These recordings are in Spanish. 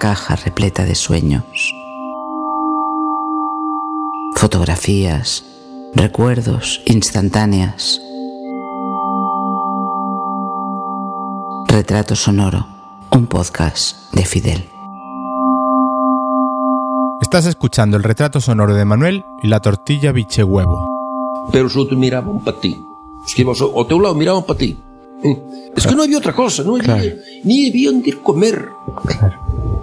caja repleta de sueños, fotografías, recuerdos instantáneas, Retrato Sonoro, un podcast de Fidel. Estás escuchando el retrato sonoro de Manuel y la tortilla biche huevo. Pero os outros miraban para ti. Os que vos ao teu lado miraban para ti. Es que non había outra cosa, non había, Claro. ni había onde ir comer.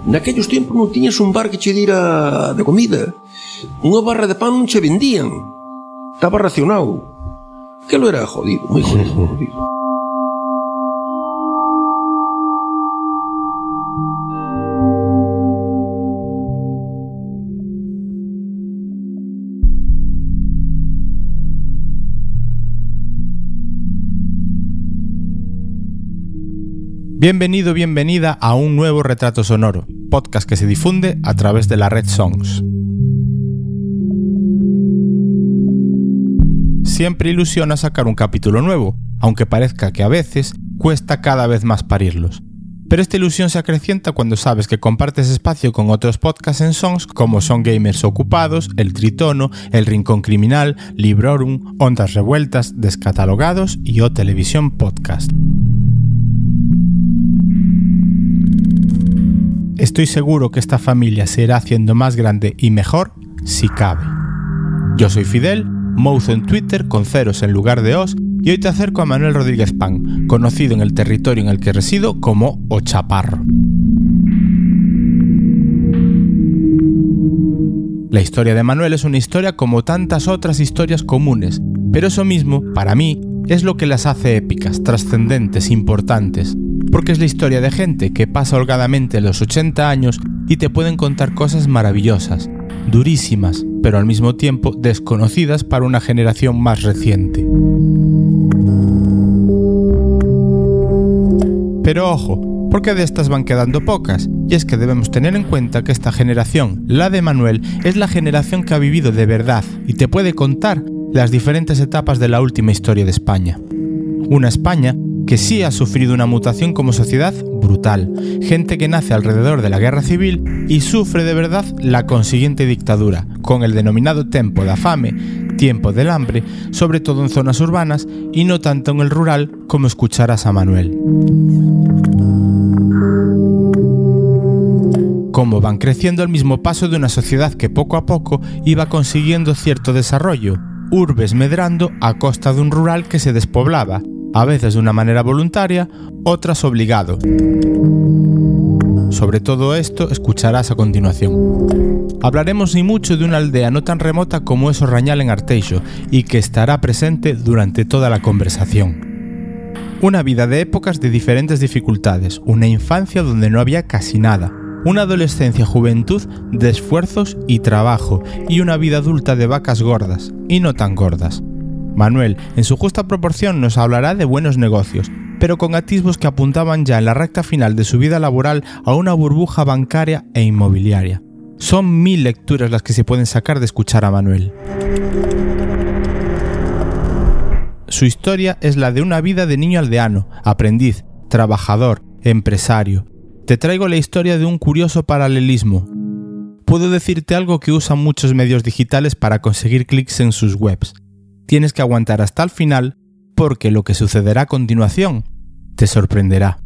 Naquellos tempos non tiñas un bar que che dira de comida. Unha barra de pan non che vendían. Estaba racionado. Que lo era jodido, moi jodido. jodido. Bienvenido, bienvenida a un nuevo retrato sonoro, podcast que se difunde a través de la red Songs. Siempre ilusiona sacar un capítulo nuevo, aunque parezca que a veces cuesta cada vez más parirlos. Pero esta ilusión se acrecienta cuando sabes que compartes espacio con otros podcasts en Songs como Son Gamers Ocupados, El Tritono, El Rincón Criminal, Librorum, Ondas Revueltas, Descatalogados y O Televisión Podcast. Estoy seguro que esta familia se irá haciendo más grande y mejor si cabe. Yo soy Fidel, Mouzo en Twitter con ceros en lugar de os, y hoy te acerco a Manuel Rodríguez Pan, conocido en el territorio en el que resido como O Chaparro. La historia de Manuel es una historia como tantas otras historias comunes, pero eso mismo, para mí, es lo que las hace épicas, trascendentes, importantes, porque es la historia de gente que pasa holgadamente los 80 años y te pueden contar cosas maravillosas, durísimas, pero al mismo tiempo desconocidas para una generación más reciente. Pero ojo, porque de estas van quedando pocas, y es que debemos tener en cuenta que esta generación, la de Manuel, es la generación que ha vivido de verdad y te puede contar las diferentes etapas de la última historia de España. Una España que sí ha sufrido una mutación como sociedad brutal, gente que nace alrededor de la guerra civil y sufre de verdad la consiguiente dictadura, con el denominado tempo da fame, tiempo del hambre, sobre todo en zonas urbanas y no tanto en el rural como escucharás a Manuel. Cómo van creciendo al mismo paso de una sociedad que poco a poco iba consiguiendo cierto desarrollo, urbes medrando a costa de un rural que se despoblaba, a veces de una manera voluntaria, otras obligado. Sobre todo esto escucharás a continuación. Hablaremos y mucho de una aldea no tan remota como es Orrañal en Arteixo y que estará presente durante toda la conversación. Una vida de épocas de diferentes dificultades, una infancia donde no había casi nada, una adolescencia juventud de esfuerzos y trabajo y una vida adulta de vacas gordas y no tan gordas. Manuel, en su justa proporción, nos hablará de buenos negocios, pero con atisbos que apuntaban ya en la recta final de su vida laboral a una burbuja bancaria e inmobiliaria. Son mil lecturas las que se pueden sacar de escuchar a Manuel. Su historia es la de una vida de niño aldeano, aprendiz, trabajador, empresario. Te traigo la historia de un curioso paralelismo. Puedo decirte algo que usan muchos medios digitales para conseguir clics en sus webs. Tienes que aguantar hasta el final porque lo que sucederá a continuación te sorprenderá.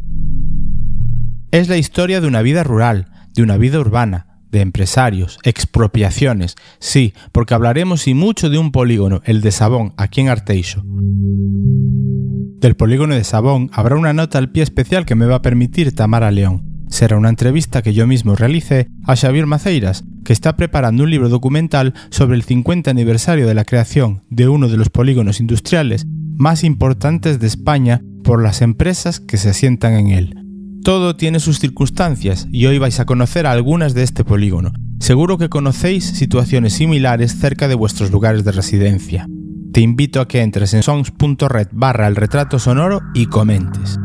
Es la historia de una vida rural, de una vida urbana, de empresarios, expropiaciones, sí, porque hablaremos y mucho de un polígono, el de Sabón, aquí en Arteixo. Del polígono de Sabón habrá una nota al pie especial que me va a permitir Tamara León. Será una entrevista que yo mismo realicé a Xavier Maceiras, que está preparando un libro documental sobre el 50 aniversario de la creación de uno de los polígonos industriales más importantes de España por las empresas que se asientan en él. Todo tiene sus circunstancias y hoy vais a conocer algunas de este polígono. Seguro que conocéis situaciones similares cerca de vuestros lugares de residencia. Te invito a que entres en songs.red barra el retrato sonoro y comentes.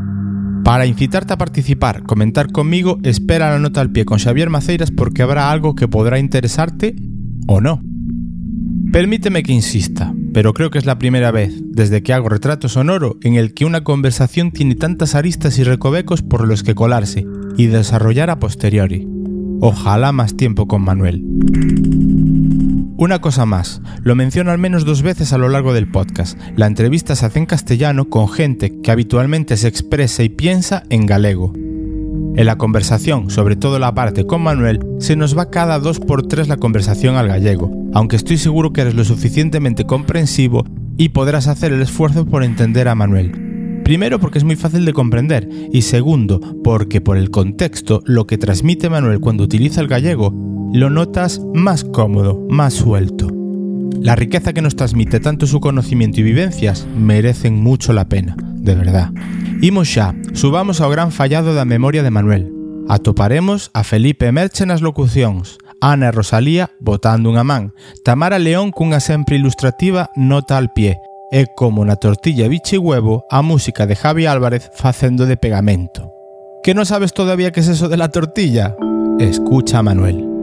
Para incitarte a participar, comentar conmigo, espera la nota al pie con Xavier Maceiras porque habrá algo que podrá interesarte o no. Permíteme que insista, pero creo que es la primera vez desde que hago retrato sonoro en el que una conversación tiene tantas aristas y recovecos por los que colarse, y desarrollar a posteriori. Ojalá más tiempo con Manuel. Una cosa más, lo menciono al menos dos veces a lo largo del podcast. La entrevista se hace en castellano con gente que habitualmente se expresa y piensa en galego. En la conversación, sobre todo la parte con Manuel, se nos va cada dos por tres la conversación al gallego, aunque estoy seguro que eres lo suficientemente comprensivo y podrás hacer el esfuerzo por entender a Manuel. Primero porque es muy fácil de comprender y segundo porque por el contexto lo que transmite Manuel cuando utiliza el gallego lo notas más cómodo, más suelto. La riqueza que nos transmite tanto su conocimiento y vivencias merecen mucho la pena, de verdad. Imos xa, subamos ao gran fallado da memoria de Manuel. Atoparemos a Felipe Merche nas locucións, Ana Rosalía botando unha man, Tamara León cunha sempre ilustrativa nota al pie, e como na tortilla biche huevo a música de Javi Álvarez facendo de pegamento. Que non sabes todavía que es eso de la tortilla? Escucha a Manuel.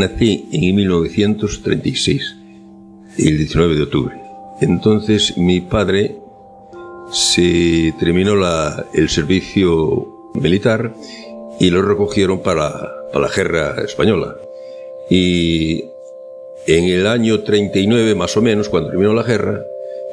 nací en 1936, el 19 de octubre. Entonces mi padre se terminó la, el servicio militar y lo recogieron para, para la guerra española. Y en el año 39 más o menos, cuando terminó la guerra,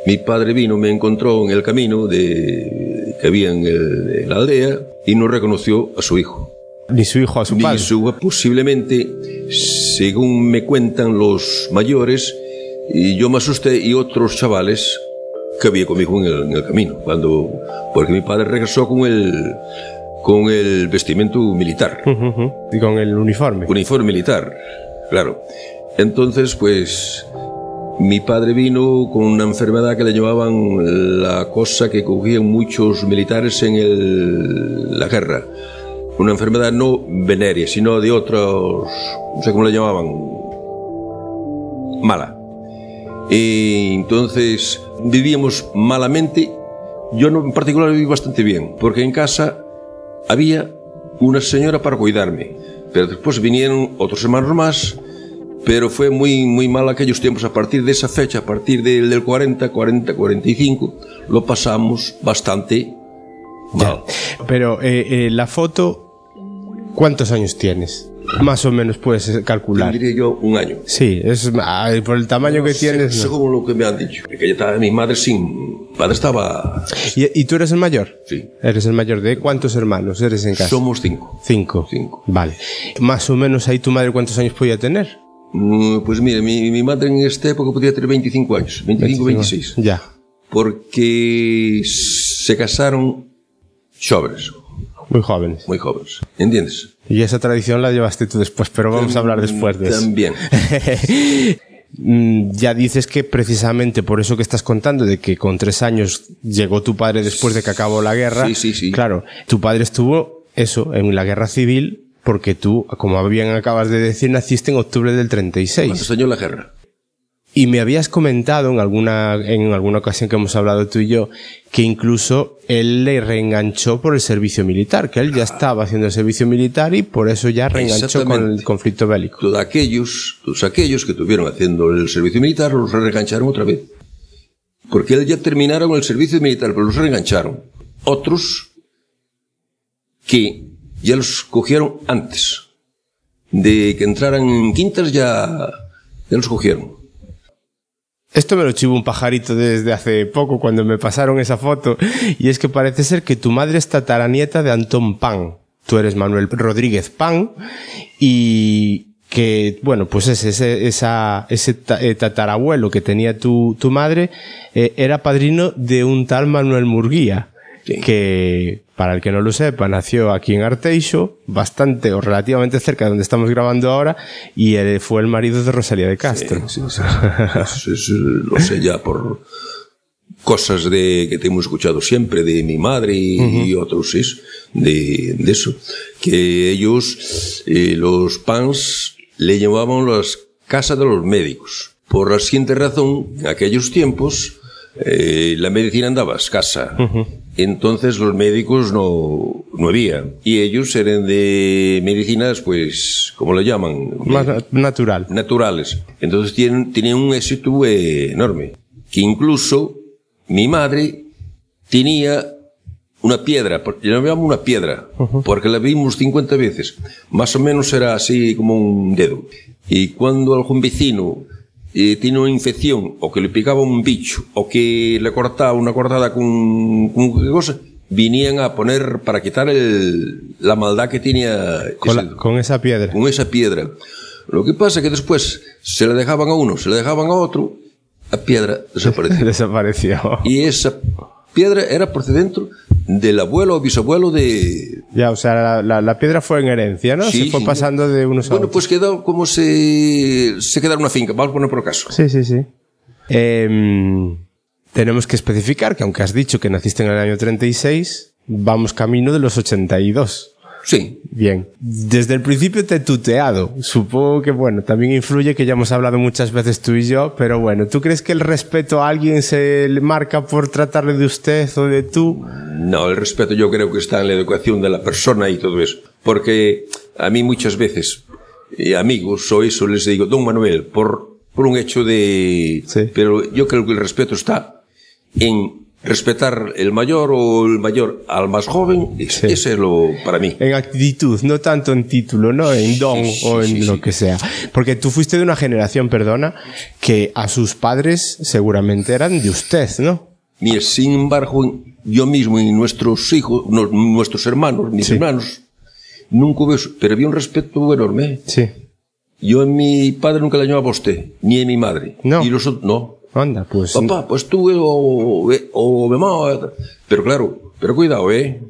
mi padre vino, me encontró en el camino de, que había en, el, en la aldea y no reconoció a su hijo. Ni su hijo a su Ni padre. su- posiblemente, según me cuentan los mayores, y yo me asusté y otros chavales que había conmigo en el, en el camino, cuando, porque mi padre regresó con el, con el vestimento militar. Y con el uniforme. uniforme militar, claro. Entonces, pues, mi padre vino con una enfermedad que le llamaban la cosa que cogían muchos militares en el- la guerra. Una enfermedad no venérea, sino de otros, no sé cómo le llamaban, mala. Y entonces vivíamos malamente. Yo no, en particular viví bastante bien, porque en casa había una señora para cuidarme. Pero después vinieron otros hermanos más, pero fue muy, muy mal aquellos tiempos. A partir de esa fecha, a partir del, del 40, 40, 45, lo pasamos bastante mal. Pero eh, eh, la foto, ¿cuántos años tienes? Más o menos puedes calcular. Tendría yo un año. Sí, es ah, por el tamaño que tienes. no. Según lo que me han dicho. Que ya estaba mi madre sin... Mi padre estaba... ¿Y, y tú eres el mayor? Sí. Eres el mayor de cuántos hermanos eres en casa? Somos cinco. cinco. Cinco. Vale. Más o menos ahí tu madre cuántos años podía tener? Mm, Pues mire, mi, mi madre en esta época podía tener 25 años. 25, 26. Ya. Porque se casaron jóvenes, Muy jóvenes. muy jóvenes. ¿Entiendes? Y esa tradición la llevaste tú después, pero vamos a hablar después de eso. También. Mm, ya dices que precisamente por eso que estás contando, de que con tres años llegó tu padre después de que acabó la guerra. Sí, sí, sí. Claro, tu padre estuvo, eso, en la guerra civil, porque tú, como bien acabas de decir, naciste en octubre del 36. ¿Cuántos años la guerra? Y me habías comentado en alguna, en alguna ocasión que hemos hablado tú y yo, que incluso él le reenganchó por el servicio militar, que él ya estaba haciendo el servicio militar y por eso ya reenganchó con el conflicto bélico. Todos aquellos, todos aquellos que tuvieron haciendo el servicio militar los reengancharon otra vez. Porque él ya terminaron el servicio militar, pero los reengancharon. Otros que ya los cogieron antes de que entraran en quintas ya, ya los cogieron. Esto me lo chivo un pajarito desde hace poco cuando me pasaron esa foto y es que parece ser que tu madre es tataranieta de Antón Pan. Tú eres Manuel Rodríguez Pan y que, bueno, pues ese, ese, esa, ese eh, tatarabuelo que tenía tu, tu madre eh, era padrino de un tal Manuel Murguía. Sí. que para el que no lo sepa, nació aquí en Arteixo, bastante o relativamente cerca de donde estamos grabando ahora, y él fue el marido de Rosalía de Castro. Sí, sí, sí. Eso lo sé ya por cosas de que te hemos escuchado siempre de mi madre y, y otros es de, de eso que ellos eh, los pans le llamaban las casas de los médicos por la siguiente razón en aquellos tiempos eh, la medicina andaba escasa Entonces los médicos no, no había. Y ellos eran de medicinas, pues, ¿cómo lo llaman? Más na- natural. naturales. Entonces tienen, tenían un éxito enorme. Que incluso mi madre tenía una piedra, llamo una piedra, porque la vimos 50 veces. Más o menos era así como un dedo. Y cuando algún vecino eh, tiene una infección, o que le picaba un bicho, o que le cortaba una cortada con, con cosa, venían a poner para quitar el, la maldad que tenía Con, ese- la- con esa piedra. con esa piedra. Lo que pasa es que después se la dejaban a uno, se la dejaban a otro, la piedra desapareció. Desapareció. y esa piedra era procedente del abuelo o bisabuelo de... Ya, o sea, la, la- la piedra fue en herencia, ¿no? Sí, Se fue sí. pasando de unos a Bueno, otros. pues quedó como se, se quedara una finca, vamos a poner por caso. Sí, sí, sí. Em, tenemos que especificar que aunque has dicho que naciste en el año 36, vamos camino de los 82. Sí, Bien. Desde el principio te he tuteado. Supongo que, bueno, también influye que ya hemos hablado muchas veces tú y yo, pero bueno, ¿tú crees que el respeto a alguien se le marca por tratarle de usted o de tú? no, el respeto yo creo que está en la educación de la persona y todo eso. Porque a mí muchas veces, eh, amigos o eso, les digo, don Manuel, por, por un hecho de... Sí. Pero yo creo que el respeto está en respetar el mayor o el mayor al más joven. Es- Sí. Ese es lo para mí. En actitud, no tanto en título, ¿no? En don Sí, sí, o en lo que sea. Porque tú fuiste de una generación, perdona, que a sus padres seguramente eran de usted, ¿no? Mira, sin embargo, yo mismo y nuestros hijos, no, nuestros hermanos, mis hermanos, nunca hubo eso, pero había un respeto enorme. Sí. Yo a mi padre nunca le llamaba a usted, ni a mi madre. No. Y los otros, no. Anda, pues. Papá, pues tú eh, o, o mamá. eh, Pero claro, pero cuidado, ¿eh?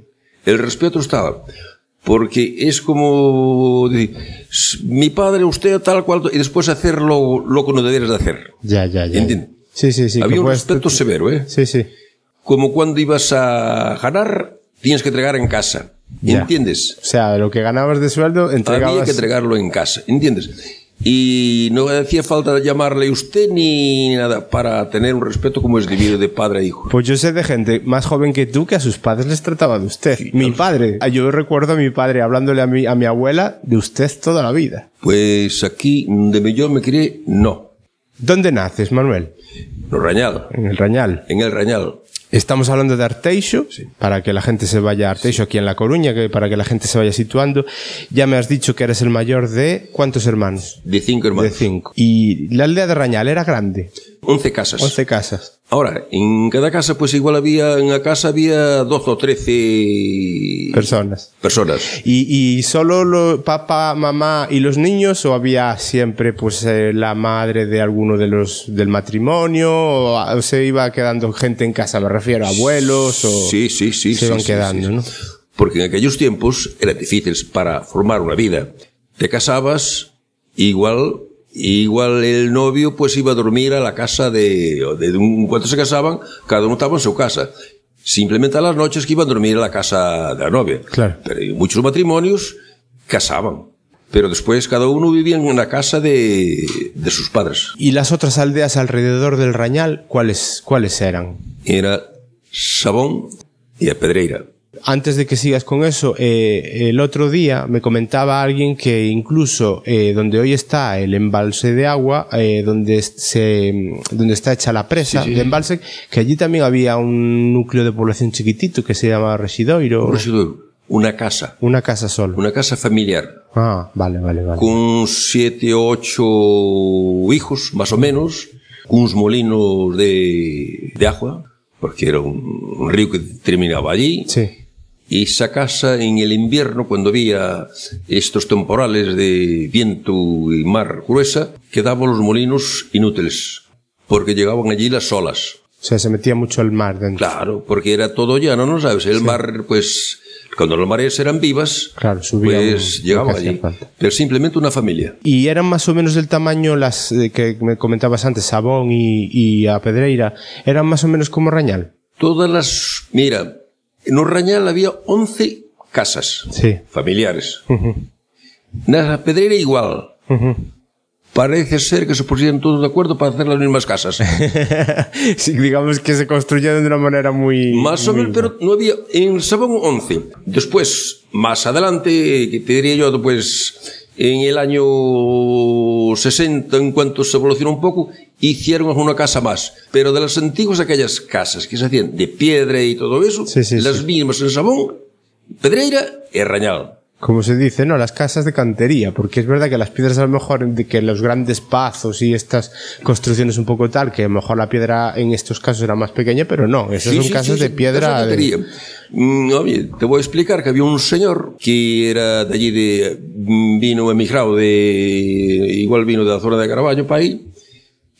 El respeto estaba. Porque es como decir, mi padre, usted tal cual, y después hacer lo, lo que no debieras de hacer. Ya, ya, ya. ¿Entiendes? Sí, sí, sí. Había un respeto severo, ¿eh? Sí, sí. Como cuando ibas a ganar, tienes que entregar en casa. Ya. ¿Entiendes? O sea, lo que ganabas de sueldo, entregabas. Había que entregarlo en casa. ¿Entiendes? Y no hacía falta llamarle usted ni nada para tener un respeto como es debido de padre a hijo. Pues yo sé de gente más joven que tú que a sus padres les trataba de usted. mi padre. Yo recuerdo a mi padre hablándole a mi, a mi abuela de usted toda la vida. Pues aquí, donde yo me crié, no. ¿Dónde naces, Manuel? No Rañal. En el Rañal. En el Rañal. Estamos hablando de Arteixo, para que la gente se vaya a Arteixo aquí en La Coruña, que para que la gente se vaya situando. Ya me has dicho que eres el mayor de ¿cuántos hermanos? De cinco De hermanos. cinco. Y la aldea de Rañal era grande, Once casas. once casas. Ahora, en cada casa, pues igual había, en la casa había doce o trece Personas. personas. ¿Y, y solo lo, papá, mamá y los niños o había siempre pues eh, la madre de alguno de los del matrimonio o, o se iba quedando gente en casa, me refiero, abuelos o Sí, sí, sí. se sí, iban sí, quedando, sí. ¿no? Porque en aquellos tiempos era difícil para formar una vida. Te casabas, igual, igual el novio pues iba a dormir a la casa de, de un, cuando se casaban, cada uno estaba en su casa. Simplemente a las noches que iban a dormir a la casa de la novia. Claro. Pero muchos matrimonios casaban. Pero después cada uno vivía en la casa de, de sus padres. ¿Y las otras aldeas alrededor del Rañal, cuáles, cuáles eran? Era Sabón y a Pedreira. Antes de que sigas con eso, eh, el otro día me comentaba alguien que incluso eh, donde hoy está el embalse de agua, eh, donde, se, donde está hecha la presa de embalse, que allí también había un núcleo de población chiquitito que se llama Residoiro. Residuo, Una casa. Una casa solo. Una casa familiar. Ah, vale, vale, vale. con siete o ocho hijos, más o menos, con unos molinos de, de agua, porque era un, un río que terminaba allí. Sí. Y esa casa en el invierno, cuando había estos temporales de viento y mar gruesa, quedaban los molinos inútiles, porque llegaban allí las olas. O sea, se metía mucho el mar dentro. Claro, porque era todo llano, ¿no sabes? El mar, pues, cuando las mareas eran vivas, Claro, subía pues un- llegaba lo que hacía allí. falta. Pero simplemente una familia. Y eran más o menos del tamaño las eh, que me comentabas antes, Sabón y, y a Pedreira, eran más o menos como Rañal. Todas las... Mira, en Urrañal había 11 casas Sí. familiares. En la Pedrera igual. parece ser que se pusieron todos de acuerdo para hacer las mismas casas. sí, digamos que se construyeron de una manera muy... Más o menos, pero no había en Sabón 11. Después, más adelante, que te diría yo, pues en el año 60, en cuanto se evolucionó un poco, hicieron una casa más. Pero de las antiguas aquellas casas que se hacían de piedra y todo eso, Sí, sí, las sí. mismas en Sabón, Pedreira y Rañal. Como se dice, ¿no? Las casas de cantería, porque es verdad que las piedras a lo mejor, de que los grandes pazos y estas construcciones un poco tal, que a lo mejor la piedra en estos casos era más pequeña, pero no, esos Sí, son sí, casas sí, de piedra. casa de- cantería. Mm, oye, te voy a explicar que había un señor que era de allí de, mm, vino emigrado de, igual vino de la zona de Caraballo para ahí,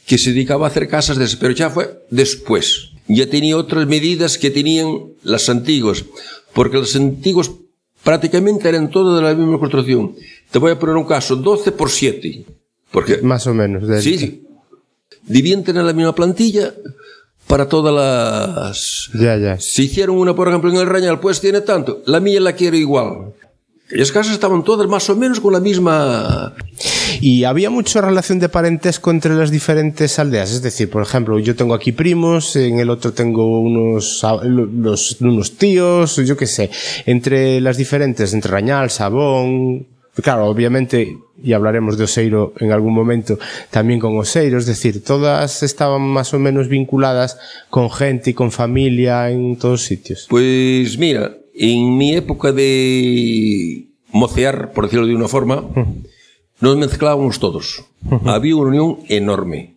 que se dedicaba a hacer casas de pero ya fue después. Ya tenía otras medidas que tenían las antiguas, porque las antiguas prácticamente eran todas de la misma construcción. Te voy a poner un caso, 12 por 7, porque Más o menos. del- Sí, sí. Debían tener la misma plantilla para todas las... Ya, ya. Si hicieron una, por ejemplo, en el Rañal, pues tiene tanto. La mía la quiero igual. Aquellas casas estaban todas más o menos con la misma... Y había mucha relación de parentesco entre las diferentes aldeas. Es decir, por ejemplo, yo tengo aquí primos, en el otro tengo unos, los- unos tíos, yo qué sé, entre las diferentes, entre Rañal, Sabón. Claro, obviamente, y hablaremos de Oseiro en algún momento, también con Oseiro, es decir, todas estaban más o menos vinculadas con gente y con familia en todos sitios. Pues mira, en mi época de mocear, por decirlo de una forma, nos mezclábamos todos. Había una unión enorme.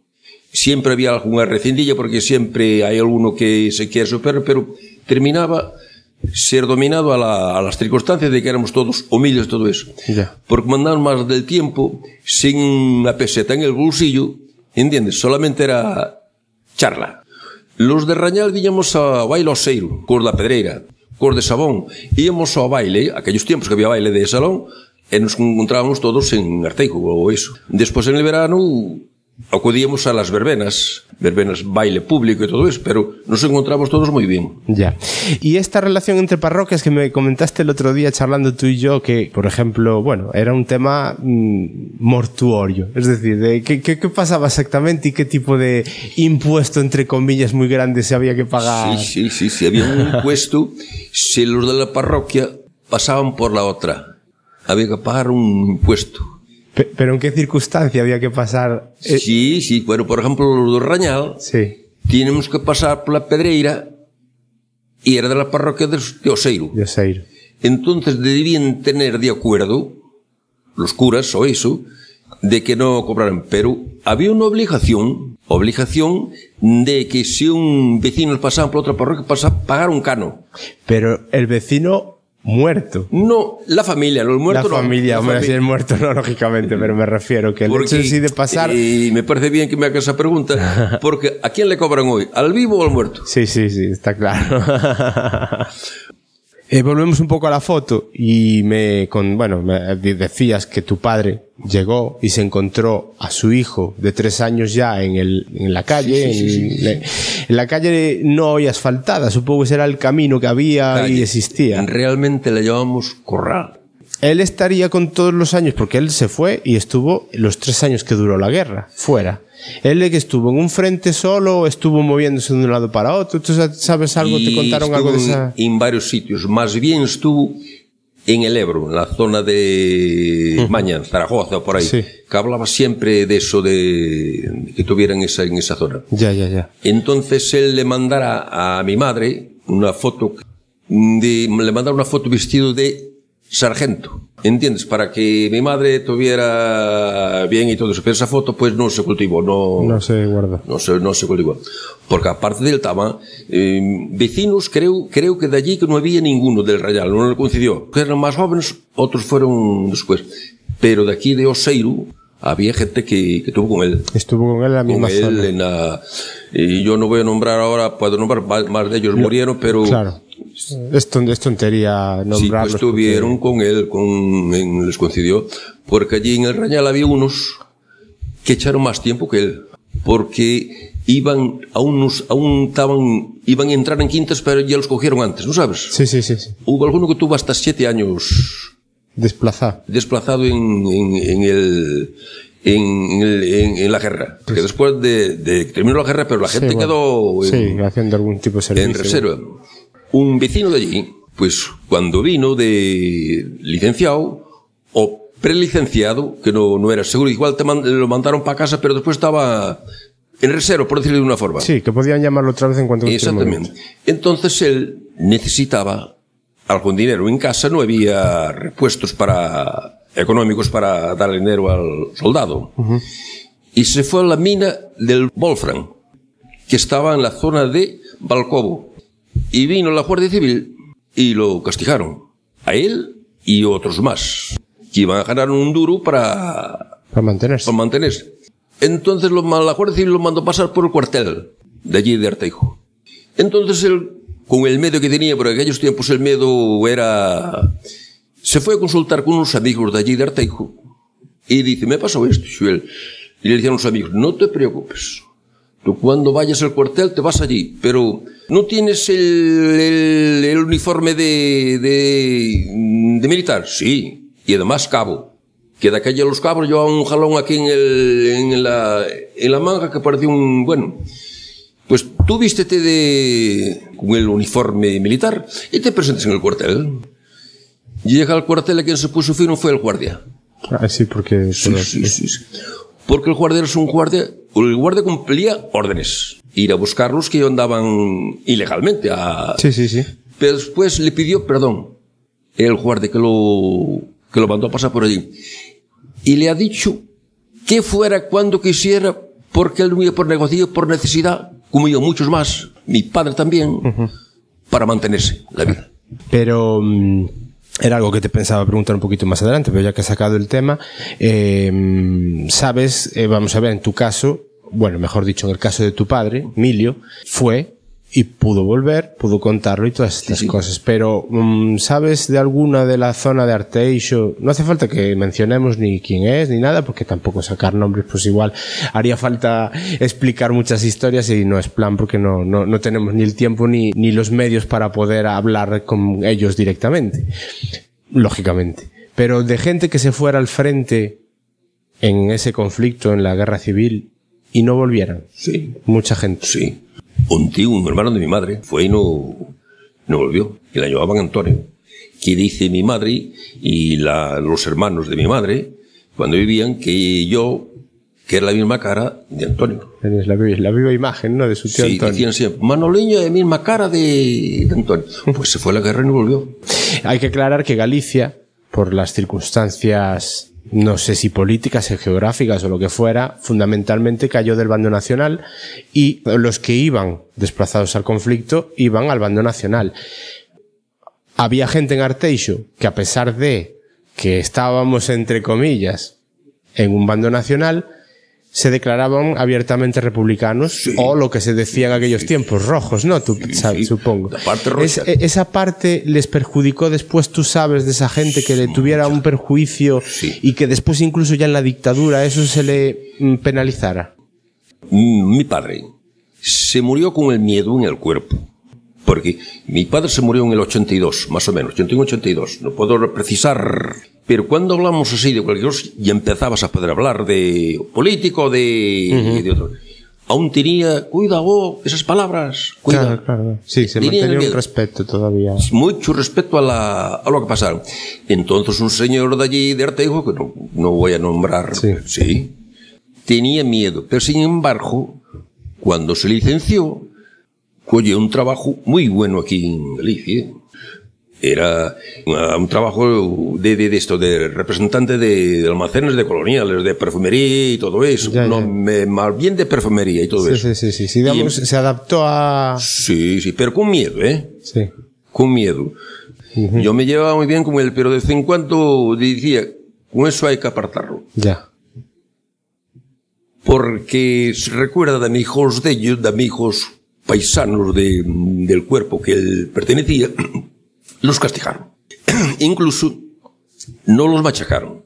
Siempre había alguna recindilla porque siempre hay alguno que se quiere superar, pero terminaba ser dominado a, la- a las circunstancias de que éramos todos humildes, todo eso. Ya. Porque mandaban más del tiempo sin una peseta en el bolsillo, ¿entiendes? Solamente era charla. Los de Rañal víamos a baile oseiro, cor da pedreira, cor de sabón. Íamos ao baile, aquellos tiempos que había baile de salón, e nos encontrábamos todos en Arteico ou iso. Despois en el verano acudíamos a las verbenas, verbenas baile público e todo eso, pero nos encontramos todos moi bien. Ya. Y esta relación entre parroquias que me comentaste el otro día charlando tú y yo, que, por ejemplo, bueno, era un tema mm, mortuorio. Es decir, de qué, qué, qué pasaba exactamente y qué tipo de impuesto, entre comillas, muy grande se había que pagar. Sí, sí, sí, sí, había un impuesto, si los de la parroquia pasaban por la otra, había que pagar un impuesto. Pe- Pero en qué circunstancia había que pasar. Eh, Sí, sí, bueno, por ejemplo, los de Rañal, sí, Tínhamos que pasar pola Pedreira e era de la parroquia de, de Oseiro. yo sé. Entonces debían tener de acuerdo los curas o eso de que no cobraran, pero había una obligación, obligación de que si un vecino pasaba por otra parroquia pasaba pagar un cano. Pero el vecino muerto. No, la familia, no el muerto la no, familia, la hombre, familia. si el muerto no, lógicamente, pero me refiero que el Porque, hecho en sí de pasar. Y me parece bien que me hagas esa pregunta, porque ¿a quién le cobran hoy? ¿Al vivo o al muerto? Sí, sí, sí, está claro. Eh, volvemos un poco a la foto y me, con, bueno, me decías que tu padre llegó y se encontró a su hijo de tres años ya en, el, en la calle, en, en la calle no hoy asfaltada, supongo que será el camino que había y existía. Realmente le llamamos corral. Él estaría con todos los años, porque él se fue y estuvo los tres años que duró la guerra, fuera. Él que estuvo en un frente solo, estuvo moviéndose de un lado para otro. ¿Tú sabes algo? ¿Te contaron algo de esa...? En, en varios sitios. Más bien estuvo en el Ebro, en la zona de Mañan, Zaragoza, por ahí. Sí. Que hablaba siempre de eso, de, que tuvieran esa, en esa zona. Ya, ya, ya. Entonces él le mandara a mi madre una foto, de, le mandara una foto vestido de sargento. ¿Entiendes? Para que mi madre tuviera bien y todo eso. Pero esa foto pues no se cultivó, no, No se guarda. no se, no se cultivó. Porque aparte del Tama, eh, vecinos creo, creo que de allí que no había ninguno del Rayal, no le coincidió. Que eran más jóvenes, otros fueron después. Pero de aquí de Oseiro había gente que, que tuvo con él. Estuvo con él en la Con misma él zona. en la, y yo no voy a nombrar ahora, puedo nombrar, más- más de ellos murieron, pero Claro. Es, ton- es tontería sí, nombrarlos. pues estuvieron con él, con, en- les coincidió, porque allí en el Rañal había unos que echaron más tiempo que él, porque iban, aún, nos- aún estaban, iban a entrar en quintas, pero ya los cogieron antes, ¿no sabes? porque- Sí, sí, sí, sí. Hubo alguno que tuvo hasta siete años Desplazado. desplazado en, en, en el, en, en- en la guerra. Que después de, de terminó la guerra, pero la gente Sí, bueno. quedó en, Sí, haciendo algún tipo de servicio. en reserva. Un vecino de allí, pues cuando vino de licenciado o prelicenciado, que no, no era seguro, igual te man- lo mandaron para casa, pero después estaba en reserva, por decirlo de una forma. Sí, que podían llamarlo otra vez en cuanto Exactamente. Entonces él necesitaba algún dinero en casa, no había repuestos para económicos para darle dinero al soldado. Y se fue a la mina del Wolfram, que estaba en la zona de Balcobo. Y vino la Guardia Civil y lo castigaron. A él y otros más, que iban a ganar un duro para Para mantenerse. para mantenerse. Entonces lo, la Guardia Civil lo mandó pasar por el cuartel de allí de Arteijo. Entonces él, con el medo que tenía, por aquellos tiempos el medo era... Se foi a consultar con uns amigos de allí de Arteijo e dice, me pasou isto, Xuel. E le dicen os amigos, no te preocupes. Tú cuando vayas al cuartel te vas allí, pero no tienes el, el, el uniforme de, de, de militar. Sí, y además cabo. Que de aquella los cabros llevaban un jalón aquí en, el, en, la, en la manga que parecía un... Bueno, pues tú vístete de, con el uniforme militar y te presentes en el cuartel. Y llega al cuartel a quien se puso fino fue el guardia. Ah, sí, porque... Sí, sí, sí, sí. Porque el guardia es un guardia, el guardia cumplía órdenes. Ir a buscarlos que andaban ilegalmente. A... Sí, sí, sí. Pero después le pidió perdón. El guardia que lo, que lo mandó a pasar por allí. Y le ha dicho que fuera cuando quisiera, porque él no iba por negocio, por necesidad, como yo muchos más, mi padre también, para mantenerse la vida. Pero mm, era algo que te pensaba preguntar un poquito más adelante, pero ya que has sacado el tema, eh, mm, sabes, eh, vamos a ver, en tu caso, bueno, mejor dicho, en el caso de tu padre, Emilio, fue y pudo volver, pudo contarlo y todas estas sí. cosas. Pero, mm, ¿sabes de alguna de la zona de Arteixo? No hace falta que mencionemos ni quién es ni nada, porque tampoco sacar nombres, pues igual haría falta explicar muchas historias y no es plan porque no, no, no tenemos ni el tiempo ni, ni los medios para poder hablar con ellos directamente. Lógicamente. Pero de gente que se fuera al frente en ese conflicto, en la guerra civil, y no volvieran. Sí. Mucha gente. Sí. Un tío, un hermano de mi madre, fue y no, no volvió. Y la llamaban Antonio. Que dice mi madre y la- los hermanos de mi madre, cuando vivían, que yo, que era la misma cara de Antonio. Tienes la, la viva imagen, ¿no? De su tío Sí, Antonio. decían siempre, Manoliño es la misma cara de, de Antonio. Pues se fue a la guerra y no volvió. Hay que aclarar que Galicia, por las circunstancias, no sé si políticas, o geográficas o lo que fuera, fundamentalmente cayó del bando nacional y los que iban desplazados al conflicto iban al bando nacional. Había gente en Arteixo que a pesar de que estábamos entre comillas en un bando nacional, se declaraban abiertamente republicanos o lo que se decía en aquellos tiempos, rojos, ¿no? Tú sabes, supongo. La parte. Es- e- esa parte les perjudicó después, tú sabes, de esa gente que le tuviera un perjuicio y que después incluso ya en la dictadura eso se le mm, penalizara. Mm, Mi padre se murió con el miedo en el cuerpo. Porque mi padre se murió en el 82, más o menos, 81-82. No puedo precisar. Pero cuando hablamos así de cualquier cosa, y empezabas a poder hablar de político, de, de otro. Aún tenía, cuidado, esas palabras, cuida. Sí, se Tenía mantenía un respeto todavía. mucho respeto a, la, a lo que pasaron. Entonces un señor de allí, de Arteijo, que no, no voy a nombrar, Sí. tenía miedo. Pero sin embargo, cuando se licenció, cogió un trabajo muy bueno aquí en Galicia. Era uh, un trabajo de, de, de esto, de representante de, almacenes de coloniales, de perfumería y todo eso. Ya, no, ya. me- más bien de perfumería y todo Sí, eso. sí, sí, sí. sí, digamos, se adaptó a... Sí, sí, pero con miedo, ¿eh? Sí. con miedo. Yo me llevaba muy bien con él, pero de vez en cuando decía, con eso hay que apartarlo. Ya. Porque se recuerda de amigos de ellos, de amigos paisanos de- del cuerpo que él pertenecía, los castigaron. Incluso no los machacaron,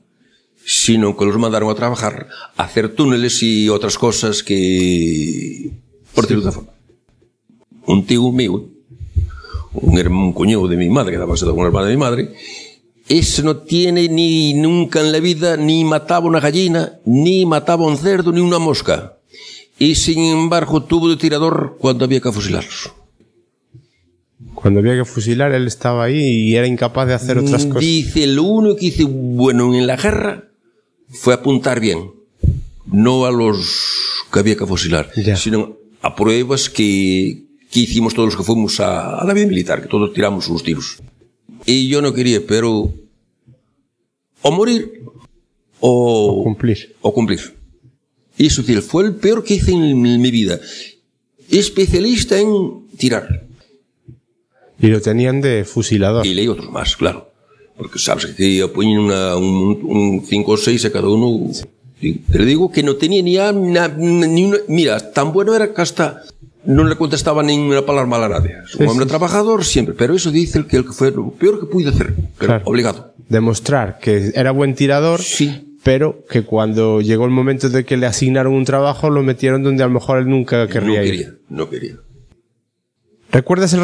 sino que los mandaron a trabajar, a hacer túneles y otras cosas que... Por de otra forma. Un tío mío, un, hermano, un cuñado de mi madre, que daba con una hermana de mi madre, ese no tiene ni nunca en la vida ni mataba una gallina, ni mataba un cerdo, ni una mosca. Y sin embargo tuvo de tirador cuando había que fusilarlos. Cuando había que fusilar, él estaba ahí y era incapaz de hacer otras cosas. Dice, lo único que hice bueno en la guerra fue apuntar bien. No a los que había que fusilar, Ya. sino a pruebas que, que hicimos todos los que fuimos a, a la vida militar, que todos tiramos unos tiros. Y yo no quería, pero o morir o, Cumplir. o cumplir. Y eso tío, fue el peor que hice en mi vida. Especialista en tirar. Y lo tenían de fusilador. Y leí otros más, claro. Porque sabes que ponen una, un 5 o 6 a cada uno. Sí. Te digo que no tenía ni, a- na- ni una. Mira, tan bueno era que hasta no le contestaba ni una palabra mala a nadie. Es un Sí, hombre sí. trabajador siempre, pero eso dice el que, el que fue lo peor que pude hacer. Pero Claro. obligado. Demostrar que era buen tirador, Sí. Pero que cuando llegó el momento de que le asignaron un trabajo, lo metieron donde a lo mejor él nunca querría no ir. quería, no quería. ¿Recuerdas el,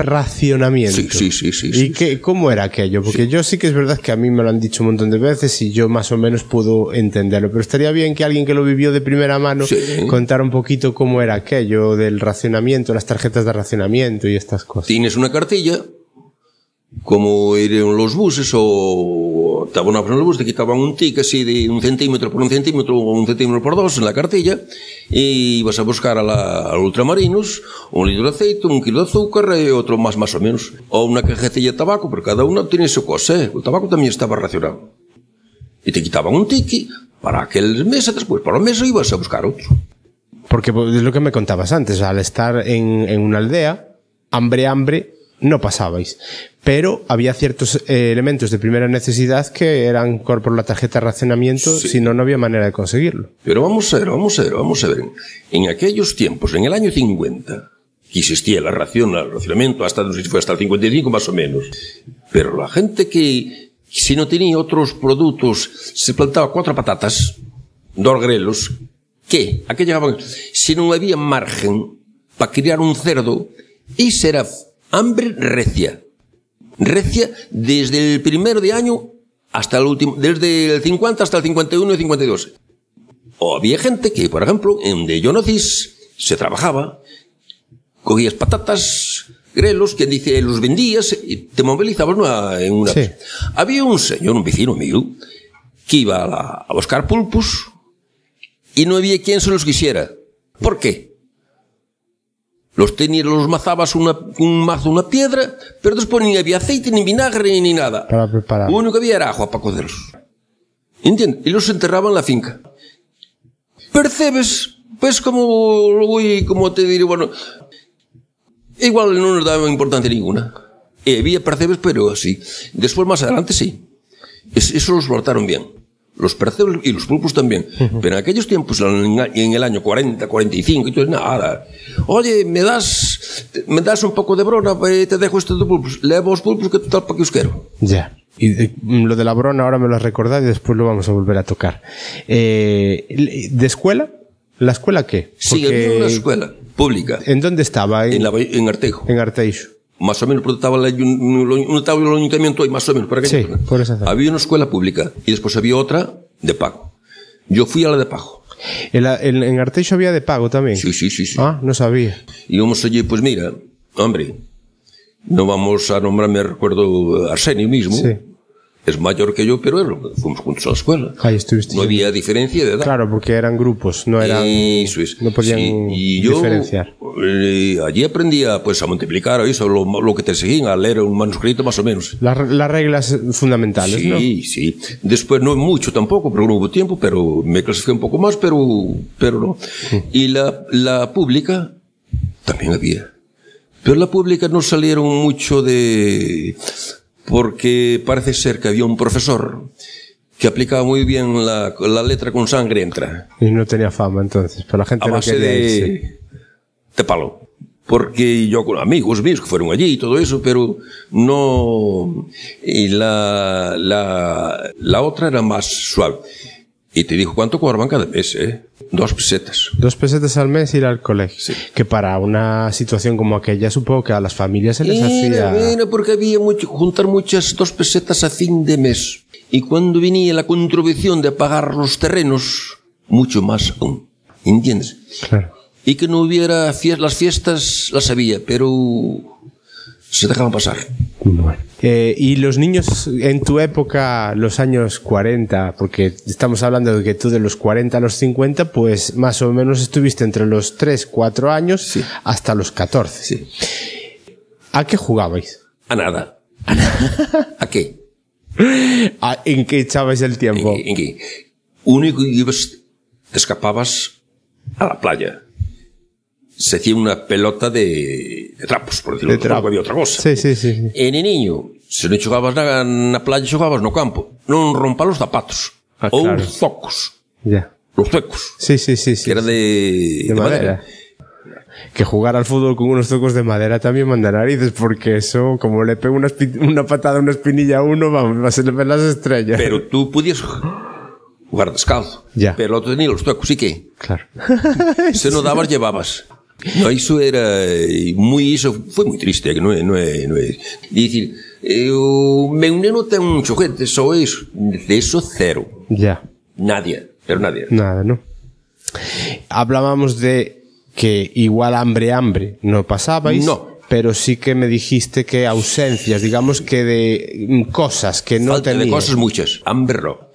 racionamiento? Sí, sí, sí, sí, ¿Y sí, qué, cómo era aquello? Porque yo sí que es verdad que a mí me lo han dicho un montón de veces y yo más o menos puedo entenderlo, pero estaría bien que alguien que lo vivió de primera mano contara un poquito cómo era aquello del racionamiento, las tarjetas de racionamiento y estas cosas. Tienes una cartilla, como eran los buses, o cuando estaba en el bus te quitaban un tic así de un centímetro por un centímetro o un centímetro por dos en la cartilla e ibas a buscar a la, a ultramarinos un litro de aceite, un kilo de azúcar e outro más más o menos. Ou una cajetilla de tabaco, pero cada unha tiene su cosa eh? o tabaco tamén estaba racionado. E te quitaban un tiqui para aquel mes e despois para o mes ibas a buscar outro. Porque é lo que me contabas antes, al estar en, en una aldea, hambre, hambre, no pasabais. Pero había ciertos eh, elementos de primera necesidad que eran por la tarjeta de racionamiento, Sí. si no, no había manera de conseguirlo. Pero vamos a ver, vamos a ver, vamos a ver. En aquellos tiempos, en el año 50, que existía la ración, el racionamiento, hasta, no sé si fue hasta el 55 más o menos. Pero la gente que, si no tenía otros productos, se plantaba cuatro patatas, dos grelos, ¿qué? ¿A qué llegaban? Si no había margen para criar un cerdo, esa era hambre recia. Recia desde el primero de año hasta el último, desde el 50 hasta el 51 y 52. O había gente que, por ejemplo, en donde yo nací, se trabajaba, cogías patatas, grelos, que dice, los vendías y te movilizabas una- en una... Sí. Había un señor, un vecino mío, que iba a, la- a buscar pulpos y no había quien se los quisiera. ¿Por qué? Los tenías, los mazabas una, un mazo, una piedra, pero después ni había aceite, ni vinagre, ni nada. Para preparar. Lo único que había era agua para cocerlos. ¿Entiendes? Y los enterraban en la finca. Percebes, pues como voy, como te diré, bueno, igual no nos daba importancia ninguna. Y había percebes, pero así. Después, más adelante, sí. Es- eso los guardaron bien. Los percebes y los pulpos también. Pero en aquellos tiempos, en en el año 40, 45, y todo, nada. Oye, me das, me das un poco de brona, eh, te dejo estos de pulpos. Levo los pulpos que total para que os quiero. Ya. Y eh, lo de la brona ahora me lo has recordado y después lo vamos a volver a tocar. Eh, ¿De escuela? ¿La escuela qué? Sí, Porque- había una escuela pública ¿En dónde estaba? En, en, la, en Artejo. en Arteixo. Más o menos, porque estaba, el un- estaba el ayuntamiento ahí, más o menos. Por aquella Sí, zona. por esa zona. Había una escuela pública y después había otra de pago. Yo fui a la de pago. En, la- en- en Arteixo había de pago también. Sí, sí, sí, sí. Ah, no sabía. Y vamos allí, pues mira, hombre, no vamos a nombrarme, recuerdo, Arsenio mismo. Sí. Es mayor que yo, pero él, fuimos juntos a la escuela. Ahí estuviste. No había diferencia de edad. Claro, porque eran grupos, no eran. Eso es. No podían Sí, y yo diferenciar. eh, allí aprendía pues a multiplicar eso, lo, lo que te seguían, a leer un manuscrito más o menos. Las, las reglas fundamentales, Sí, ¿no? sí. Después no mucho tampoco, porque no hubo tiempo, pero me clasifiqué un poco más, pero, pero no. Y la, la pública también había. Pero la pública no salieron mucho de... porque parece ser que había un profesor que aplicaba muy bien la, la letra con sangre entra. Y no tenía fama entonces, pero la gente A no base quería irse. de, de palo. Porque yo con amigos míos que fueron allí y todo eso, pero no. Y la, la, la otra era más suave. Y te dijo cuánto cobraban cada mes, ¿eh? Dos pesetas. Dos pesetas al mes ir al colegio. Que para una situación como aquella supongo que a las familias se les Mira, hacía... mira, porque había mucho, juntar muchas dos pesetas a fin de mes. Y cuando venía la contribución de pagar los terrenos, mucho más aún. ¿Entiendes? Claro. Y que no hubiera fies- las fiestas, las había, pero se dejaban pasar. Bueno. Eh, y los niños en tu época, los años 40, porque estamos hablando de que tú de los 40 a los 50, pues más o menos estuviste entre los 3, 4 años Sí. hasta los 14. Sí. ¿A qué jugabais? A nada. A nada. ¿A qué? ¿A- ¿En qué echabais el tiempo? ¿En, en qué? Único que ibas, te escapabas a la playa. Se hacía una pelota de, de trapos, por decirlo De de trapo. había otra cosa. Sí, sí, sí. sí. E de niño, se non xogabas na, na playa, xogabas no campo. Non rompa os zapatos. Ah, ou claro. os zocos. Ya. Os zuecos. Sí, sí, sí. sí. Que era de, de madera. Que jugar al fútbol con unos tocos de madera también manda narices, porque eso, como le pega una, una patada, una espinilla a uno, vamos, va a se le ven las estrellas. Pero tú podías jugar descalzo. Ya. Pero o outro tenía os zuecos, e que? Claro. Se non dabas, llevabas. No, iso era moi iso foi moi triste, que non é, non é, non é. Dicir, eh, o meu neno ten un xoguete, só iso, de iso cero. ya. Nadie, pero nadie. Nada, ¿no? Hablábamos de que igual hambre, hambre no pasabais. No. Pero sí que me dijiste que ausencias, digamos que de mm, cosas que no Falta de tenías. cosas muchas. Hambre no.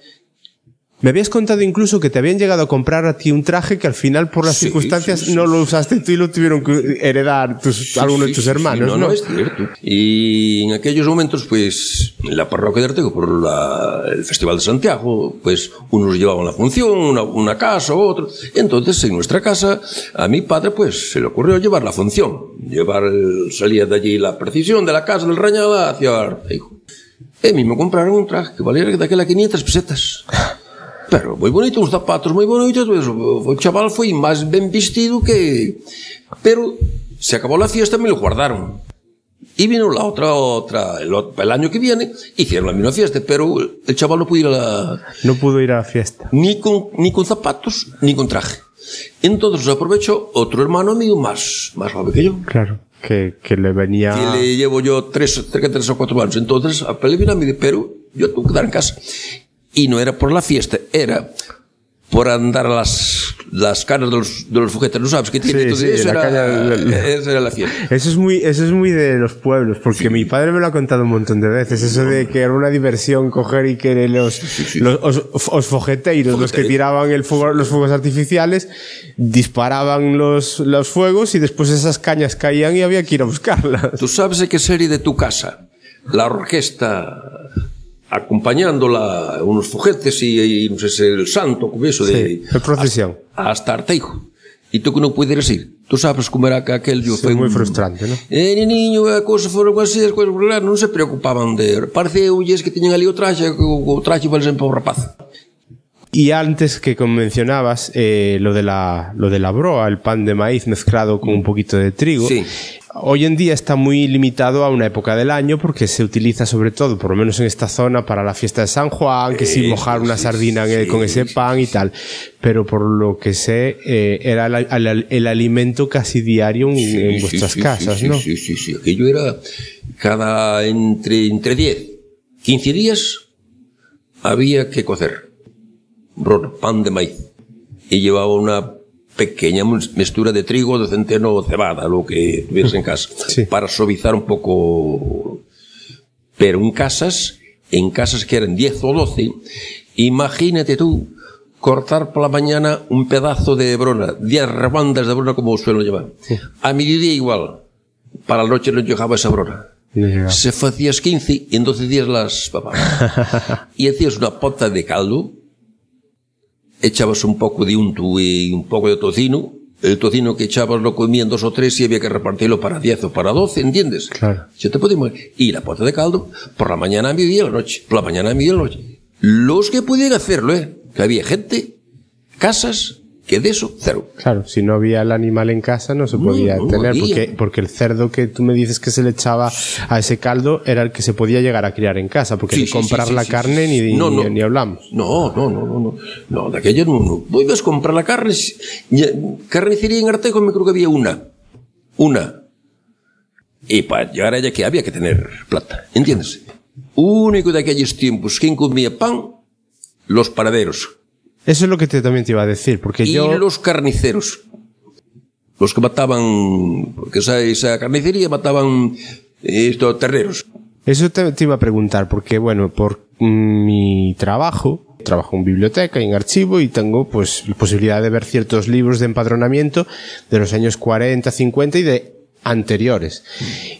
Me habías contado incluso que te habían llegado a comprar a ti un traje que al final por las Sí, circunstancias sí, sí, no lo usaste tú y lo tuvieron que heredar tus, algunos de tus hermanos, no, ¿no? no, es cierto. Y en aquellos momentos, pues, en la parroquia de Artego, por la- el Festival de Santiago, pues, unos llevaban la función, una, una casa, otro. Entonces, en nuestra casa, a mi padre, pues, se le ocurrió llevar la función. Llevar, el- salía de allí la precisión de la casa del Rañada hacia Arteijo. E a mí me compraron un traje que valía daquela 500 pesetas. Pero moi bonito, uns zapatos moi bonitos, pues, o chaval foi máis ben vestido que... Pero se acabó la fiesta me lo guardaron. Y vino la otra, otra, el, el año que viene, hicieron la misma fiesta, pero el chaval no pudo ir a la, No pudo ir a la fiesta. ni con, ni con zapatos, ni con traje. Entonces aprovechó otro hermano mío más, más joven que yo. Claro. Que, que le venía... que le llevo yo tres, cerca de tres o cuatro años. Entonces, a vino a mí, pero yo tengo que quedar en casa. Y no era por la fiesta, era por andar las, las caras de los, de los juguetes, ¿no sabes qué tiene? Sí, Entonces, sí, eso, la era, caña- esa era la fiesta. Eso es muy, eso es muy de los pueblos, porque mi padre me lo ha contado un montón de veces, eso de que era una diversión coger y que los, los os, os fogeteiros, los que tiraban el fuego, los fuegos artificiales, disparaban los, los fuegos y después esas cañas caían y había que ir a buscarlas. Tú sabes de qué serie de tu casa, la orquesta acompañándola unos foguetes e, e non sei se el santo como eso sí, de, a procesión. hasta, hasta Arteijo. E tú que non poderes ir tú sabes como era que aquel yo sí, foi moi frustrante ¿no? eh, niño eh, a cousa foron así as cousas non se preocupaban de parece es que tiñan ali o traxe o, o traxe vale sempre o rapaz. Y antes que mencionabas eh, lo, de la, lo de la broa, el pan de maíz mezclado con un poquito de trigo, Sí. hoy en día está muy limitado a una época del año porque se utiliza sobre todo, por lo menos en esta zona, para la fiesta de San Juan, que Eh, mojar una sí, sardina sí, con ese sí, pan y tal. Pero por lo que sé, eh, era el, el- el alimento casi diario en, Sí, en sí, vuestras sí, casas, sí, ¿no? Sí, sí, sí. Aquello era cada entre, entre 10, 15 días había que cocer pan de maíz y llevaba una pequeña mezcla de trigo, de centeno o cebada, lo que tuvieras en casa, Sí. para suavizar un poco. Pero en casas, en casas que eran 10 o 12, imagínate tú cortar por la mañana un pedazo de brona, 10 rebandas de brona como suelo llevar. A mediodía igual. Para la noche no llegaba esa brona. No. Se facías 15 y en 12 días las papabas. y hacías una pota de caldo, echabas un poco de unto y un poco de tocino, el tocino que echabas lo comían dos o tres y había que repartirlo para 10 o para 12, ¿entiendes? Claro. Se te podía morir. Y la pota de caldo, por la mañana, a mediodía, la noche. Por la mañana, a mediodía, la noche. Los que podían hacerlo, ¿eh? Que había gente, casas, Que de eso, cero. Claro, si no había el animal en casa no se podía No, no tener, porque, porque el cerdo que tú me dices que se le echaba a ese caldo era el que se podía llegar a criar en casa, porque Sí, de sí, comprar sí, la carne ni. No, ni, no. ni hablamos. No, no, no, no, no. No, de aquella no, no. A comprar la carne. ya- Carnicería en Artejo me creo que había una. Una. Y para llegar allá que había que tener plata. ¿Entiendes? Único de aquellos tiempos, ¿quién comía pan? Los panaderos. Eso es lo que te, también te iba a decir, porque y yo... los carniceros. Los que mataban, porque esa, esa carnicería mataban eh, estos terneros. Eso te, te iba a preguntar, porque bueno, por mi trabajo, trabajo en biblioteca y en archivo y tengo pues la posibilidad de ver ciertos libros de empadronamiento de los años 40, 50 y de anteriores.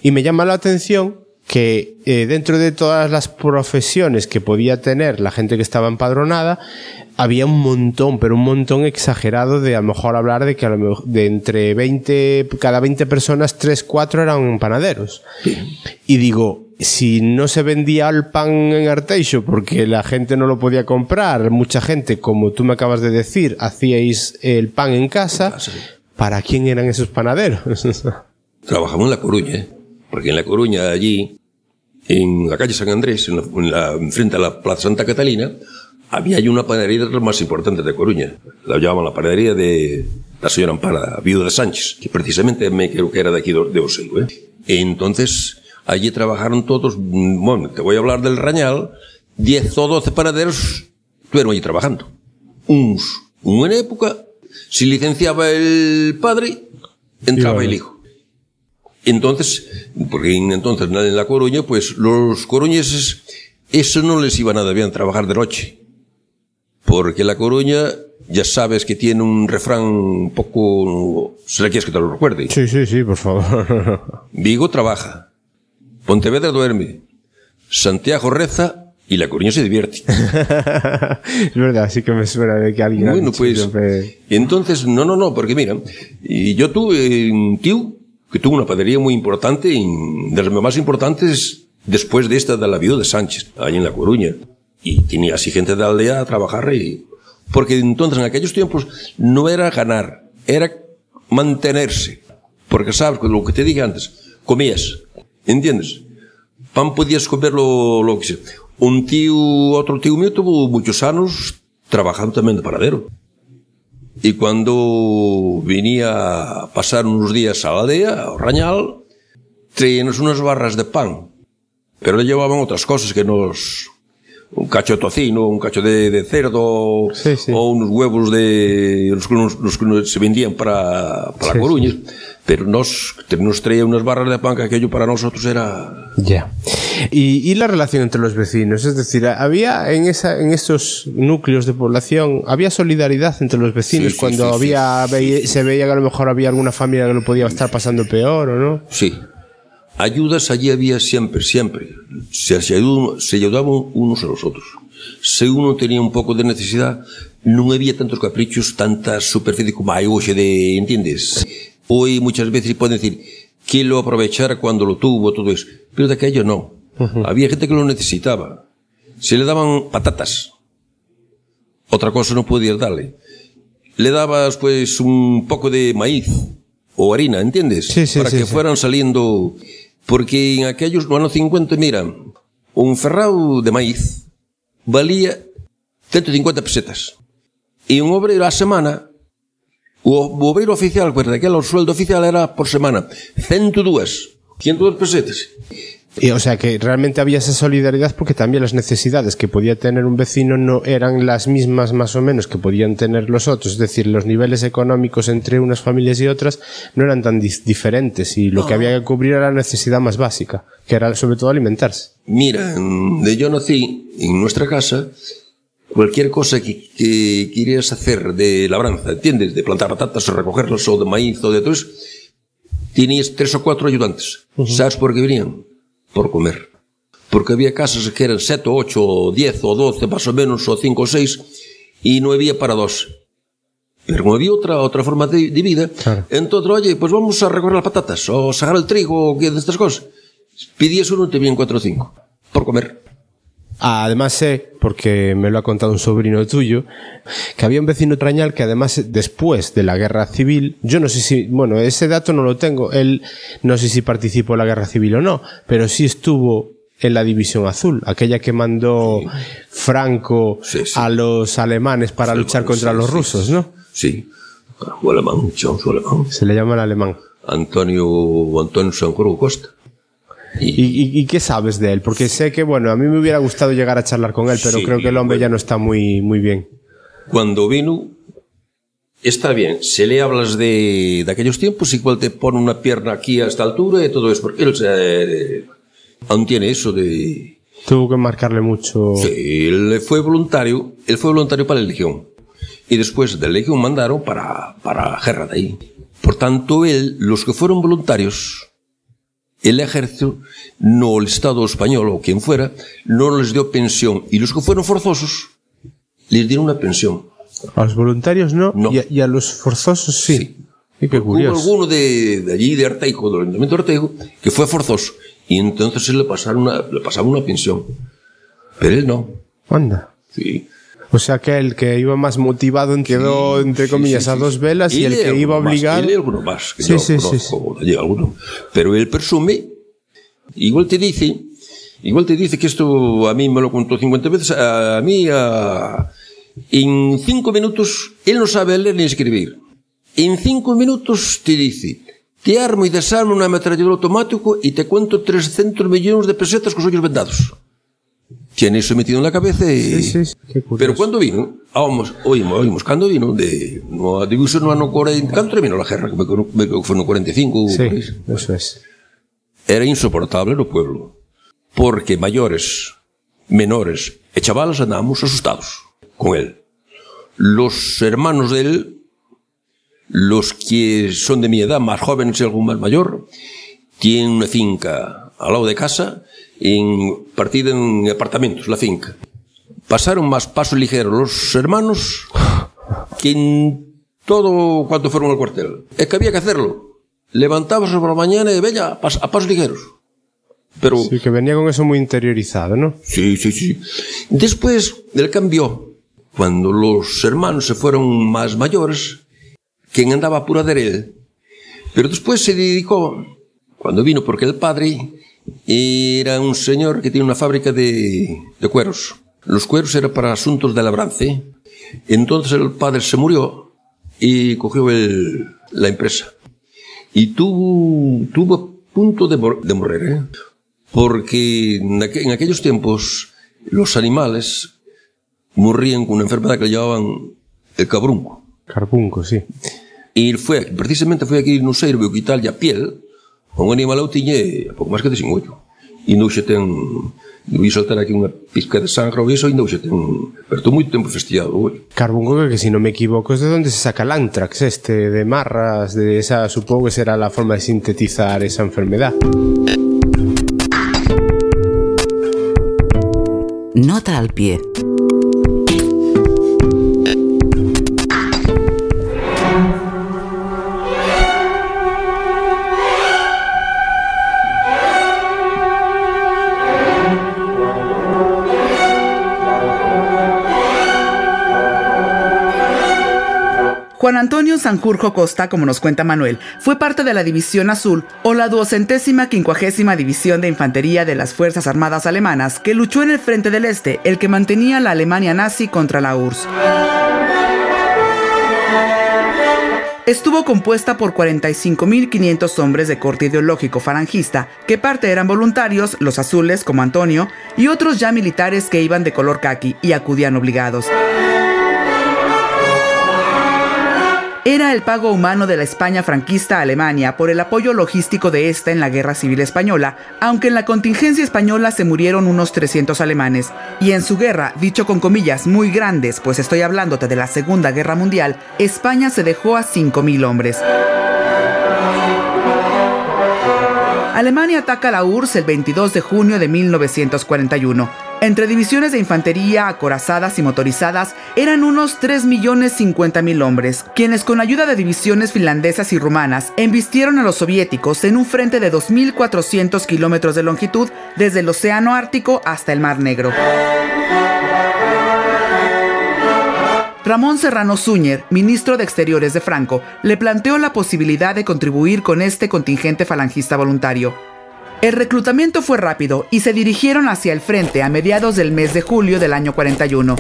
Y me llama la atención que eh, dentro de todas las profesiones que podía tener la gente que estaba empadronada, había un montón, pero un montón exagerado de a lo mejor hablar de que a lo mejor de entre 20, cada 20 personas, 3, 4 eran panaderos. Y digo, si no se vendía el pan en Arteixo porque la gente no lo podía comprar, mucha gente, como tú me acabas de decir, hacíais el pan en casa, ¿para quién eran esos panaderos? Trabajamos en La Coruña, ¿eh? Porque en La Coruña, allí, en la calle San Andrés, en la, en la- frente a la Plaza Santa Catalina, había allí una panadería de las más importantes de Coruña. La llamaban la panadería de la señora Ampara, viuda de Sánchez, que precisamente me creo que era de aquí de Oseiro. ¿eh? Entonces, allí trabajaron todos, bueno, te voy a hablar del Rañal, 10 o 12 panaderos estuvieron allí trabajando. Uns, una época, si licenciaba el padre, entraba el hijo. Entonces, porque en- entonces en La Coruña, pues los coruñeses, eso no les iba nada bien trabajar de noche. Porque La Coruña, ya sabes que tiene un refrán un poco, si le quieres que te lo recuerde. sí, sí, sí, por favor. Vigo trabaja, Pontevedra duerme, Santiago reza y La Coruña se divierte. es verdad, sí que me suena de que alguien Bueno, pues, siempre- entonces, no, no, no, porque mira, y yo tuve un tío que tuvo una panadería muy importante, y de las más importantes después de esta de la viuda de Sánchez, allí en La Coruña. Y tenía así gente de aldea a trabajar y... Porque entonces en aquellos tiempos no era ganar, era mantenerse. Porque sabes, lo que te dije antes, comías, ¿entiendes? Pan podías comer lo, lo que sea. Un tío, otro tío mío tuvo muchos años trabajando también de paradero. Y cuando venía a pasar unos días a la aldea, a Rañal, traíanos unas barras de pan. Pero le llevaban otras cosas que nos... Un cacho de tocino, un cacho de, de cerdo, Sí, sí. o unos huevos de los que, los se vendían para, para Sí, Coruña. Pero nos, nos traía unas barras de pan que aquello para nosotros era... Ya. Y, y la relación entre los vecinos, es decir, había en esa, en estos núcleos de población, había solidaridad entre los vecinos cuando había se veía que a lo mejor había alguna familia que lo podía estar pasando peor o no. Sí. Ayudas allí había siempre, siempre. Se, se, ayudaban, se ayudaban unos a los otros. Si uno tenía un poco de necesidad, no había tantos caprichos, tanta superficie como hay hoy de, ¿entiendes? Hoy muchas veces se puede decir que lo aprovechara cuando lo tuvo, todo eso. Pero de aquello no. Había gente que lo necesitaba. Se le daban patatas. Otra cosa no podías darle. Le dabas pues un poco de maíz o harina, ¿entiendes? Sí, sí, Para sí, que fueran saliendo. Porque en aquellos, no ano 50, mira, un ferrao de maíz valía 150 pesetas. E un obreiro a semana, o obreiro oficial, pues, daquela o sueldo oficial era por semana, 102, 102 pesetas. Y, o sea que realmente había esa solidaridad porque también las necesidades que podía tener un vecino no eran las mismas más o menos que podían tener los otros. Es decir, los niveles económicos entre unas familias y otras no eran tan diferentes y lo que había que cubrir era la necesidad más básica, que era sobre todo alimentarse. Mira, de yo nací en nuestra casa, cualquier cosa que, que quieras hacer de labranza, ¿entiendes? De plantar patatas o recogerlas o de maíz o de todo eso, tenías tres o cuatro ayudantes. ¿Sabes por qué venían? Por comer. Porque había casas que eran siete, ocho, o diez o doce más o menos, o cinco o seis, y no había para dos. Pero no había otra, otra forma de, de vida. Claro. Entonces, oye, pues vamos a recoger las patatas, o sacar el trigo, o que de estas cosas. Pidías uno y te vienen cuatro o cinco. Por comer. Además sé, porque me lo ha contado un sobrino tuyo, que había un vecino trañal que además después de la guerra civil, yo no sé si, bueno, ese dato no lo tengo, él no sé si participó en la guerra civil o no, pero sí estuvo en la División Azul, aquella que mandó Franco Sí, sí. a los alemanes para luchar contra los rusos, ¿no? Sí. O alemán, alemán. Se le llama el alemán. Antonio, Antonio Sanjurgo Costa. ¿Y, y, y qué sabes de él? Porque sé que, bueno, a mí me hubiera gustado llegar a charlar con él, pero Sí, creo que el hombre bueno. ya no está muy, muy bien. Cuando vino, está bien. Se le hablas de, de aquellos tiempos, igual te pone una pierna aquí a esta altura y todo eso, porque él eh, aún tiene eso de... Tuvo que marcarle mucho. Sí, él fue voluntario, él fue voluntario para la Legión. Y después de la Legión mandaron para, para la guerra de ahí. Por tanto, él, los que fueron voluntarios, el ejército, no el Estado español o quien fuera, no les dio pensión. Y los que fueron forzosos, les dieron una pensión. A los voluntarios no, No. Y, a, y a los forzosos sí. Sí. Y qué Hubo curioso. alguno de, de allí, de Arteijo, del Ayuntamiento de Arteijo, que fue forzoso. Y entonces le, pasaron una, le pasaba una pensión. Pero él no. Anda. Sí. O sea que el que iba más motivado quedó, entre Sí, comillas, sí, a sí, dos sí. velas y, el lee que iba más, obligado. y lee alguno más, que Sí, yo sí, sí, conozco alguno. Pero él presume, igual te dice, igual te dice que esto a mí me lo contó 50 veces, a, mí a, en cinco minutos, él no sabe leer ni escribir. En cinco minutos te dice, te armo y desarmo una ametralladora automático y te cuento 300 millones de pesetas con los ojos vendados. Tiene eso metido en la cabeza y... Sí, sí, sí. Pero cuando vino, oímos, oímos, oímos, cuando vino de, no, digo no ano 40, ¿cuánto terminó la guerra? Que me, me, me fue no 45, Sí, ahí. eso es. Era insoportable el pueblo. Porque mayores, menores e chavalas andábamos asustados con él. Los hermanos de él, los que son de mi edad, más jóvenes y algún más mayor, tienen una finca al lado de casa, en, partida en apartamentos, la finca. Pasaron más paso ligero los hermanos que en todo cuanto fueron al cuartel. Es que había que hacerlo. Levantabas por la mañana y veía a, pas- a pasos ligeros. Pero Sí, que venía con eso muy interiorizado, ¿no? Sí, sí, sí. Después él cambió. Cuando los hermanos se fueron más mayores, quien andaba a pura de él. Pero después se dedicó, cuando vino, porque el padre era un señor que tiene una fábrica de, de cueros. Los cueros eran para asuntos de labranza. Entonces el padre se murió y cogió el- la empresa. Y tuvo, tuvo a punto de, mor- de morir, ¿eh? porque en, aqu- en aquellos tiempos los animales morían con una enfermedad que le llamaban el cabrunco. Carbunco, sí. Y fue, precisamente fue aquí no sei, veo quitarlle a piel un animalou tiñe pouco máis que de cingollo. E non xe ten... Vi soltar aquí unha pizca de sangre ou iso, ainda xe ten... Pero tú moito tempo festillado o ollo. Carbungo, que se si non me equivoco, é de onde se saca l'antrax este de marras, de esa, supongo que será la forma de sintetizar esa enfermedad. Nota al pie. Juan Antonio Sanjurjo Costa, como nos cuenta Manuel, fue parte de la División Azul o la duocentésima quincuagésima División de Infantería de las Fuerzas Armadas Alemanas que luchó en el Frente del Este, el que mantenía la Alemania nazi contra la URSS. Estuvo compuesta por 45.500 hombres de corte ideológico falangista, que parte eran voluntarios, los azules como Antonio, y otros ya militares que iban de color caqui y acudían obligados. Era el pago humano de la España franquista a Alemania por el apoyo logístico de esta en la Guerra Civil Española, aunque en la contingencia española se murieron unos 300 alemanes, y en su guerra, dicho con comillas muy grandes, pues estoy hablándote de la Segunda Guerra Mundial, España se dejó a 5.000 hombres. Alemania ataca la URSS el 22 de junio de 1941. Entre divisiones de infantería, acorazadas y motorizadas, eran unos 3.050.000 hombres, quienes con ayuda de divisiones finlandesas y rumanas embistieron a los soviéticos en un frente de 2.400 kilómetros de longitud desde el Océano Ártico hasta el Mar Negro. Ramón Serrano Zúñer, ministro de Exteriores de Franco, le planteó la posibilidad de contribuir con este contingente falangista voluntario. El reclutamiento fue rápido y se dirigieron hacia el frente a mediados del mes de julio del año 41.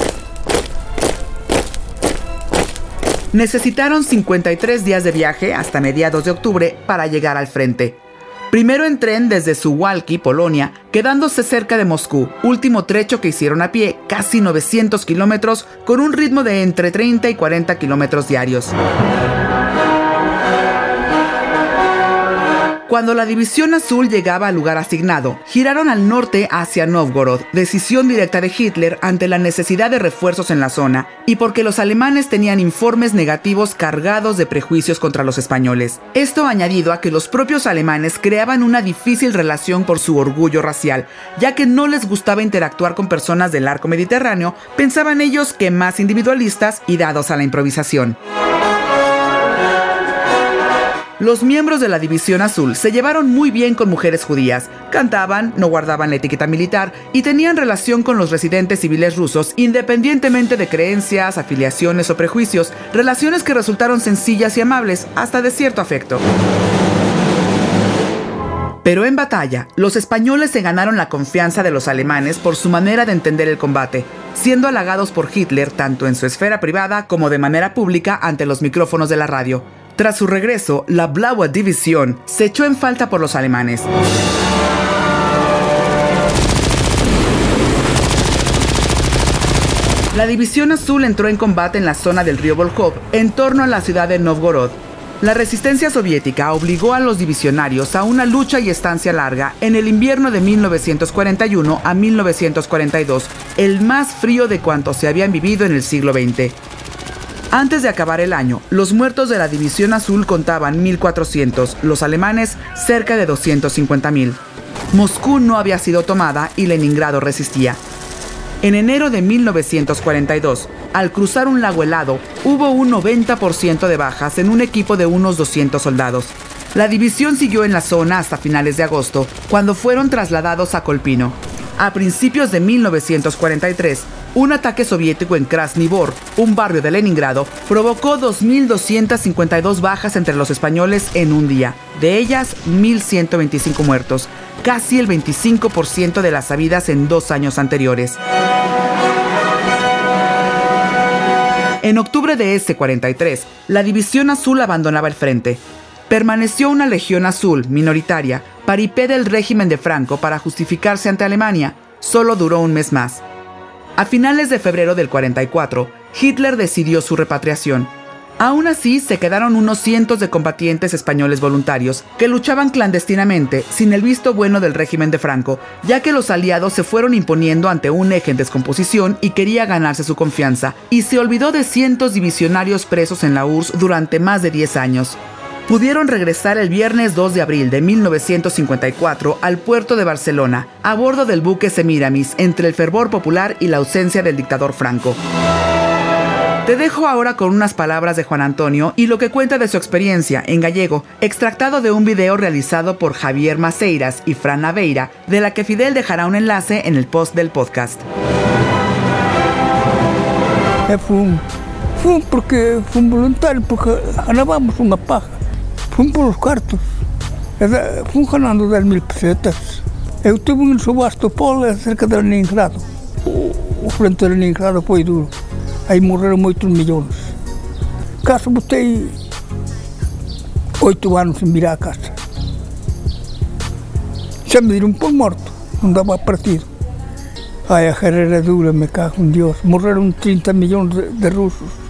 Necesitaron 53 días de viaje hasta mediados de octubre para llegar al frente. Primero en tren desde Suwalki, Polonia, quedándose cerca de Moscú, último trecho que hicieron a pie, casi 900 kilómetros, con un ritmo de entre 30 y 40 kilómetros diarios. Cuando la División Azul llegaba al lugar asignado, giraron al norte hacia Novgorod, decisión directa de Hitler ante la necesidad de refuerzos en la zona y porque los alemanes tenían informes negativos cargados de prejuicios contra los españoles. Esto añadido a que los propios alemanes creaban una difícil relación por su orgullo racial, ya que no les gustaba interactuar con personas del arco mediterráneo, pensaban ellos que más individualistas y dados a la improvisación. Los miembros de la División Azul se llevaron muy bien con mujeres judías, cantaban, no guardaban la etiqueta militar y tenían relación con los residentes civiles rusos independientemente de creencias, afiliaciones o prejuicios, relaciones que resultaron sencillas y amables, hasta de cierto afecto. Pero en batalla, los españoles se ganaron la confianza de los alemanes por su manera de entender el combate, siendo halagados por Hitler tanto en su esfera privada como de manera pública ante los micrófonos de la radio. Tras su regreso, la Blaue División se echó en falta por los alemanes. La División Azul entró en combate en la zona del río Volkhov, en torno a la ciudad de Novgorod. La resistencia soviética obligó a los divisionarios a una lucha y estancia larga en el invierno de 1941 a 1942, el más frío de cuanto se habían vivido en el siglo XX. Antes de acabar el año, los muertos de la División Azul contaban 1.400, los alemanes cerca de 250.000. Moscú no había sido tomada y Leningrado resistía. En enero de 1942, al cruzar un lago helado, hubo un 90% de bajas en un equipo de unos 200 soldados. La división siguió en la zona hasta finales de agosto, cuando fueron trasladados a Colpino. A principios de 1943, un ataque soviético en Krasny Bor, un barrio de Leningrado, provocó 2.252 bajas entre los españoles en un día, de ellas 1.125 muertos, casi el 25% de las habidas en dos años anteriores. En octubre de ese 43, la División Azul abandonaba el frente. Permaneció una Legión Azul, minoritaria, paripé del régimen de Franco para justificarse ante Alemania. Solo duró un mes más. A finales de febrero del 44, Hitler decidió su repatriación. Aún así, se quedaron unos cientos de combatientes españoles voluntarios que luchaban clandestinamente sin el visto bueno del régimen de Franco, ya que los aliados se fueron imponiendo ante un eje en descomposición y quería ganarse su confianza, y se olvidó de cientos divisionarios presos en la URSS durante más de 10 años pudieron regresar el viernes 2 de abril de 1954 al puerto de Barcelona, a bordo del buque Semiramis, entre el fervor popular y la ausencia del dictador Franco. Te dejo ahora con unas palabras de Juan Antonio y lo que cuenta de su experiencia en gallego, extractado de un video realizado por Javier Maceiras y Fran Naveira, de la que Fidel dejará un enlace en el post del podcast. Fue, porque fue voluntario, porque ganábamos una paja. Fui pelos cartos. Fui ganando 10 mil pesetas. Eu tive um subasto polo cerca de Leningrado. O frente de Leningrado foi duro. Aí morreram 8 milhões. Casa botei 8 anos sem virar a casa. Já me deram por morto. Não dava partido. Ai, a guerra era dura, me cago em Deus. Morreram 30 milhões de, de russos.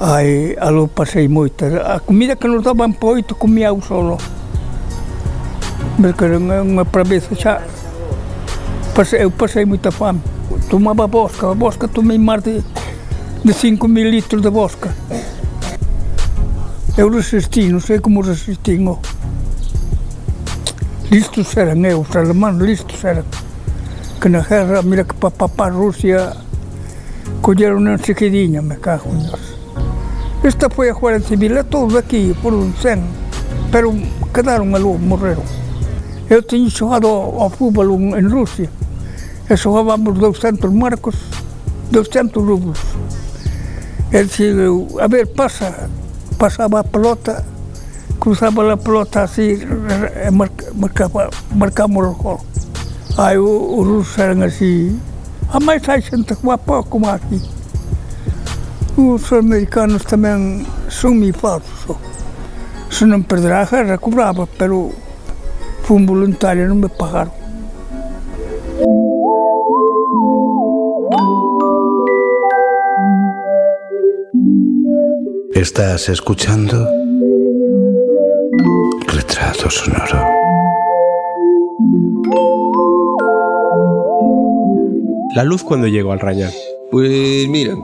Ai, aló pasei moita. A comida que nos daban poito oito comía eu solo. Porque era unha prabeza xa. Pasei, eu pasei moita fame. Tomaba bosca, a bosca tomei máis de, de 5 mil litros de bosca. Eu resisti, non sei como resisti. no. Oh. Listos eran eu, os alemanos listos eran. Que na guerra, mira que para papá Rusia colleron en sequidinha, me cago en Dios. Esta foi a Guardia Civil, é todos aquí, por un cen, pero quedaron algo, morreron. Eu tiña xogado ao, ao fútbol un- en Rusia, e xogábamos 200 marcos, 200 rublos. E dicía, eu, a ver, pasa, pasaba a pelota, cruzaba a pelota así, e marca, marcaba, marcamos o gol. Aí o- os rusos eran así, a máis hai xente guapa como aquí. Os americanos tamén son mi falsos. Se non perderá a guerra, cobraba, pero fui un voluntario, non me pagaron. Estás escuchando Retrato Sonoro. La luz cuando llegó al Rañal. Pois mira,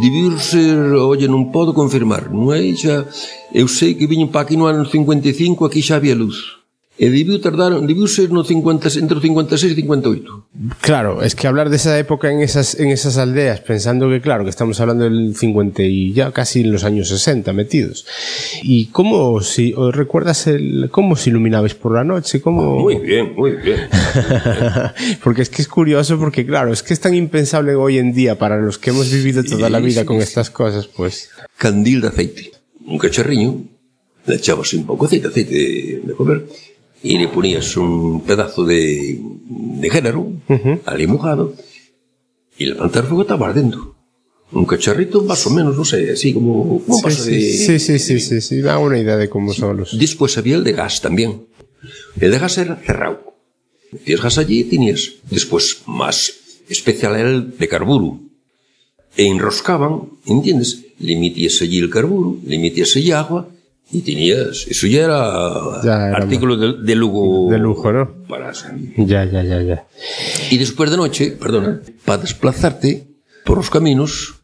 Debiu ser, oye, non podo confirmar, non é? Xa, eu sei que viñen para aquí no ano 55, aquí xa había luz. E debiu tardar, debiu ser no 50, entre o 56 e 58. Claro, es que hablar de esa época en esas, en esas aldeas, pensando que, claro, que estamos hablando del 50 y ya casi en los años 60 metidos. ¿Y cómo, si, o recuerdas el, cómo se iluminabais por la noche? ¿Cómo? Muy bien, muy bien. porque es que es curioso, porque claro, es que es tan impensable hoy en día para los que hemos vivido toda la vida con estas cosas, pues. Candil de aceite. Un cacharriño, le echabas un pouco de aceite, aceite de, de comer, y le ponías un pedazo de, de género, ali mojado, y levantar fuego estaba ardiendo. Un cacharrito más o menos, no sé, así como, como un Sí, vaso de... sí, sí, sí, sí, sí, da una idea de cómo son los. Después había el de gas también. El de gas era cerrado. Metías gas allí y tenías. Después, más especial era el de carburo. E enroscaban, ¿entiendes? Le metías allí el carburo, le metías allí agua y tenías. Eso ya era, Ya era artículo de, de lujo. De lujo, ¿no? Para, Ya, ya, ya, ya. y después de noche, perdona, para desplazarte por los caminos,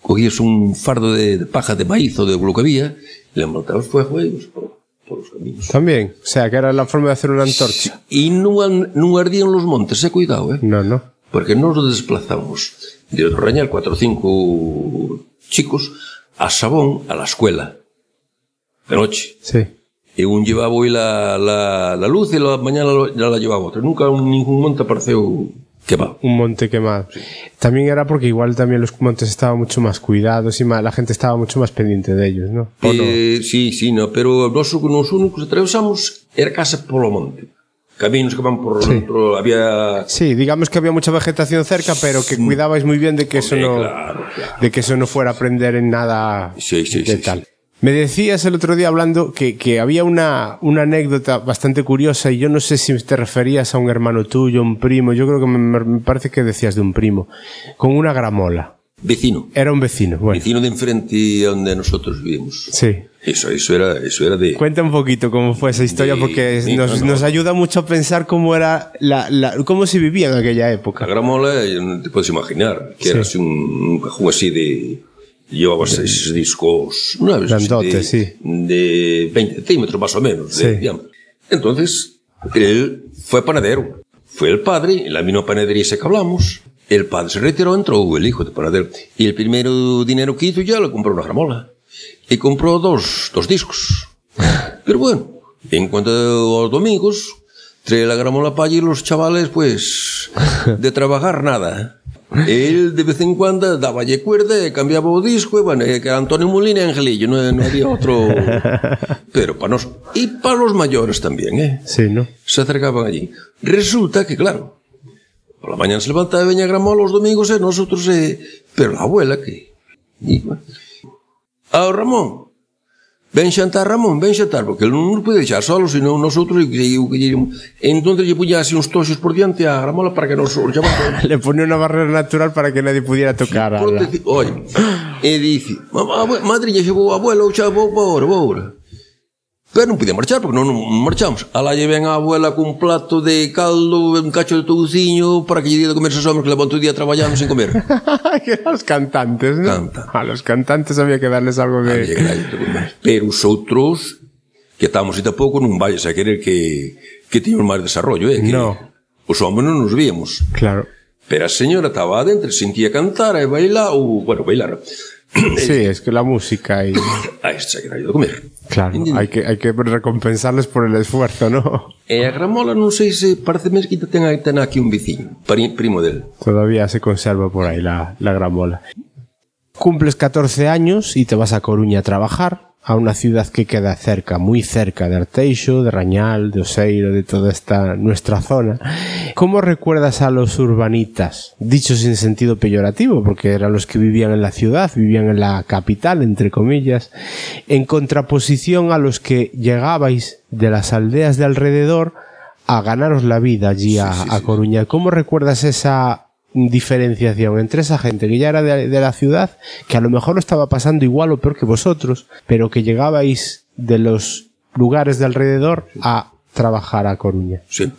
cogías un fardo de, de paja de maíz o de lo que había, le montabas fuego y ibas por, por los caminos. También, o sea, que era la forma de hacer una antorcha. Y no, no ardían los montes, eh, cuidado, eh. No, no. Porque nos desplazamos de Rañal cuatro o cinco chicos a Sabón a la escuela. De noche. Sí. Y un llevaba hoy la, la, la luz y la mañana ya la llevaba otro. Nunca un- ningún monte apareceu que va. un monte quemado. También era porque igual también los montes estaban mucho más cuidados y más, la gente estaba mucho más pendiente de ellos, ¿no? ¿O no? Eh, sí, sí, no, pero nos, nos únicos que atravesamos era casa polo monte. Caminos que van por dentro, había... Sí, digamos que había mucha vegetación cerca, pero que cuidabais muy bien de que eso no, claro, claro. de que eso no fuera a prender en nada Sí, sí, de sí, tal. Me decías el otro día hablando que, que había una, una anécdota bastante curiosa y yo no sé si te referías a un hermano tuyo, un primo, yo creo que me, me parece que decías de un primo, con una gramola. Vecino. Era un vecino, bueno. Vecino de enfrente donde nosotros vivimos. Sí. Eso, eso era, eso era de... Cuenta un poquito cómo fue esa historia De- porque de- nos, no, no. nos ayuda mucho a pensar cómo era la, la- cómo se vivía en aquella La época. gramola, eh, no te puedes imaginar, que Sí. era así un, un cajón así de... Llevaba seis discos, una vez así Grandote, de, sí. de 20 centímetros más o menos de Sí. diámetro. Entonces, él fue panadero. Fue el padre, en la misma panadería que hablamos. El padre se retiró, entró el hijo de panadero. Y el primer dinero que hizo ya le compró una gramola. Y compró dos, dos discos. Pero bueno, en cuanto a los domingos, trae la gramola para allí los chavales, pues, de trabajar nada. Él de vez en cuando daba ya cuerda, y cambiaba o disco, y bueno, que era Antonio Molina y Angelillo, no, no había otro. Pero para nos, y para los mayores también, ¿eh? Sí, ¿no? se acercaban allí. Resulta que, claro, por la mañana se levantaba Veña Gramola los domingos, eh, nosotros, eh, pero la abuela que... Y, bueno, ah, Ramón, Ven xantar Ramón, ven xantar, porque non nos pode deixar solos, senón nosotros, e que que lle... Entón lle puña así uns toxos por diante a Ramola para que nos chamamos. le pone unha barrera natural para que nadie pudiera tocar. Sí, Oi, e dice, madriña, chegou vou abuelo, xa vou, vou, vou, vou, vou, Pero non podía marchar, porque non, non marchamos. Alá lle ven a abuela cun plato de caldo, un cacho de touciño, para que lle diga de comer esos homens que levan todo o día traballando sin comer. que os cantantes, non? Canta. A los cantantes había que darles algo de... Que. Pero os outros, que estamos e tampouco, non vayas a querer que, que tiñan máis desarrollo, eh? Que no. Os homens non nos víamos. Claro. Pero a señora estaba adentro, sentía cantar e bailar, ou, bueno, bailar, Sí, es que la música y... A esta que de comer. Claro, hay que, hay que recompensarles por el esfuerzo, ¿no? E a gramola, non sei se parece que ten, ten aquí un veciño, primo del. Todavía se conserva por ahí la, la gramola. Cumples 14 años y te vas a Coruña a trabajar, a una ciudad que queda cerca, muy cerca de Arteixo, de Rañal, de Oseiro, de toda esta nuestra zona. ¿Cómo recuerdas a los urbanitas? Dicho sin sentido peyorativo, porque eran los que vivían en la ciudad, vivían en la capital, entre comillas, en contraposición a los que llegabais de las aldeas de alrededor a ganaros la vida allí a, a Coruña. ¿Cómo recuerdas esa diferenciación entre esa gente que ya era de, la ciudad, que a lo mejor lo estaba pasando igual o peor que vosotros, pero que llegabais de los lugares de alrededor a trabajar a Coruña? Sí.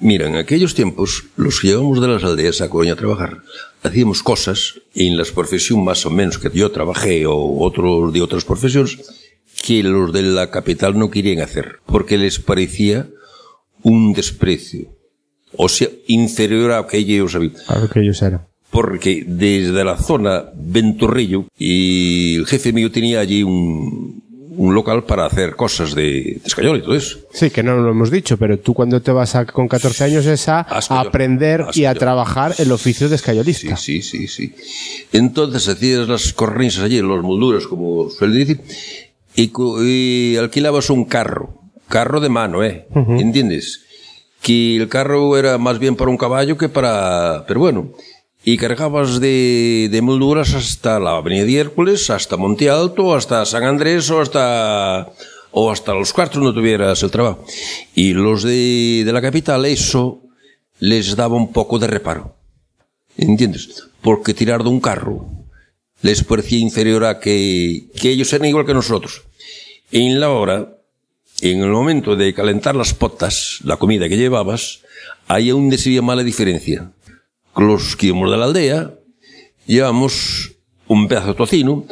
Mira, en aquellos tiempos, los que llevamos de las aldeas a Coruña a trabajar, hacíamos cosas en las profesiones más o menos que yo trabajé o otros de otras profesiones que los de la capital no querían hacer, porque les parecía un desprecio, o sea, inferior a que ellos habían. A lo que ellos eran. Porque desde la zona Venturrillo, y el jefe mío tenía allí un, un local para hacer cosas de, de escayola y todo eso. Sí, que no lo hemos dicho, pero tú cuando te vas a, con 14 años es a, A aprender A y a trabajar el oficio de Sí, escayolista. sí, sí, sí. Entonces hacías las cornisas allí, los molduras, como suele decir, y, y alquilabas un carro, carro de mano, ¿eh? ¿Entiendes? Que el carro era más bien para un caballo que para... Pero bueno, y cargabas de, de molduras hasta la Avenida de Hércules, hasta Monte Alto, hasta San Andrés o hasta... o hasta los cuartos no tuvieras el trabajo. Y los de, de la capital, eso les daba un poco de reparo. ¿Entiendes? Porque tirar de un carro les parecía inferior a que, que ellos eran igual que nosotros. En la hora, en el momento de calentar las potas, la comida que llevabas, ahí aún veía mala diferencia. Los que íbamos de la aldea, llevamos un pedazo de tocino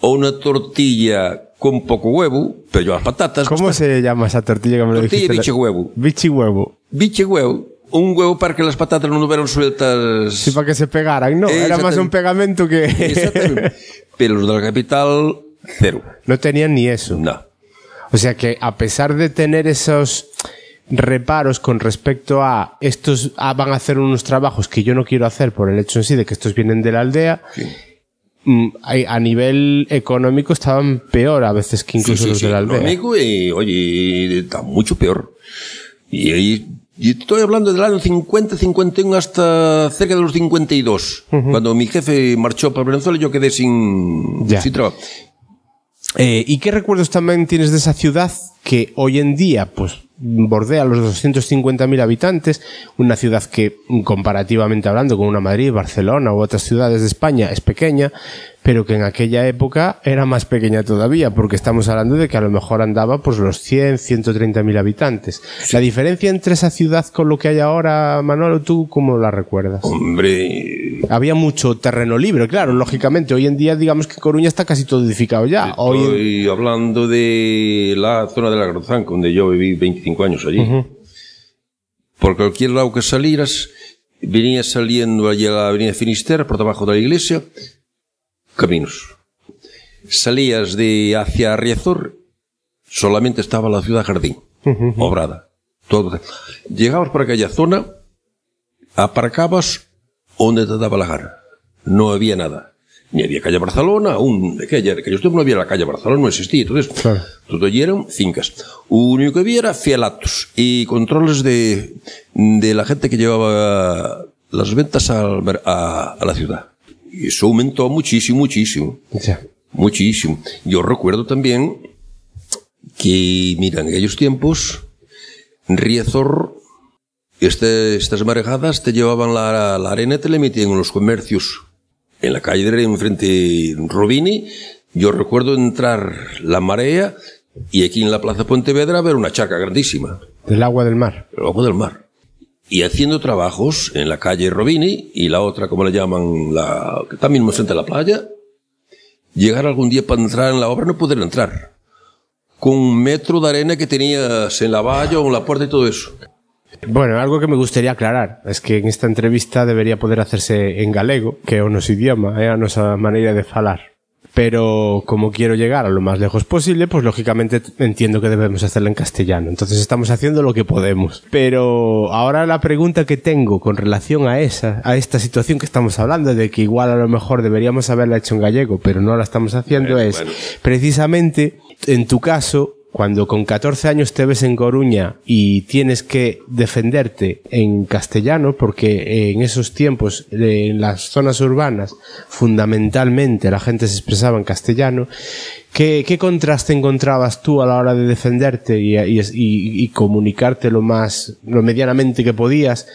o una tortilla con poco huevo, pero llevas patatas. ¿Cómo se llama esa tortilla que me lo Tortilla biche huevo. Bichi huevo. Biche huevo. Un huevo para que las patatas no estuvieran sueltas. Sí, para que se pegaran. No, era más un pegamento que... Exactamente. Pero los de la capital, cero. no tenían ni eso. No. O sea que a pesar de tener esos reparos con respecto a estos ah, van a hacer unos trabajos que yo no quiero hacer por el hecho en sí de que estos vienen de la aldea, mm, hay- a nivel económico estaban peor a veces que incluso Sí, sí, los sí, de la aldea. económico y, oye, está mucho peor. Y, ahí- y estoy hablando del año 50, 51 hasta cerca de los 52. Cuando mi jefe marchó para Venezuela, yo quedé sin, Ya. sin trabajo. Eh, ¿Y qué recuerdos también tienes de esa ciudad que hoy en día pues bordea los 250.000 habitantes? Una ciudad que comparativamente hablando con una Madrid, Barcelona u otras ciudades de España es pequeña, pero que en aquella época era más pequeña todavía, porque estamos hablando de que a lo mejor andaba pues los 100, 130.000 habitantes. La diferencia entre esa ciudad con lo que hay ahora, Manolo, ¿tú cómo la recuerdas? Hombre, Había mucho terreno libre, claro, lógicamente. Hoy en día, digamos que Coruña está casi todo edificado ya. Hoy en- hablando de la zona de la Grozanca, donde yo viví 25 años allí. Por cualquier lado que salieras, venía saliendo allí a la avenida Finisterre, por debajo de la iglesia, caminos. Salías de hacia Riazor, solamente estaba la ciudad jardín, obrada. Todo. Llegabas por aquella zona, aparcabas donde te daba la gana. No había nada. Ni había calle Barcelona, aún de aquella, de aquellos tiempos no había la calle Barcelona, no existía. Entonces, Claro. todo allí eran fincas. Único que había era fielatos y controles de, de la gente que llevaba las ventas al a, a la ciudad. Y eso aumentó muchísimo, muchísimo. Muchísimo. Yo recuerdo también que, mira, en aquellos tiempos, Riazor, este, estas marejadas te llevaban la, la arena y te la metían en los comercios. En la calle de enfrente Robini, yo recuerdo entrar la marea y aquí en la Plaza Pontevedra ver una charca grandísima, Del agua del mar. el agua del mar. Y haciendo trabajos en la calle Robini y la otra, como le llaman, la, que está mismo frente a la playa, llegar algún día para entrar en la obra no poder entrar. Con un metro de arena que tenías en la valla o en la puerta y todo eso. Bueno, algo que me gustaría aclarar es que en esta entrevista debería poder hacerse en galego, que é o noso idioma, é a nosa maneira de falar. Pero como quiero llegar a lo más lejos posible, pues lógicamente entiendo que debemos hacerlo en castellano. Entonces estamos haciendo lo que podemos. Pero ahora la pregunta que tengo con relación a esa, a esta situación que estamos hablando, de que igual a lo mejor deberíamos haberla hecho en gallego, pero no la estamos haciendo, Bueno, es bueno. precisamente en tu caso, cuando con 14 años te ves en Coruña y tienes que defenderte en castellano, porque en esos tiempos, en las zonas urbanas, fundamentalmente la gente se expresaba en castellano, ¿qué, qué contraste encontrabas tú a la hora de defenderte y, y- comunicarte lo más, lo medianamente que podías?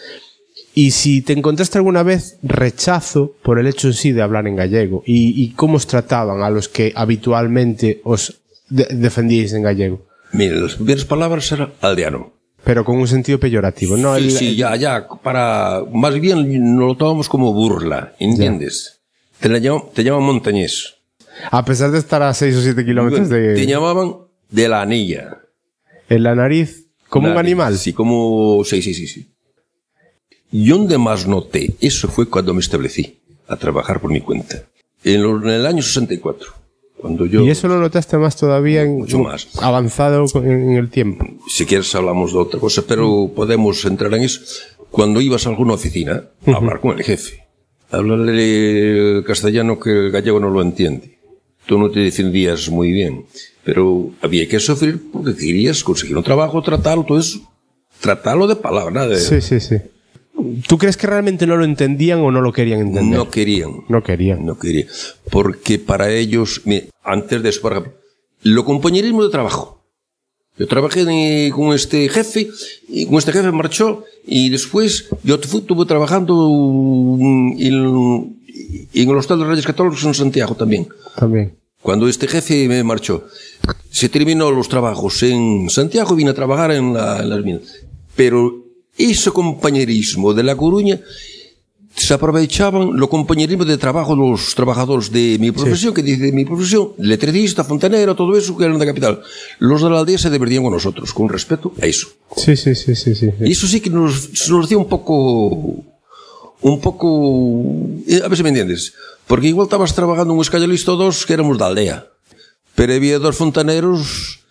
Y si te encontraste alguna vez rechazo por el hecho en sí de hablar en gallego y cómo os trataban a los que habitualmente os de- defendíais en gallego, Mira, las primeras palabras eran aldeano. pero con un sentido peyorativo, ¿no? Sí, El- sí, ya, ya, para, más bien nos lo tomamos como burla, ¿entiendes? Te, la llaman, te llaman montañés. A pesar de estar a 6 o 7 kilómetros Te de llamaban de la anilla. en la nariz, como un animal. Sí, como, sí, sí, sí, sí. Y donde más noté, eso fue cuando me establecí a trabajar por mi cuenta. En el año 64. Cuando yo, Y eso lo notaste más todavía en, Mucho más. avanzado en el tiempo. si quieres hablamos de otra cosa, pero podemos entrar en eso. Cuando ibas a alguna oficina, a hablar con el jefe, hablarle castellano que el gallego no lo entiende. Tú no te defendías muy bien, pero había que sufrir porque querías conseguir un trabajo, tratarlo, todo eso. Tratarlo de palabra, de... Sí, sí, sí. ¿Tú crees que realmente no lo entendían o no lo querían entender? no querían. No querían. No quería. Porque para ellos, mire, antes de eso, por ejemplo, lo compañerismo de trabajo. Yo trabajé en- con este jefe, y con este jefe marchó, y después yo estuve trabajando mm, en, en el Hostal de Reyes Católicos en Santiago también. También. Cuando este jefe me marchó, se terminó los trabajos en Santiago y vine a trabajar en, la- en las minas. Pero Iso compañerismo de La Coruña se aprovechaban lo compañerismo de trabajo dos trabajadores de mi profesión, sí. que dice de mi profesión, letrerista, fontanero, todo eso que eran da capital. Los de la aldea se divertían con nosotros, con respeto a eso. Sí, sí, sí, sí, sí. Eso sí que nos, nos hacía un poco un pouco... Eh, a ver se me entiendes. Porque igual estabas trabajando un escallolisto dos que éramos da aldea. Pero había dos fontaneros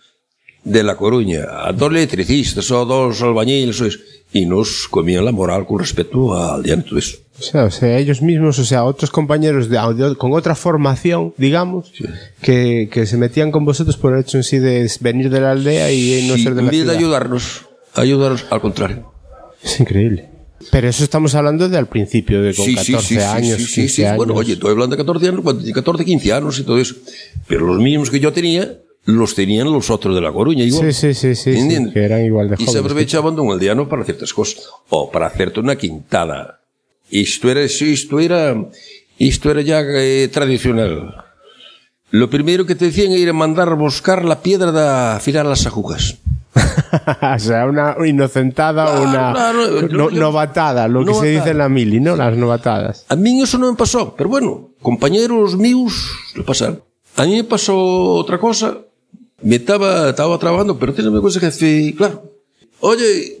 de La Coruña, a dos electricistas, ou dos albañiles, ou eso. Y nos comían la moral con respecto a aldeano y todo eso. O sea, o sea, ellos mismos, o sea, otros compañeros de, con otra formación, digamos, que, que se metían con vosotros por el hecho en sí de venir de la aldea y no Sí, ser de la vez de ciudad. ayudarnos, ayudarnos al contrario. Es increíble. Pero eso estamos hablando de al principio, de con Sí, 14 sí, sí, sí, años, sí, sí, 15 sí. años. Bueno, oye, estoy hablando de 14 años, cuando tenía 14, 15 años y todo eso. Pero los mismos que yo tenía, los tenían los otros de La Coruña igual. Sí, sí, sí, sí, que eran igual de Y se jóvenes. aprovechaban de un aldeano para ciertas cosas. O para hacerte una quintada. Isto era, isto era, isto era ya eh, tradicional. Lo primero que te decían era mandar a buscar la piedra de afilar las agujas. o sea, una inocentada o una claro, no- novatada, lo que se novatada. dice en la mili, ¿no? Las novatadas. A mí eso no me pasó, pero bueno, compañeros míos lo pasaron. A mí me pasó otra cosa. Me estaba, estaba trabajando, pero tiene cosa que fui, claro. Oye,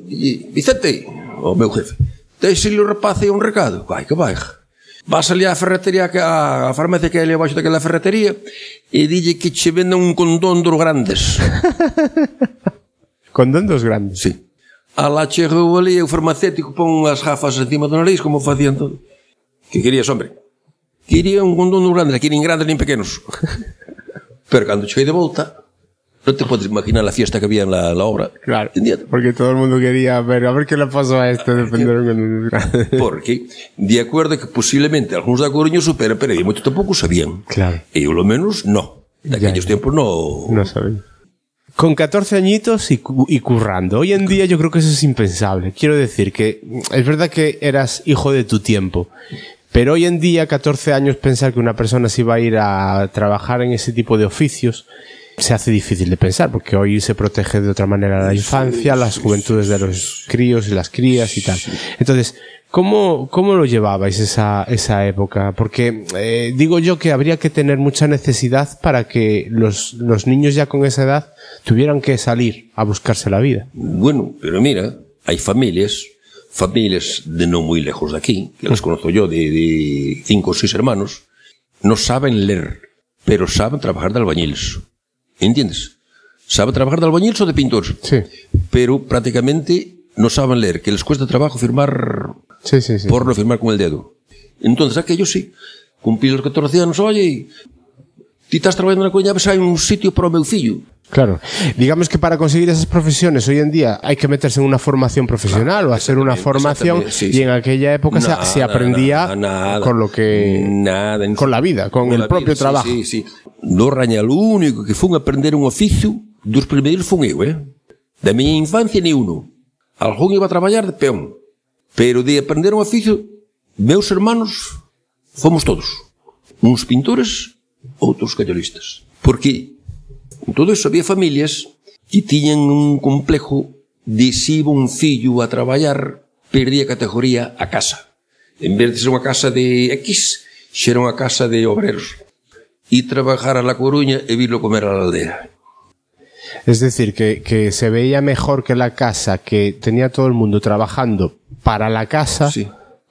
Vicente, o meu jefe, deixele o rapaz aí un recado. Vai, que vai. Vas ali á ferretería, que a, a farmacia que é ali abaixo daquela ferretería, e dille que che venda un condón dos grandes. condón dos grandes? Sí. A la chegou ali o farmacéutico pon as gafas encima do nariz, como facían todo. Que querías, hombre? Quería un condón dos grandes, aquí nin grandes nin pequenos. Pero cando cheguei de volta, non te podes imaginar a fiesta que había en la, la obra. Claro. Porque todo el mundo quería ver, a ver qué le pasó a este. Porque, de acordo que posiblemente algúns da Coruña superan, pero moito tampouco sabían. Claro. E eu, lo menos, no. Daquellos Ya, ya. tempos no... No sabía. Con 14 añitos y, y currando. Hoy en día yo creo que eso es impensable. Quiero decir que es verdad que eras hijo de tu tiempo. Pero hoy en día, 14 años, pensar que una persona se iba a ir a trabajar en ese tipo de oficios se hace difícil de pensar, porque hoy se protege de otra manera la infancia, las juventudes de los críos y las crías y tal. Entonces, ¿cómo, cómo lo llevabais esa, esa época? Porque eh, digo yo que habría que tener mucha necesidad para que los, los niños ya con esa edad tuvieran que salir a buscarse la vida. Bueno, pero mira, Hai familias, familias de non moi lejos de aquí, que las conozco yo, de, de cinco ou seis hermanos, no saben ler, pero saben trabajar de albañiles. Entiendes? Saben trabajar de albañiles ou de pintores. Sí. Pero prácticamente no saben leer, que les cuesta trabajo firmar Sí, sí, sí. por no firmar con el dedo. Entonces aquellos sí, cumplí los 14 anos, oye, ti estás traballando na coña, ves hai un sitio para o meu fillo. Claro. Digamos que para conseguir esas profesiones hoy en día hay que meterse en una formación profesional o hacer una formación sí, y en aquella época se- Nada, se, aprendía nada, nada. con lo que Nada, con la vida, con, el propio vida, sí, trabajo. Sí, sí. no Rañal o único que fun aprender un oficio dos primeiros fun eu, eh? Da miña infancia ni uno. Algún iba a traballar de peón. Pero de aprender un oficio, meus hermanos fomos todos. Uns pintores, outros callolistas. Porque en todo iso había familias que tiñan un complejo de si iba un fillo a traballar, perdía categoría a casa. En vez de ser unha casa de X, xera unha casa de obreros. E trabajar a La Coruña e virlo comer a la aldea. Es decir, que, que se veía mejor que la casa, que tenía todo el mundo trabajando para la casa, Sí.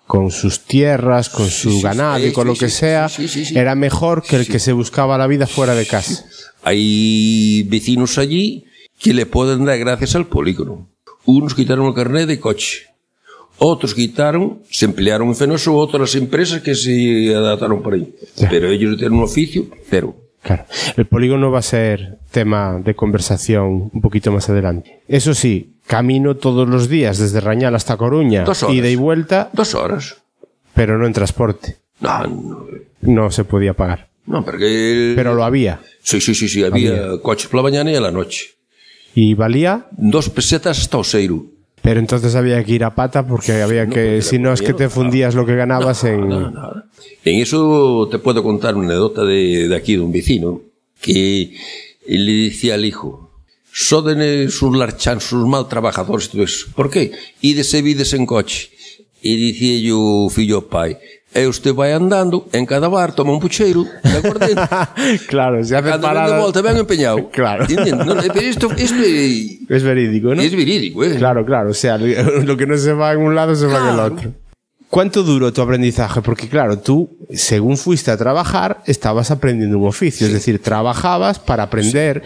con sus tierras, con Sí, su sí, ganado y con lo que sea, era mejor que el que se buscaba la vida fuera de casa. Hai vecinos allí que le poden dar gracias al polígono. Unos quitaron el carnet de coche. Otros quitaron, se emplearon en Fenoso, otras empresas que se adaptaron por ahí. Pero ellos tienen un oficio, cero. Claro. El polígono va a ser tema de conversación un poquito más adelante. Eso sí, camino todos los días desde Rañal hasta Coruña, Dos horas. ida y vuelta, Dos horas. pero no en transporte. No, no, No se podía pagar. no porque... Pero lo había. Sí, sí, sí, sí, había, coches por la mañana y a la noche. Y valía, Dos pesetas hasta Oseiro. Pero entonces había que ir a pata porque había que, si no es que te fundías lo que ganabas no, en... No, en eso te puedo contar una anécdota de, de, aquí, de un vecino, que le decía al hijo, soden sus larchan, sus mal trabajadores, ¿por qué? Y de en coche. Y decía yo, fillo pai, e usted vai andando, en cada bar toma un pucheiro, de claro, se hace Cando ven de parada... volta, ven empeñado. Claro. No, pero isto, isto é, Es verídico, ¿no? es verídico, eh? Claro, claro. O sea, lo que no se va en un lado se va en el Claro. otro. ¿Cuánto duró tu aprendizaje? Porque claro, tú, según fuiste a trabajar, estabas aprendiendo un oficio. Es decir, trabajabas para aprender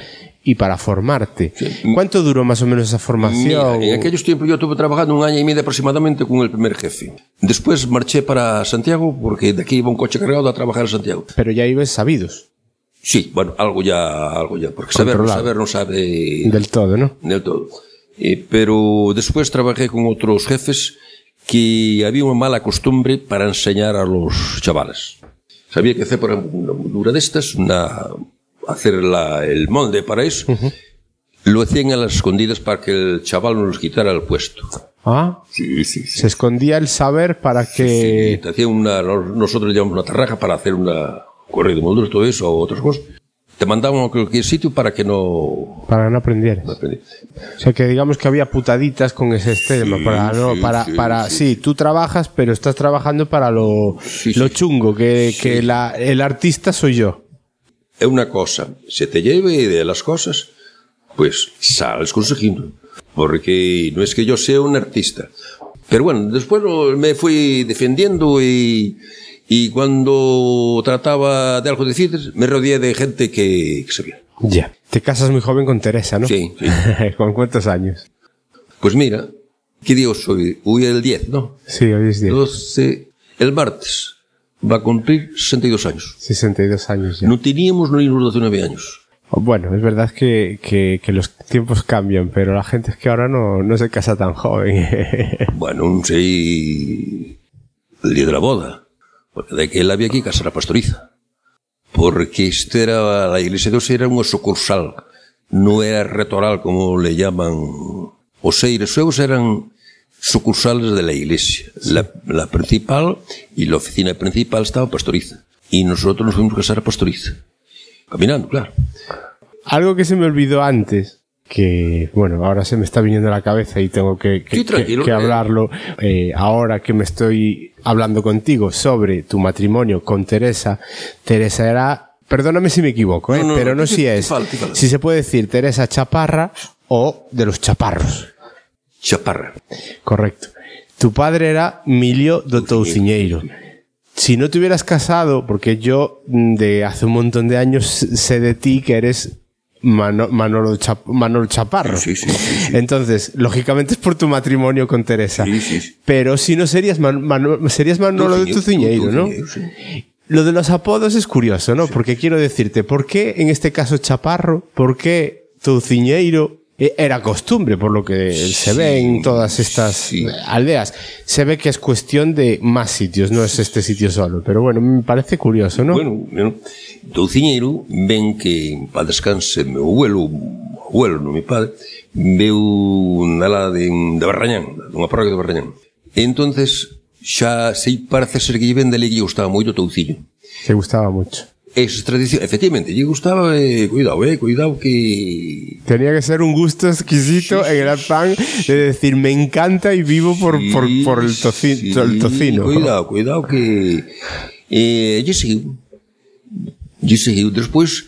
y para formarte. ¿Cuánto duró más o menos esa Mira, formación? en aquellos tiempos yo estuve trabajando un año y medio aproximadamente con el primer jefe. Después marché para Santiago porque de aquí iba un coche cargado a trabajar a Santiago. Pero ya ibas sabidos Sí, bueno, algo ya, algo ya, porque saber, saber no sabe del todo, ¿no? del todo. Eh, pero después trabajé con otros jefes que había una mala costumbre para enseñar a los chavales. Sabía que hacer, por ejemplo, una moldura de estas, una, hacer la- el molde para eso, lo hacían a las escondidas para que el chaval no les quitara el puesto. Ah, Sí, sí, sí. se escondía el saber para Sí, que... te hacía una, nosotros le llamamos una tarraja para hacer una correo de molduras, todo eso, o otras cosas. Te mandaban a cualquier sitio para que no... Para no aprendieras. no aprendieras. O sea que digamos que había putaditas con ese tema para no para para sí, tú trabajas pero estás trabajando para lo lo chungo que, que la, el artista soy yo. Es una cosa, se te lleve de las cosas, pues sales consiguiendo. Porque no es que yo sea un artista. Pero bueno, después me fui defendiendo y, y cuando trataba de algo de decir, me rodeé de gente que, que sabía. Ya. Te casas muy joven con Teresa, ¿no? Sí, sí. ¿Con cuántos años? Pues mira, ¿qué día soy? Hoy el 10, ¿no? Sí, hoy es 10. 12, el martes va a cumplir 62 años. 62 años ya. No teníamos ni unos 19 años. Bueno, es verdad que, que, que los tiempos cambian, pero la gente es que ahora no, no se casa tan joven. Bueno, sei el día de la boda, porque de que él había que casar a pastoriza. Porque esto era, la iglesia de Dios era unha sucursal, no era retoral como le llaman. Os seres suevos eran sucursales de la iglesia. La, la principal y la oficina principal estaba pastoriza. Y nosotros nos fuimos a casar a pastoriza. Caminando, claro. Algo que se me olvidó antes, que bueno, ahora se me está viniendo a la cabeza y tengo que, que- Sí, que- que eh. hablarlo eh, ahora que me estoy hablando contigo sobre tu matrimonio con Teresa. Teresa era, perdóname si me equivoco, eh, No, no, pero no te- si es, si se puede decir Teresa Chaparra o de los Chaparros. Chaparra. Correcto. Tu padre era Milio do Touciñeiro. Si no te hubieras casado, porque yo mm, de hace un montón de años sé de ti que eres Mano- Manolo, Chap- Manolo Chaparro. Sí, sí. Entonces, lógicamente es por tu matrimonio con Teresa. Sí, sí. Pero si no serías, Man- Mano- serías Manolo de Tuciñeiro, ¿no? Lo de los apodos es curioso, ¿no? Porque quiero decirte, ¿por qué en este caso Chaparro? ¿Por qué Tuciñeiro? Eh, era costumbre, por lo que sí, se ve en todas estas sí. aldeas. Se ve que es cuestión de más sitios, no es este sitio solo. Pero bueno, me parece curioso, ¿no? Bueno, bueno. Douciñeiro ven que, a descanse, meu abuelo, abuelo, no mi padre, veu na la de, de Barrañán, dunha parroquia de Barrañán. E entonces, xa sei, parece ser que lle vende le que lle gustaba moito o touciño. Que gustaba moito esa tradición, efectivamente, lle gustaba, eh, cuidado, eh, cuidado que... Tenía que ser un gusto exquisito sí, en el pan de decir, me encanta y vivo por, sí, por, por el, toci sí, el, tocino. Cuidado, cuidado que... Eh, lle seguiu. Lle seguiu. Despois,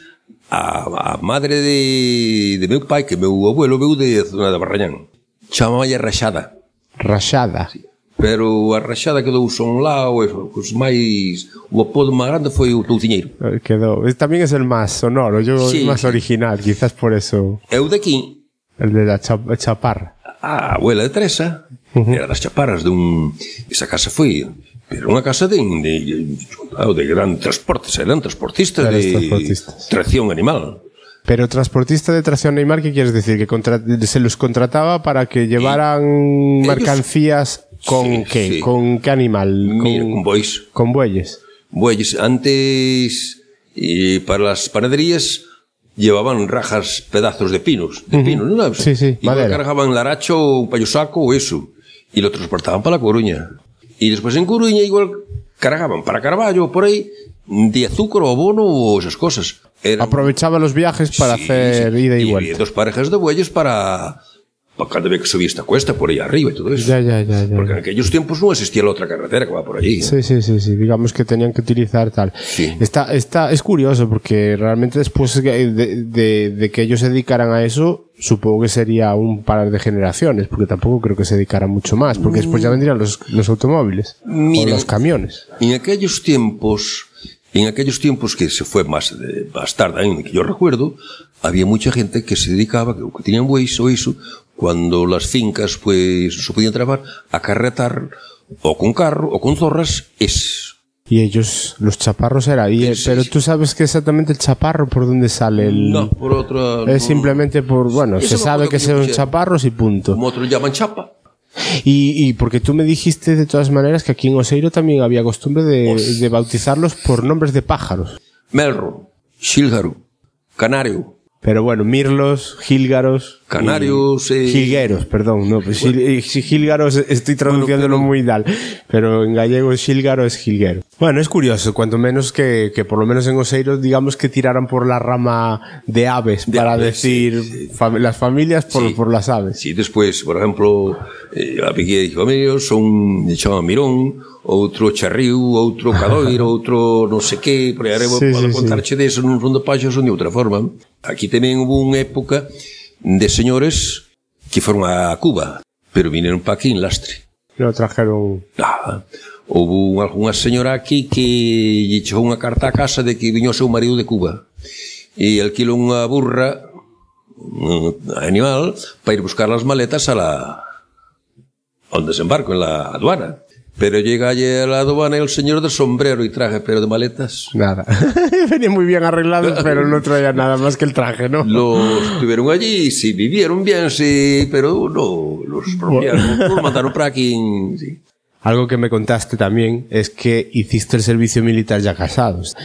a, a madre de, de meu pai, que meu abuelo veu de zona de Barrañán, chamaba lle Rachada. Rachada. Sí. Pero a Rachada quedou son lá, o, os máis o apodo máis grande foi o Touciñeiro. Eh, Quedó. Es- También es el más sonoro, yo Sí, sí. original, quizás por eso. Eu de aquí, El de la cha- chaparra. a abuela de Teresa, era das chaparras dun... Esa casa foi pero unha casa de, de, de, de gran transportes, eran transportistas de transportistas. tracción animal. Pero transportista de tracción Neymar, ¿qué quieres decir? ¿Que contra- se los contrataba para que llevaran Ellos- mercancías con Sí, qué? sí. ¿Con qué animal? Mira, con bois. con bueyes. Bueyes, antes eh, para las panaderías llevaban rajas, pedazos de pinos, de pinos, ¿no? Sí, sí, madera. cargaban laracho, un payosaco o eso, y lo transportaban para La Coruña. Y después en Coruña igual cargaban para Carballo, por ahí, de azúcar o abono o esas cosas. Eran- Aprovechaba los viajes para Sí, hacer ida y vuelta. dos parejas de bueyes para cada vez que subía esta cuesta, por ahí arriba y todo eso. Ya, ya, ya, ya. Porque en aquellos tiempos no existía la otra carretera que va por allí. Sí, sí, sí, sí, digamos que tenían que utilizar tal. Sí. Está, está, es curioso porque realmente después de, de- de que ellos se dedicaran a eso, supongo que sería un par de generaciones, porque tampoco creo que se dedicaran mucho más, porque después ya vendrían los, los automóviles Mira, o los camiones. En aquellos tiempos, en aquellos tiempos que se fue más, de, más tarde, aún que yo recuerdo, había mucha gente que se dedicaba, que, que tenían bueyes o eso, cuando las fincas pues se podían trabar, a carretar o con carro o con zorras, es Y ellos, los chaparros era, y, eh, Sí, pero sí. tú sabes que exactamente el chaparro por dónde sale el... no por otra Es simplemente por, bueno, se sabe que son chaparros y punto. como otros llaman chapa. Y, y porque tú me dijiste de todas maneras que aquí en Oseiro también había costumbre de, de bautizarlos por nombres de pájaros. Melro, Xílgaro, Canario, Pero bueno, mirlos, gílgaros. Canarios, y- eh, Jilgueros, perdón. No, pues eh, si gílgaros estoy traduciéndolo pero- muy mal. Pero en gallego xílgaro es jilguero. Bueno, es curioso, cuanto menos que, que por lo menos en Oseiro digamos que tiraran por la rama de aves De para aves, decir sí, sí. fam- las familias por, Sí. por las aves. Si despois, por exemplo, eh, a Piqué de Famílios son lle chaman Mirón, outro Charriu, outro Cadoiro, outro non sei que, por aí arriba Sí, podo sí, sí. contarche deso non son de paxos son de outra forma. Aquí tamén hubo unha época de señores que foron a Cuba, pero vineron pa aquí en lastre. Pero trajeron... Nada. houve unha señora aquí que lle chegou unha carta a casa de que viño o seu marido de Cuba e alquilou unha burra un animal para ir buscar as maletas a la, ao desembarco en la aduana. Pero llega allí a la aduana el señor de sombrero y traje pero de maletas Nada. Venían muy bien arreglados, pero no traían nada más que el traje, ¿no? los tuvieron allí sí vivieron bien sí pero no los rompieron los mandaron para aquí sí. Algo que me contaste también es que hiciste el servicio militar ya casados.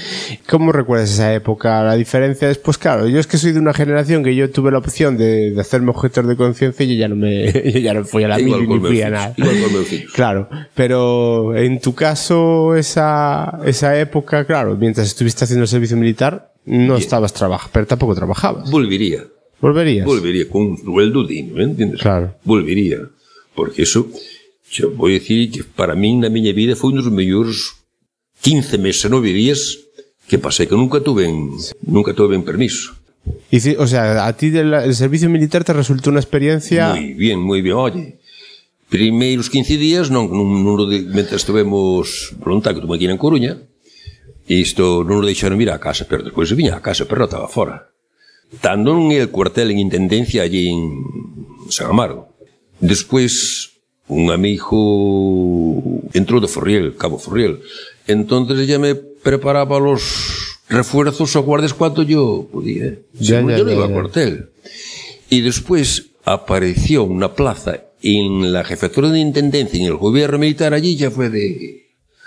¿Cómo recuerdas esa época? La diferencia es, pues claro, yo es que soy de una generación que yo tuve la opción de, de hacerme objetor de conciencia y yo ya no me, yo ya no fui a la mili ni fui a nada. igual. Claro, pero en tu caso, esa, esa época, claro, mientras estuviste haciendo el servicio militar, no estabas trabajando, pero tampoco trabajabas. volvería ¿Volverías? volvería con un sueldo digno, entiendes? Claro. Volvería. Porque eso, Xa vou dicir que para min na miña vida foi un dos mellores 15 meses, 9 días que pasei, que nunca tuve en, nunca tuve en permiso. Y si, o sea, a ti del, el servicio militar te resultó una experiencia... Moi bien, moi bien, oye. Primeiros 15 días, non, non, non, mentre estuvemos voluntario, que tuve aquí en Coruña, isto non lo deixaron vir a casa, pero despois viña a casa, pero non estaba fora. Tando en el cuartel en Intendencia allí en San Amaro. Despois un amigo entrou de Forriel, Cabo Forriel. Entonces ella me preparaba los refuerzos o guardias cuanto yo podía. Ya, ya, yo no iba ya. al cuartel. Y después apareció una plaza en la jefatura de intendencia, en el gobierno militar, allí ya fue de...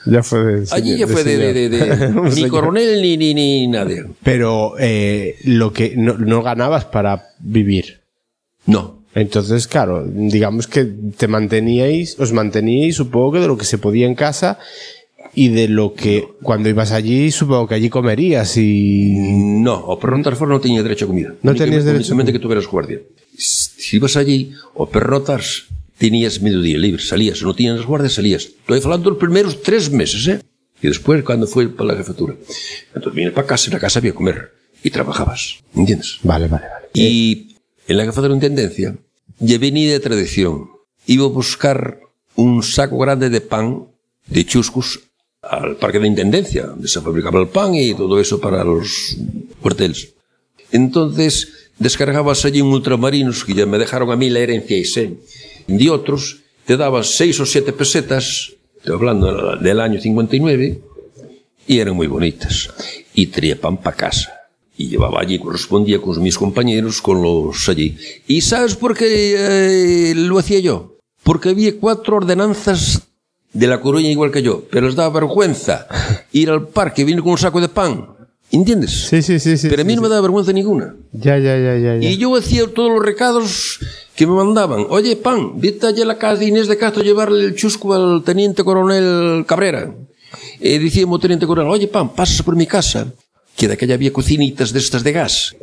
Ya fue de Allí ya señor- fue de, de, de- de- ni coronel ni, ni, ni nadie. Pero eh, lo que no, no ganabas para vivir. No. Entonces, claro, digamos que te manteníais, os manteníais, supongo que de lo que se podía en casa y de lo que cuando ibas allí, supongo que allí comerías y... No, o perrotar fora non tiña derecho a comida. No tenías derecho únicamente que tuveras guardia. Si ibas allí, o perrotas, tenías mediodía libre, salías. Non tiñas guardias, salías. Estoy falando los primeros tres meses, ¿eh? Y después, cuando fue para la jefatura. Entonces vienes para casa, en la casa había comer. Y trabajabas. ¿Entiendes? Vale, vale, vale. Y en la que de tendencia, lle vení de tradición. Iba a buscar un saco grande de pan de chuscos al parque de Intendencia, onde se fabricaba el pan e todo eso para los cuarteles. Entonces, descargabas allí un ultramarinos que ya me dejaron a mí la herencia y sé, de otros, te daban seis o siete pesetas, estoy hablando del año 59, y eran muy bonitas, y trepan para casa. Y llevaba allí, correspondía con mis compañeros, con los allí. ¿Y sabes por qué eh, lo hacía yo? Porque había cuatro ordenanzas de la Coruña igual que yo, pero les daba vergüenza ir al parque venir con un saco de pan. ¿Entiendes? Sí, sí, sí, sí. pero a mí sí, no me sí. daba vergüenza ninguna. Ya, ya, ya, ya. ya. Y yo hacía todos los recados que me mandaban. Oye, pan, vete allá a la casa de Inés de Castro a llevarle el chusco al teniente coronel Cabrera. E dicíamos teniente coronel, oye, pan, pasas por mi casa, que de aquella había cocinitas de estas de gas,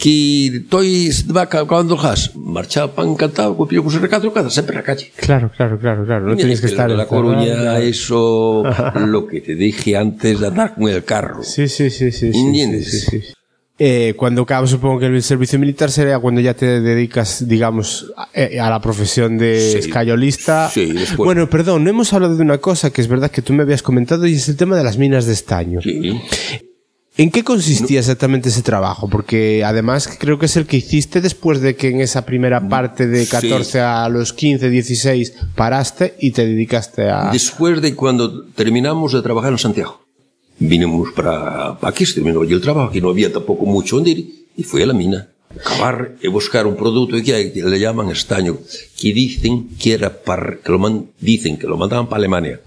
que estoy va acabando el gas. Marchaba pan encantado, copió con su recado, cada siempre a la calle. Claro, claro, claro, claro. No tenías que estar en la Coruña, claro. eso, lo que te dije antes de andar con el carro. Sí, sí, sí, sí. ¿Entiendes? sí, sí, sí. Eh, cuando acabas, supongo que el servicio militar sería cuando ya te dedicas, digamos, a, eh, a la profesión de Sí. escayolista. Sí, después. Bueno, perdón, no hemos hablado de una cosa que es verdad que tú me habías comentado y es el tema de las minas de estaño. Sí. ¿En qué consistía exactamente ese trabajo? Porque además creo que es el que hiciste después de que en esa primera parte de 14 a los 15, 16 paraste y te dedicaste a... Después de cuando terminamos de trabajar en Santiago, vinimos para para aquí, se terminó allí el trabajo, aquí no había tampoco mucho donde ir, y fui a la mina. Cavar y buscar un producto que, que le llaman estaño, que dicen que era para, que lo man- dicen que lo mandaban para Alemania,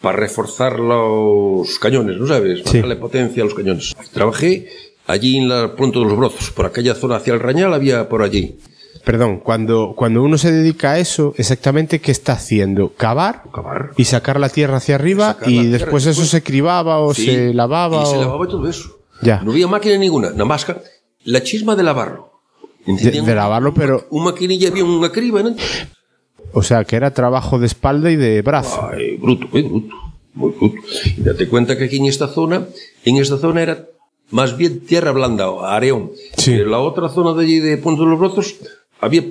para reforzar los cañones, ¿no sabes? Para Sí. darle potencia a los cañones. Trabajé allí en la Punta de los Brozos, por aquella zona hacia el Rañal había por allí. Perdón, cuando, cuando uno se dedica a eso, exactamente qué está haciendo? Cavar, Cavar. y sacar la tierra hacia arriba y tierra, después eso después- se cribaba o Sí, se lavaba. Y se o- lavaba y todo eso. Ya. No había máquina ninguna, nada más que la chisma de lavarlo. De, de lavarlo, pero, Un maquinilla había una criba, ¿no? O sea, que era trabajo de espalda y de brazo. Ay, bruto, muy bruto, muy bruto. Y date cuenta que aquí en esta zona, en esta zona era más bien tierra blanda, areón. Sí. En la otra zona de allí de Punta de los Brozos había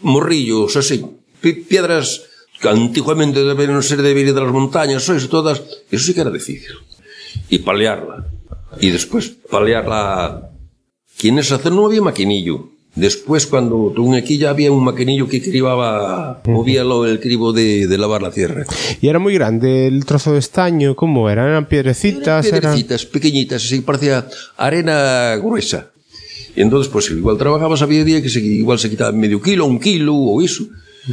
morrillos, así, pi- piedras que antiguamente debieron ser de venir de las montañas, eso todas, eso sí que era difícil. Y palearla. Y después palearla. Que en esa zona no había maquinillo. Después, cuando tuve aquí, ya había un maquinillo que cribaba, movía lo- el cribo de, de lavar la tierra. Y era muy grande el trozo de estaño, ¿cómo era? ¿Eran piedrecitas? eran- Piedrecitas pequeñitas, así parecía arena gruesa. Y entonces, pues igual trabajabas, había día que se, igual se quitaba medio kilo, un kilo o eso.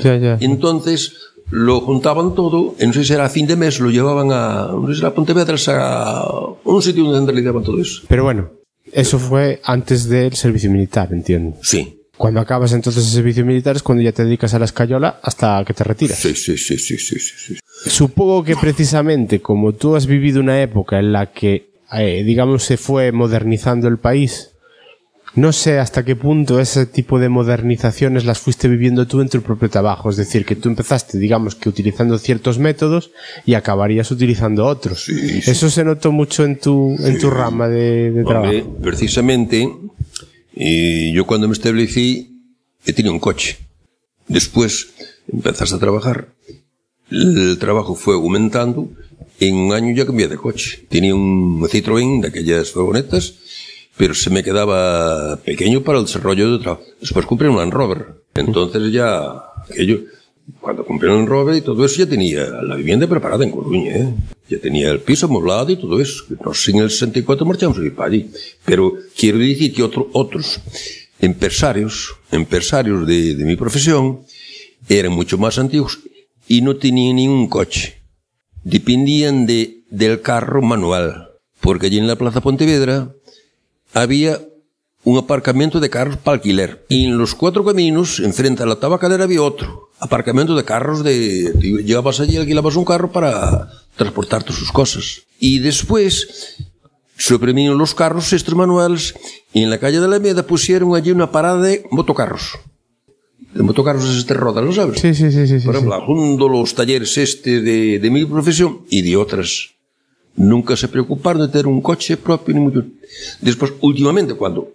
Ya, ya. Y entonces lo juntaban todo, no sé si era a fin de mes, lo llevaban a, no sé si era a Pontevedras, a un sitio donde realizaban todo eso. Pero bueno, eso fue antes del servicio militar, entiendo. Sí. Cuando acabas entonces el servicio militar es cuando ya te dedicas a la escayola hasta que te retiras. Sí, sí, sí, sí, sí, sí, sí. Supongo que precisamente como tú has vivido una época en la que, eh, digamos, se fue modernizando el país, no sé hasta qué punto ese tipo de modernizaciones las fuiste viviendo tú en tu propio trabajo. Es decir, que tú empezaste, digamos, que utilizando ciertos métodos y acabarías utilizando otros. Eso se notó mucho en tu, en tu rama de, de trabajo. Hombre, precisamente, Y yo cuando me establecí, eh, tenía un coche. Después empezaste a trabajar, el trabajo fue aumentando, en un año ya cambié de coche. Tenía un Citroën de aquellas furgonetas, pero se me quedaba pequeño para el desarrollo de trabajo. Después compré un Land Rover. Entonces ya, aquello, cuando compré un Land Rover y todo eso, ya tenía la vivienda preparada en Coruña, ¿eh? Ya tenía el piso amoblado y todo eso. No sé, en el 64 marchamos a ir para allí. Pero quiero decir que otro, otros empresarios, empresarios de, de mi profesión, eran mucho más antiguos y no tenían ni un coche. Dependían de, del carro manual. Porque allí en la Plaza Pontevedra había un aparcamiento de carros para alquiler. Y en los cuatro caminos, enfrente a la tabacalera, había otro. Aparcamiento de carros de... Llegabas allí y alquilabas un carro para transportarte sus cosas. Y después suprimieron los carros estos manuales y en la calle de la Alameda pusieron allí una parada de motocarros. De motocarros es este roda, ¿lo sabes? Sí, sí, sí, sí. sí, Por sí. ejemplo, junto los talleres este de, de mi profesión y de otras. Nunca se preocuparon de ter un coche propio ni mucho. Despois, últimamente, cuando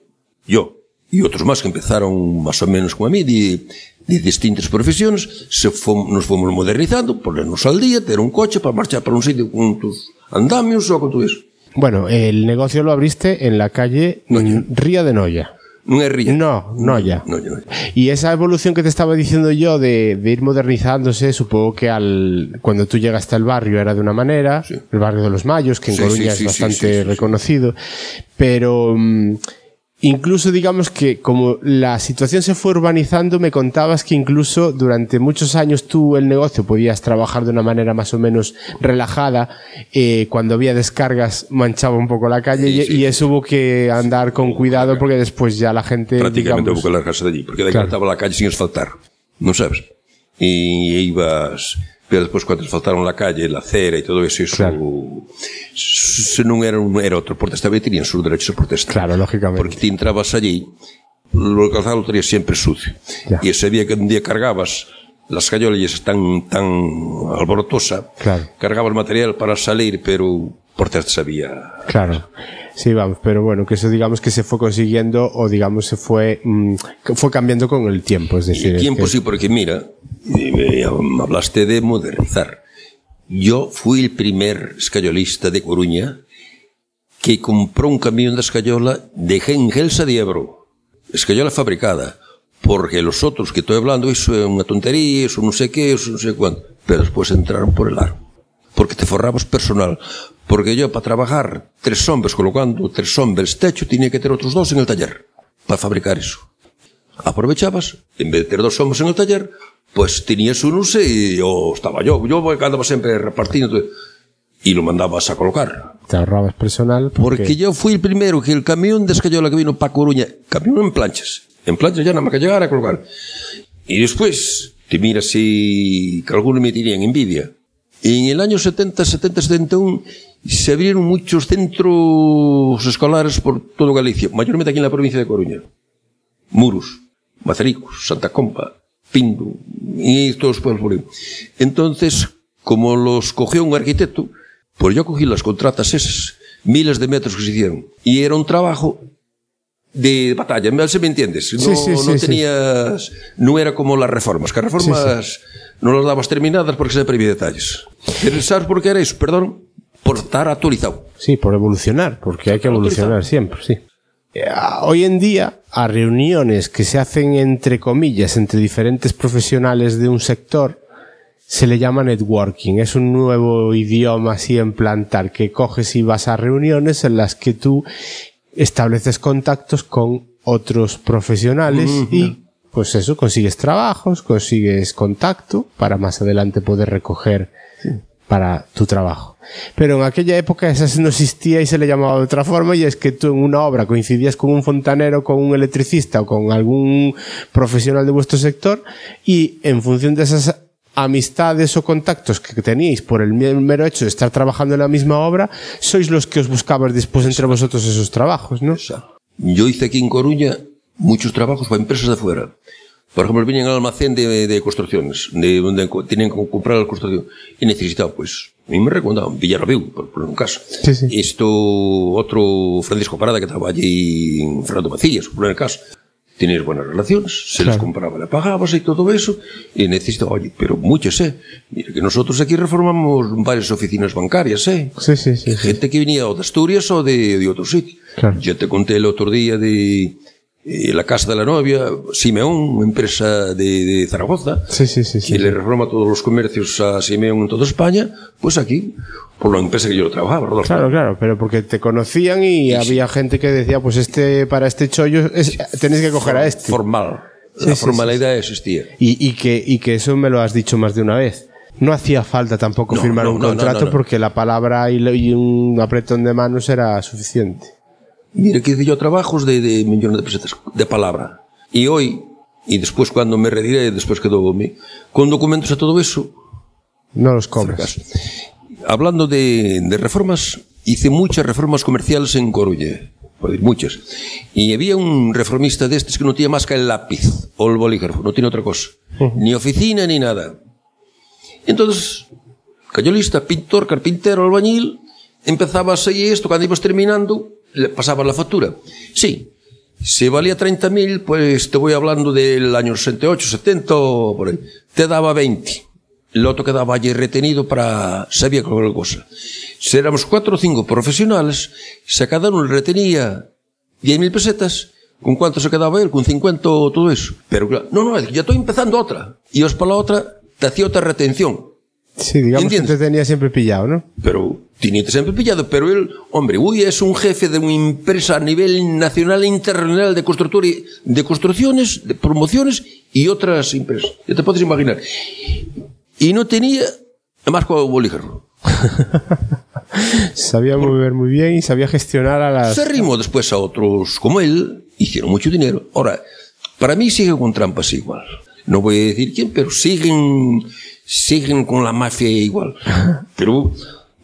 yo y otros más que empezaron más o menos como a mí, de, de distintas profesiones, se fom, nos fomos modernizando, ponernos al día, ter un coche para marchar para un sitio con tus andamios o con tu eso. Bueno, el negocio lo abriste en la calle Noia. Ría de Noya. No ría. No, Noya. No, no, no. Y esa evolución que te estaba diciendo yo de, de ir modernizándose, supongo que al cuando tú llegaste al barrio era de una manera, Sí. el barrio de los Mayos, que en Sí, Coruña sí, es bastante reconocido, pero mm, incluso digamos que como la situación se fue urbanizando, me contabas que incluso durante muchos años tú el negocio podías trabajar de una manera más o menos relajada, eh, cuando había descargas manchaba un poco la calle y, Sí, sí, y eso hubo que andar con cuidado porque después ya la gente prácticamente digamos, hubo que largarse de allí, porque de Claro. la calle sin asfaltar, ¿no sabes? Y ibas, pero después cuando asfaltaron la calle, la acera y todo eso, eso Claro. se non era, un, era outro protesta, vez tenían sus derechos a protesta. Claro, lógicamente. Porque ti entrabas allí, lo calzado lo tenías siempre sucio. Ya. Y ese día que un día cargabas, las callolas tan, tan alborotosa, Claro. cargabas material para salir, pero por te sabía Claro. Sí, vamos, pero bueno, que eso digamos que se fue consiguiendo o digamos se fue mm, que fue cambiando con el tiempo, es decir, El es tiempo que- sí, porque mira, eh, me hablaste de modernizar. Yo fui el primer escayolista de Coruña que compró un camión de escayola de Gengelsa de Ebro. Escayola fabricada. Porque los otros que estoy hablando, eso es una tontería, eso no sé qué, eso no sé cuánto. Pero después entraron por el aro. Porque te forrabas personal. Porque yo, para trabajar tres hombres colocando tres hombres techo, tenía que tener otros dos en el taller. Para fabricar eso aprovechabas, en vez de tener dos hombres en el taller, pues tenías unos y yo estaba yo, yo andaba siempre repartiendo y lo mandabas a colocar. te ahorrabas personal porque, Porque yo fui el primero que el camión de escayola que vino para Coruña, camión en planchas, en planchas ya nada más que llegar a colocar. Y después, te miras si que algunos me tenían envidia. En el año 70, 70, 71 se abrieron muchos centros escolares por todo Galicia, mayormente aquí en la provincia de Coruña. Muros, Macericos, Santa Compa, Pindo y todos los pueblos por ahí. Entonces, como los cogió un arquitecto, pues yo cogí las contratas esas, miles de metros que se hicieron. Y era un trabajo de batalla, ¿me se me entiendes? No, Sí, sí, no sí. tenías, no era como las reformas, que reformas no las dabas terminadas porque se previa detalles. ¿sabes por qué era eso? Perdón, por estar actualizado. sí, por evolucionar, porque hay que evolucionar siempre, sí. Eh, Hoy en día, a reuniones que se hacen entre comillas entre diferentes profesionales de un sector, se le llama networking. Es un nuevo idioma así en plantar que coges y vas a reuniones en las que tú estableces contactos con otros profesionales y pues eso, consigues trabajos, consigues contacto para más adelante poder recoger para tu trabajo. Pero en aquella época eso no existía y se le llamaba de otra forma y es que tú en una obra coincidías con un fontanero, con un electricista o con algún profesional de vuestro sector y en función de esas amistades o contactos que teníais por el mero hecho de estar trabajando en la misma obra, sois los que os buscabais después entre vosotros esos trabajos, ¿no? Yo hice aquí en Coruña muchos trabajos para empresas de fuera. Por ejemplo, venían al almacén de, de construcciones, de donde tenían que comprar la construcción. Y necesitaba, pues, A mí me recomendaban Villarrobeu, por, por un caso. Sí, sí. Isto, outro Francisco Parada que estaba allí en Fernando Macías, por el caso. Tenías buenas relaciones, se les Claro. compraba, le pagabas y todo eso, y necesito, oye, pero muchos, ¿eh? Mira que nosotros aquí reformamos varias oficinas bancarias, ¿eh? Sí, sí, sí. sí. Gente que venía o de Asturias o de, de otro sitio. Claro. Ya te conté el otro día de eh, la casa de la novia, Simeón, empresa de, de Zaragoza, Sí, sí, sí, sí. que le reforma todos los comercios a Simeón en toda España, pues aquí, por la empresa que yo trabajaba. Claro, claro, pero porque te conocían y había gente que decía, pues este, para este chollo, es- tenéis que coger a este. Formal. La formalidad existía. Y, y que, y que eso me lo has dicho más de una vez. No hacía falta tampoco No, firmar no, un no, contrato porque la palabra y, lo- y un apretón de manos era suficiente. Mira, que hice yo trabajos de, de millones de pesetas de palabra. Y hoy, y después cuando me retiré, después quedó con documentos a todo eso, No los cobras. Hablando de, de reformas, hice muchas reformas comerciales en Coruña. Muchas. Y había un reformista de estos que no tenía más que el lápiz o el bolígrafo, no tiene otra cosa. Ni oficina ni nada. Entonces, cayó lista, pintor, carpintero, albañil, empezaba así esto, cuando ibas terminando, le pasaba la factura. Sí, si valía 30.000, pues te voy hablando del año 68, 70, o por ahí. Te daba 20. El otro quedaba allí retenido para, sabía cualquier cosa. Si éramos cuatro o cinco profesionales, si a cada uno le retenía 10.000 pesetas, ¿con cuánto se quedaba él? ¿Con 50 o todo eso? Pero claro, no, no, ya estoy empezando otra. Y os para la otra, te hacía otra retención. Sí, digamos ¿Entiendes? que te tenía siempre pillado, ¿no? Pero tenía siempre pillado, pero él, hombre, uy, es un jefe de una empresa a nivel nacional e internacional de constructor y- de construcciones, de promociones y otras empresas. Ya te puedes imaginar. Y no tenía más con bolígrafo. Sabía mover muy bien y sabía gestionar a las... Se arrimó después a otros como él, hicieron mucho dinero. Ahora, para mí siguen con trampas igual. No voy a decir quién, pero siguen, siguen con la mafia igual. Pero,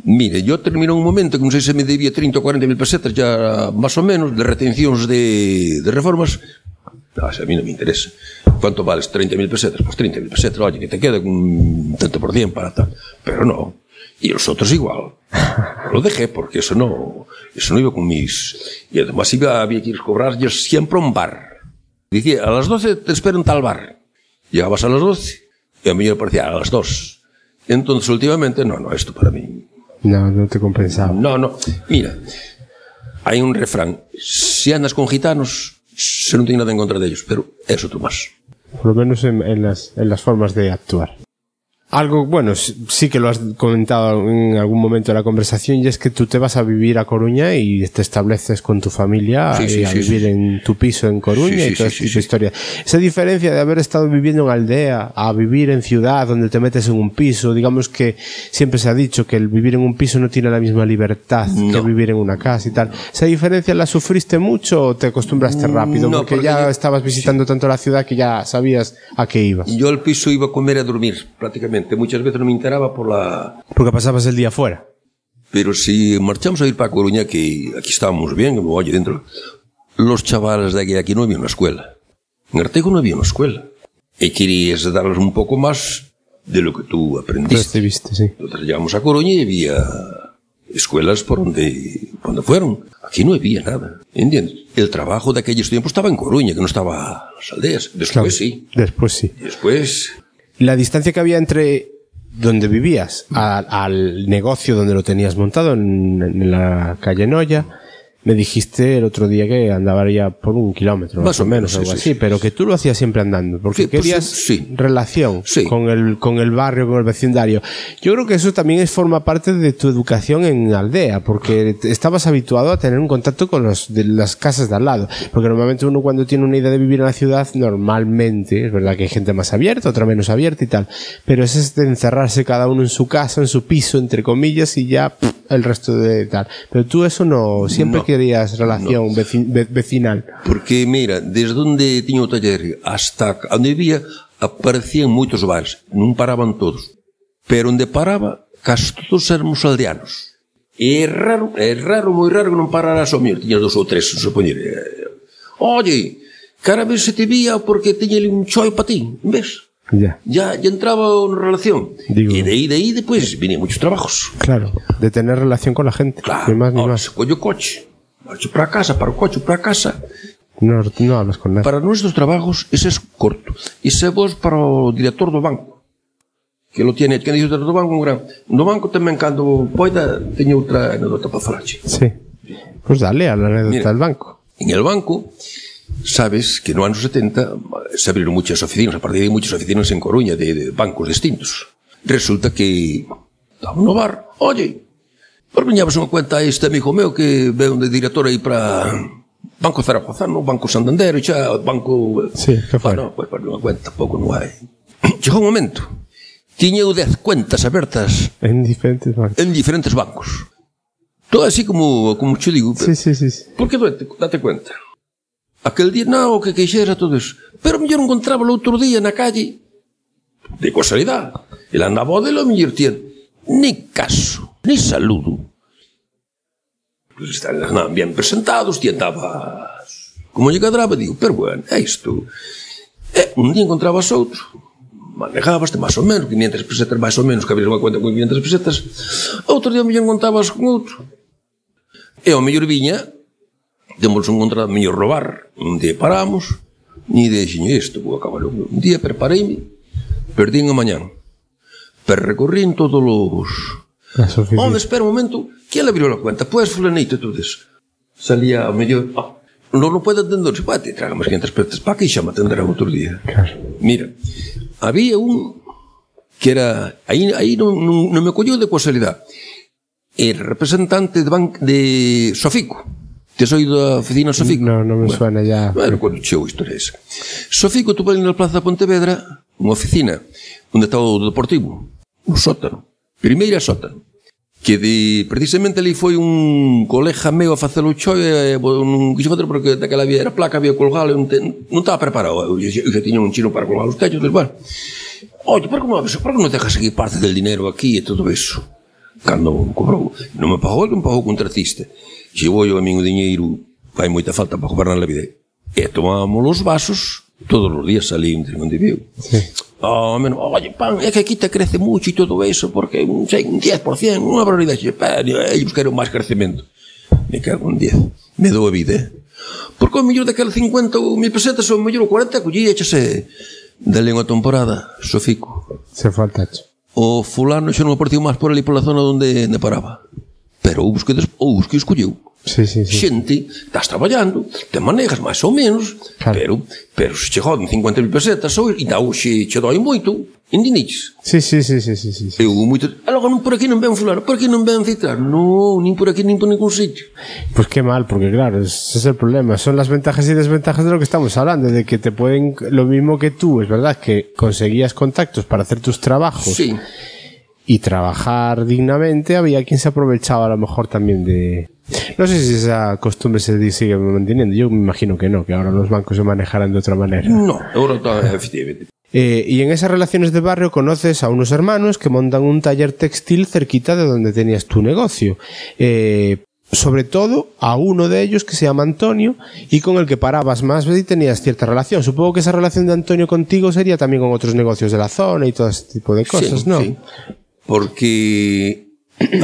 mire, yo terminé un momento que no sé si me debía 30 o 40 mil pesetas, ya más o menos, de retenciones de, de reformas. Eso a mí no me interesa. ¿Cuánto vales? 30 mil pesetas. Pues 30 mil pesetas, oye, que te queda un tanto por cien para tal. Pero no. Y los otros igual. Lo dejé porque eso no, eso no iba con mis... Y además iba, había que ir a cobrar siempre un bar. Decía, a las 12 te espero en tal bar. Llegabas a las 12 y a mí me parecía a las 2. Entonces últimamente, no, no, esto para mí... No, no te compensaba. No, no. Mira, hay un refrán. Si andas con gitanos, se no tiene nada en contra de ellos, pero es otro más. Por lo menos en, en las, en las formas de actuar. Algo, bueno, sí que lo has comentado en algún momento de la conversación, y es que tú te vas a vivir a Coruña y te estableces con tu familia Sí, sí, y a sí, vivir en tu piso en Coruña y toda esta historia. Esa diferencia de haber estado viviendo en aldea a vivir en ciudad donde te metes en un piso, digamos que siempre se ha dicho que el vivir en un piso no tiene la misma libertad que vivir en una casa y tal. ¿Esa diferencia la sufriste mucho o te acostumbraste rápido? No, porque, porque ya yo- estabas visitando tanto la ciudad que ya sabías a qué ibas. Yo al piso iba a comer y a dormir, prácticamente. Muchas veces no me enteraba por la... Porque pasabas el día fuera. Pero si marchamos a ir para Coruña, que aquí estábamos bien, como oye, dentro, los chavales de aquí, de aquí no había una escuela. En Artego no había una escuela. Y querías darles un poco más de lo que tú aprendiste. Recibiste, sí. Entonces llegamos a Coruña y había escuelas por donde, donde fueron. Aquí no había nada. ¿Entiendes? El trabajo de aquellos tiempos estaba en Coruña, que no estaba en las aldeas. Después Claro. sí. Después sí. Después. La distancia que había entre donde vivías al negocio donde lo tenías montado en, en la calle Noya, me dijiste el otro día que andaba ya por un kilómetro, más, Más o menos, sí, algo sí, así, sí, pero que tú lo hacías siempre andando, porque Sí, pues, querías sí. relación con el con el barrio, con el vecindario. Yo creo que eso también es, forma parte de tu educación en aldea, porque estabas habituado a tener un contacto con los de las casas de al lado, porque normalmente uno cuando tiene una idea de vivir en la ciudad, normalmente, es verdad que hay gente más abierta, otra menos abierta y tal, pero es este encerrarse cada uno en su casa, en su piso, entre comillas, y ya pff, el resto de tal. Pero tú eso no, siempre No. querías relación no. vecin, vecinal? Porque, mira, desde onde tiña o taller hasta onde vivía, aparecían moitos bares, non paraban todos. Pero onde paraba, casi todos éramos aldeanos. E é raro, é raro, moi raro que non parara só mío. Tiña dos ou tres, supoñer. Oye, cara vez se te vía porque tiña un choi para ti, ves? Ya. ya, ya entraba en relación. Digo. Y de ahí, de ahí, después venían muchos trabajos. Claro, de tener relación con la gente. Claro, ni más, ni ahora más. se coño coche. Ocho para casa, para o coche, para casa. No, no hablas con nada. Para nuestros trabajos, ese es corto. Y se vos para o director do banco. Que lo tiene, que dice o director do banco, un gran. No banco tamén, cando poida, teño outra anedota para falarche. Sí. Pois pues dale a la anécdota Mira, del banco. En el banco, sabes que no anos 70 se abriron muchas oficinas, a partir de muchas oficinas en Coruña, de, de bancos distintos. Resulta que estaba no bar, oye, Pois viñamos unha cuenta a este amigo meu que veu de director aí para Banco Zaragozano, Banco Santander, e xa Banco... Sí, que foi? Bueno, pois pues, unha cuenta, pouco non hai. Chegou un momento. Tiña eu 10 cuentas abertas. En diferentes bancos. En diferentes bancos. Todo así como, como che digo. Sí, sí, sí, sí. Porque date, date cuenta. Aquel día, non, o que queixera todo eso. Pero mellor encontraba o outro día na calle de casualidade. El andaba o delo mellor tía, ni caso, ni saludo. Pues están bien presentados, ti andabas... Como lle cadraba, digo, pero bueno, é isto. E un día encontrabas outro, manejabaste máis ou menos, 500 pesetas máis ou menos, que habías unha cuenta con 500 pesetas, outro día me encontrabas con outro. E ao mellor viña, temos un contrato mellor robar, un día paramos, ni deixen isto, vou acabar un día, prepareime, perdín a mañán. Perrecorrín todos os... Home, espera un momento, ¿quién le abrió la cuenta? Pues fulanito e. Salía a mellor... Ah, non lo pode atender, se te traga 500 petas pa que xa me atenderán outro día. Claro. Mira, había un que era... Aí, aí non, non, non me colleu de casualidade. Era representante de, banc, de Sofico. Te soy da oficina Sofico? No, non me bueno, suena ya. Bueno, cando cheu isto era esa. Sofico tuve na Plaza Pontevedra unha oficina onde estaba o Deportivo, un sótano, primeira sótano que de, precisamente ali foi un colega meu a facer o choi e eh, non quixo facer porque daquela había era placa, había colgado non, te, non estaba preparado eu, eu, eu, eu tiña un chino para colgar os techos del bueno. oye, por que non, por que non dejas aquí parte del dinero aquí e todo eso cando cobrou, non me pagou non pagou contratista chegou eu a min o dinheiro fai moita falta para gobernar a vida e tomábamos os vasos todos os días ali en viu. sí. Oh, menos, oye, pan, é que aquí te crece mucho e todo eso, porque un, sei, un 10%, unha barbaridade. Eh, ellos queren máis crecemento. Me cago un 10. Me dou a vida, eh? Porque o mellor daquela 50 ou mil pesetas ou mellor o 40 collí e chase dale unha temporada, sofico. Se falta O fulano xa non apareceu máis por ali pola zona onde, onde paraba. Pero ou busquedes, ou que escolleu sí, sí, sí. xente, estás traballando, te manejas máis ou menos, claro. pero pero se che joden 50.000 pesetas ou e dá xe che doi moito, entendíches? Sí, sí, sí, sí, sí, sí, sí. Eu moito, logo non por aquí non ven fulano, por aquí non ven citar, non, nin por aquí nin por ningún sitio. Pois pues que mal, porque claro, ese es el problema, son las ventajas y desventajas de lo que estamos hablando, de que te pueden lo mismo que tú, es verdad que conseguías contactos para hacer tus trabajos. Sí y trabajar dignamente, había quien se aprovechaba a lo mejor también de... No sé si esa costumbre se sigue manteniendo, yo me imagino que no, que ahora los bancos se manejarán de otra manera. no, está, efectivamente. Eh, y en esas relaciones de barrio conoces a unos hermanos que montan un taller textil cerquita de donde tenías tu negocio. Eh, sobre todo a uno de ellos que se llama Antonio y con el que parabas más veces y tenías cierta relación. Supongo que esa relación de Antonio contigo sería también con otros negocios de la zona y todo ese tipo de cosas, sí, ¿no? sí. porque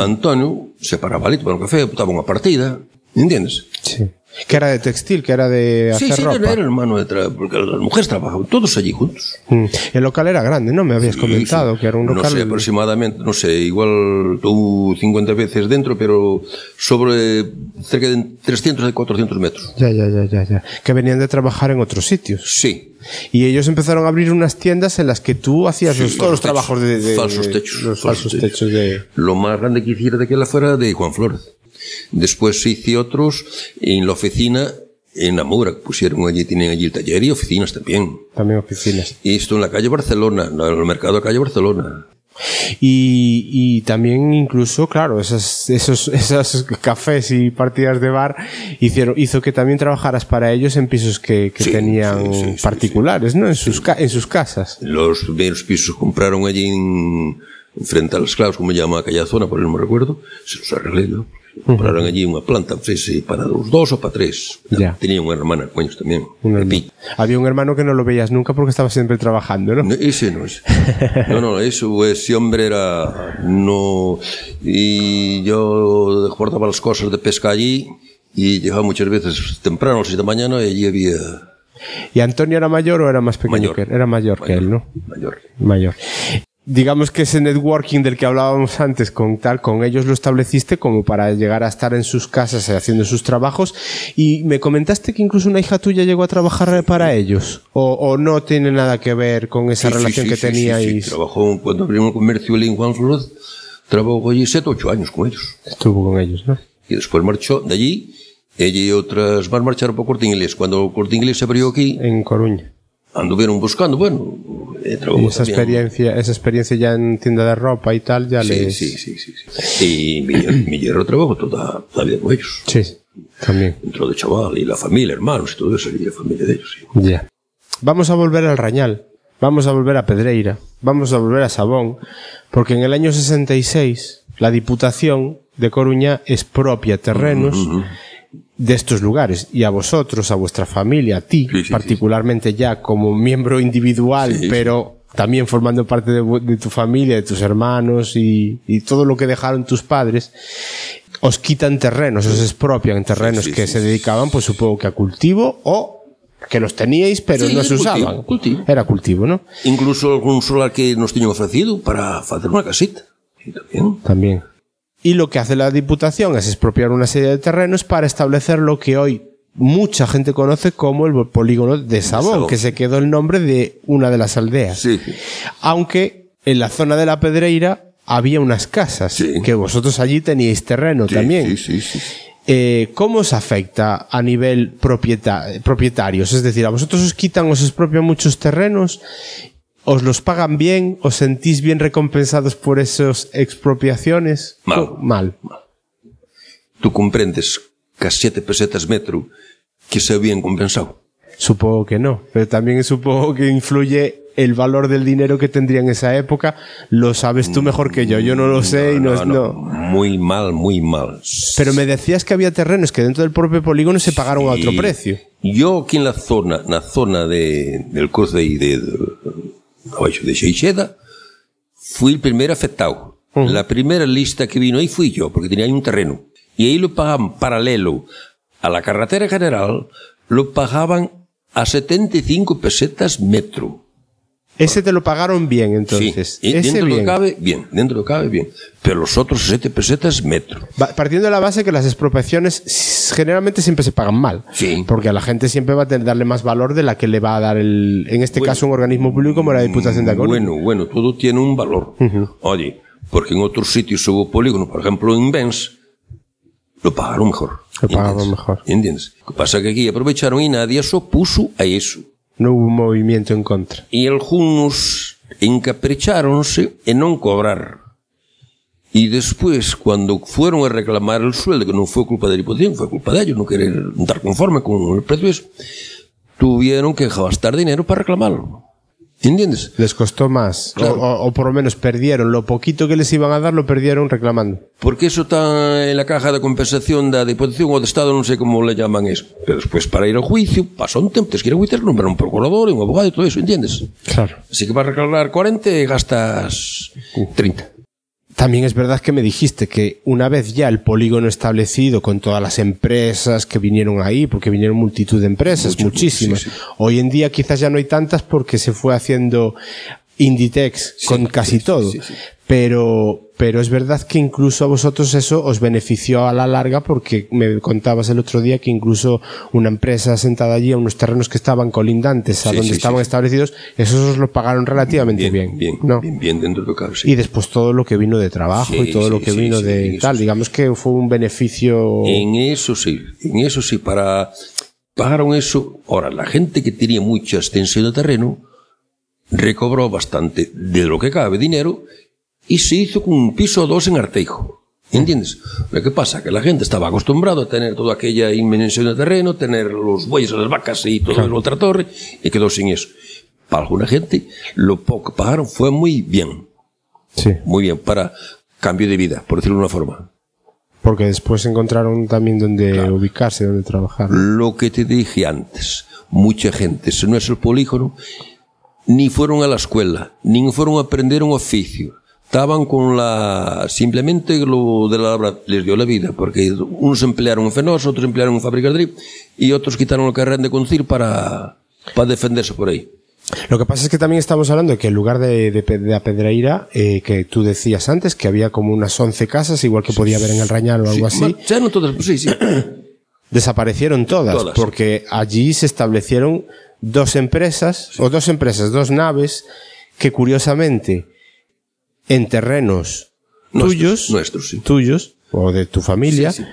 Antonio separaba ali, tomaba un café, botaba unha partida, entendes? Sí. Que era de textil, que era de Sí, hacer sí, ropa. era, hermano de tra... porque las mujeres trabajaban todos allí juntos. Mm. El local era grande, ¿no? Me habías comentado Sí, sí. que era un local. No sé, aproximadamente, no sé, igual tú 50 veces dentro, pero sobre cerca de 300 a 400 metros. Ya, ya, ya, ya, ya. Que venían de trabajar en otros sitios. Sí. Y ellos empezaron a abrir unas tiendas en las que tú hacías Sí, los- todos los trabajos de, de- falsos de- techos, los falsos falsos techos de Lo más grande que hiciera de aquella fuera de Juan Flores. Después hice otros en la oficina en Amura, que pusieron allí, tienen allí el taller y oficinas también. también oficinas. Y esto en la calle Barcelona, en el mercado de calle Barcelona. Y, y también incluso, claro, esas, esos, esos cafés y partidas de bar hicieron, hizo que también trabajaras para ellos en pisos que, que Sí, tenían sí, sí, particulares, ¿no? En sus, en sus casas. Los primeros pisos compraron allí en, frente a los clavos, como se llama aquella zona, por no me recuerdo, se los arreglé, ¿no? Compraron allí unha planta, non sei se para os dos ou para tres. Ya. Tenía unha hermana con ellos tamén. Un. Había un hermano que no lo veías nunca porque estaba siempre trabajando, ¿no? No, ese no es. No, no, eso, ese hombre era. No. Y yo guardaba las cosas de pesca allí y llegaba muchas veces temprano, a las 6 de la mañana, y allí había. ¿Y Antonio era mayor o era más pequeño Mayor. que él? Era mayor, que él, ¿no? Mayor. Mayor. Digamos que ese networking del que hablábamos antes con tal, con ellos lo estableciste como para llegar a estar en sus casas eh, haciendo sus trabajos y me comentaste que incluso una hija tuya llegó a trabajar para ellos o, o no tiene nada que ver con esa Sí, relación sí, que teníais. Trabajó cuando abrieron un comercio en Juan trabajó allí 7 8 años con ellos. Estuvo con ellos, ¿no? Y después marchó de allí. Ella y otras más marcharon por Corte Inglés. Cuando el Corte Inglés se abrió aquí, En Coruña. Anduvieron buscando. Bueno, eh, Y esa experiencia, esa experiencia ya en tienda de ropa y tal, ya Sí, les... sí, sí, sí, sí. Y mi, mi hierro trabajó toda la vida con ellos. Sí, también. Dentro de chaval y la familia, hermanos y todo eso, y la familia de ellos. sí. Ya. Vamos a volver al Rañal, vamos a volver a Pedreira, vamos a volver a Sabón, porque en el año 66 la Diputación de Coruña expropia terrenos de estos lugares y a vosotros, a vuestra familia, a ti, Sí, sí, particularmente ya como miembro individual, pero también formando parte de, tu familia, de tus hermanos y, y todo lo que dejaron tus padres, os quitan terrenos, os expropian terrenos que se dedicaban, pues supongo que a cultivo o que los teníais pero no se cultivo, usaban. cultivo. Era cultivo, ¿no? Incluso algún solar que nos tenían ofrecido para hacer una casita. Sí, también. También. Y lo que hace la Diputación es expropiar una serie de terrenos para establecer lo que hoy mucha gente conoce como el polígono de Sabón, Sabón. que se quedó el nombre de una de las aldeas. Sí. Aunque en la zona de la Pedreira había unas casas, Sí. que vosotros allí teníais terreno Sí, también. Sí, sí, sí. Eh, ¿Cómo os afecta a nivel propieta- propietarios? Es decir, a vosotros os quitan, os expropian muchos terrenos, os los pagan bien, os sentís bien recompensados por esas expropiaciones. Mal. Mal. Tú comprendes que a 7 pesetas metro que se habían compensado. Supongo que no, pero también supongo que influye el valor del dinero que tendría en esa época. Lo sabes tú mejor que yo, yo no lo sé y no, es- no. Muy mal, muy mal. Pero me decías que había terrenos que dentro del propio polígono se pagaron a otro precio. Yo aquí en la zona, na zona de, del cruce de, de, de, abaixo de Xeixeda, fui el primer afectado. La primera lista que vino ahí fui yo, porque tenía ahí un terreno. Y ahí lo pagaban paralelo a la carretera general, lo pagaban a 75 pesetas metro. Ese te lo pagaron bien, entonces. sí, y Ese dentro de lo bien. que cabe, bien, dentro de lo cabe, bien. Pero los otros 7 pesetas metro. Va- Partiendo de la base que las expropiaciones generalmente siempre se pagan mal. Sí. Porque a la gente siempre va a tener, darle más valor de la que le va a dar el, en este Bueno. caso un organismo público como la Diputación de Coruña. Bueno, bueno, todo tiene un valor. Oye, porque en otros sitios hubo polígono, por ejemplo en Benz, lo pagaron mejor. Lo pagaron mejor. ¿Entiendes? Lo que pasa es que aquí aprovecharon y nadie se opuso a eso. No hubo movimiento en contra. E algunos encapricháronse e non cobrar. E despois, cando fueron a reclamar o sueldo, que non foi culpa da Diputación, foi culpa de ellos, non querer dar conforme con os precios, tuvieron que gastar dinero para reclamarlo. Entiendes? Les costó más, claro. o, o, por lo menos perdieron lo poquito que les iban a dar, lo perdieron reclamando. Porque eso está en la caja de compensación da Diputación ou do Estado, non sei como le llaman eso. Pero despois para ir ao juicio, pasa un tempo, tes que ir ao juicio, nombrar un procurador, e un abogado e todo eso, entiendes? Claro. Así que vas a reclamar 40 e gastas uh. 30. También es verdad que me dijiste que una vez ya el polígono establecido con todas las empresas que vinieron ahí, porque vinieron multitud de empresas, muchísimas. sí, sí. Hoy en día quizás ya no hay tantas porque se fue haciendo Inditex Sí, con casi todo. Pero, pero es verdad que incluso a vosotros eso os benefició a la larga porque me contabas el otro día que incluso una empresa sentada allí a unos terrenos que estaban colindantes a Sí, donde sí, estaban sí. establecidos, esos os lo pagaron relativamente bien. bien, ¿no? bien, bien dentro de lo que cabe, sí. Y después todo lo que vino de trabajo y todo lo que vino de tal. Digamos que fue un beneficio. En eso sí, en eso sí, para pagaron eso. Ahora, la gente que tenía mucha extensión de terreno recobró bastante de lo que cabe dinero y se hizo con un piso o dos en Arteijo. ¿Entiendes? Lo que pasa que la gente estaba acostumbrado a tener toda aquella inmensión de terreno, tener los bueyes a las vacas y todo el otra torre, y quedó sin eso. Para alguna gente, lo poco que pagaron fue muy bien. Sí. Muy bien, para cambio de vida, por decirlo de una forma. Porque después encontraron también donde ubicarse, donde trabajar. Lo que te dije antes, mucha gente se no es el polígono, ni fueron a la escuela, ni fueron a aprender un oficio. Estaban con la, simplemente lo de la labra les dio la vida, porque unos emplearon en Fenosa, otros emplearon en fábrica de drip, y otros quitaron el carrera de conducir para, para defenderse por ahí. Lo que pasa es que también estamos hablando de que en lugar de, de, de a Pedreira, eh, que tú decías antes, que había como unas 11 casas, igual que podía haber en el Rañal o algo así, Marcharon todas, pues sí, sí. desaparecieron todas, Todas. porque allí se establecieron dos empresas, o dos empresas, dos naves, que curiosamente, en terrenos Nuestros, tuyos, nuestros, sí. tuyos, o de tu familia, Sí, sí.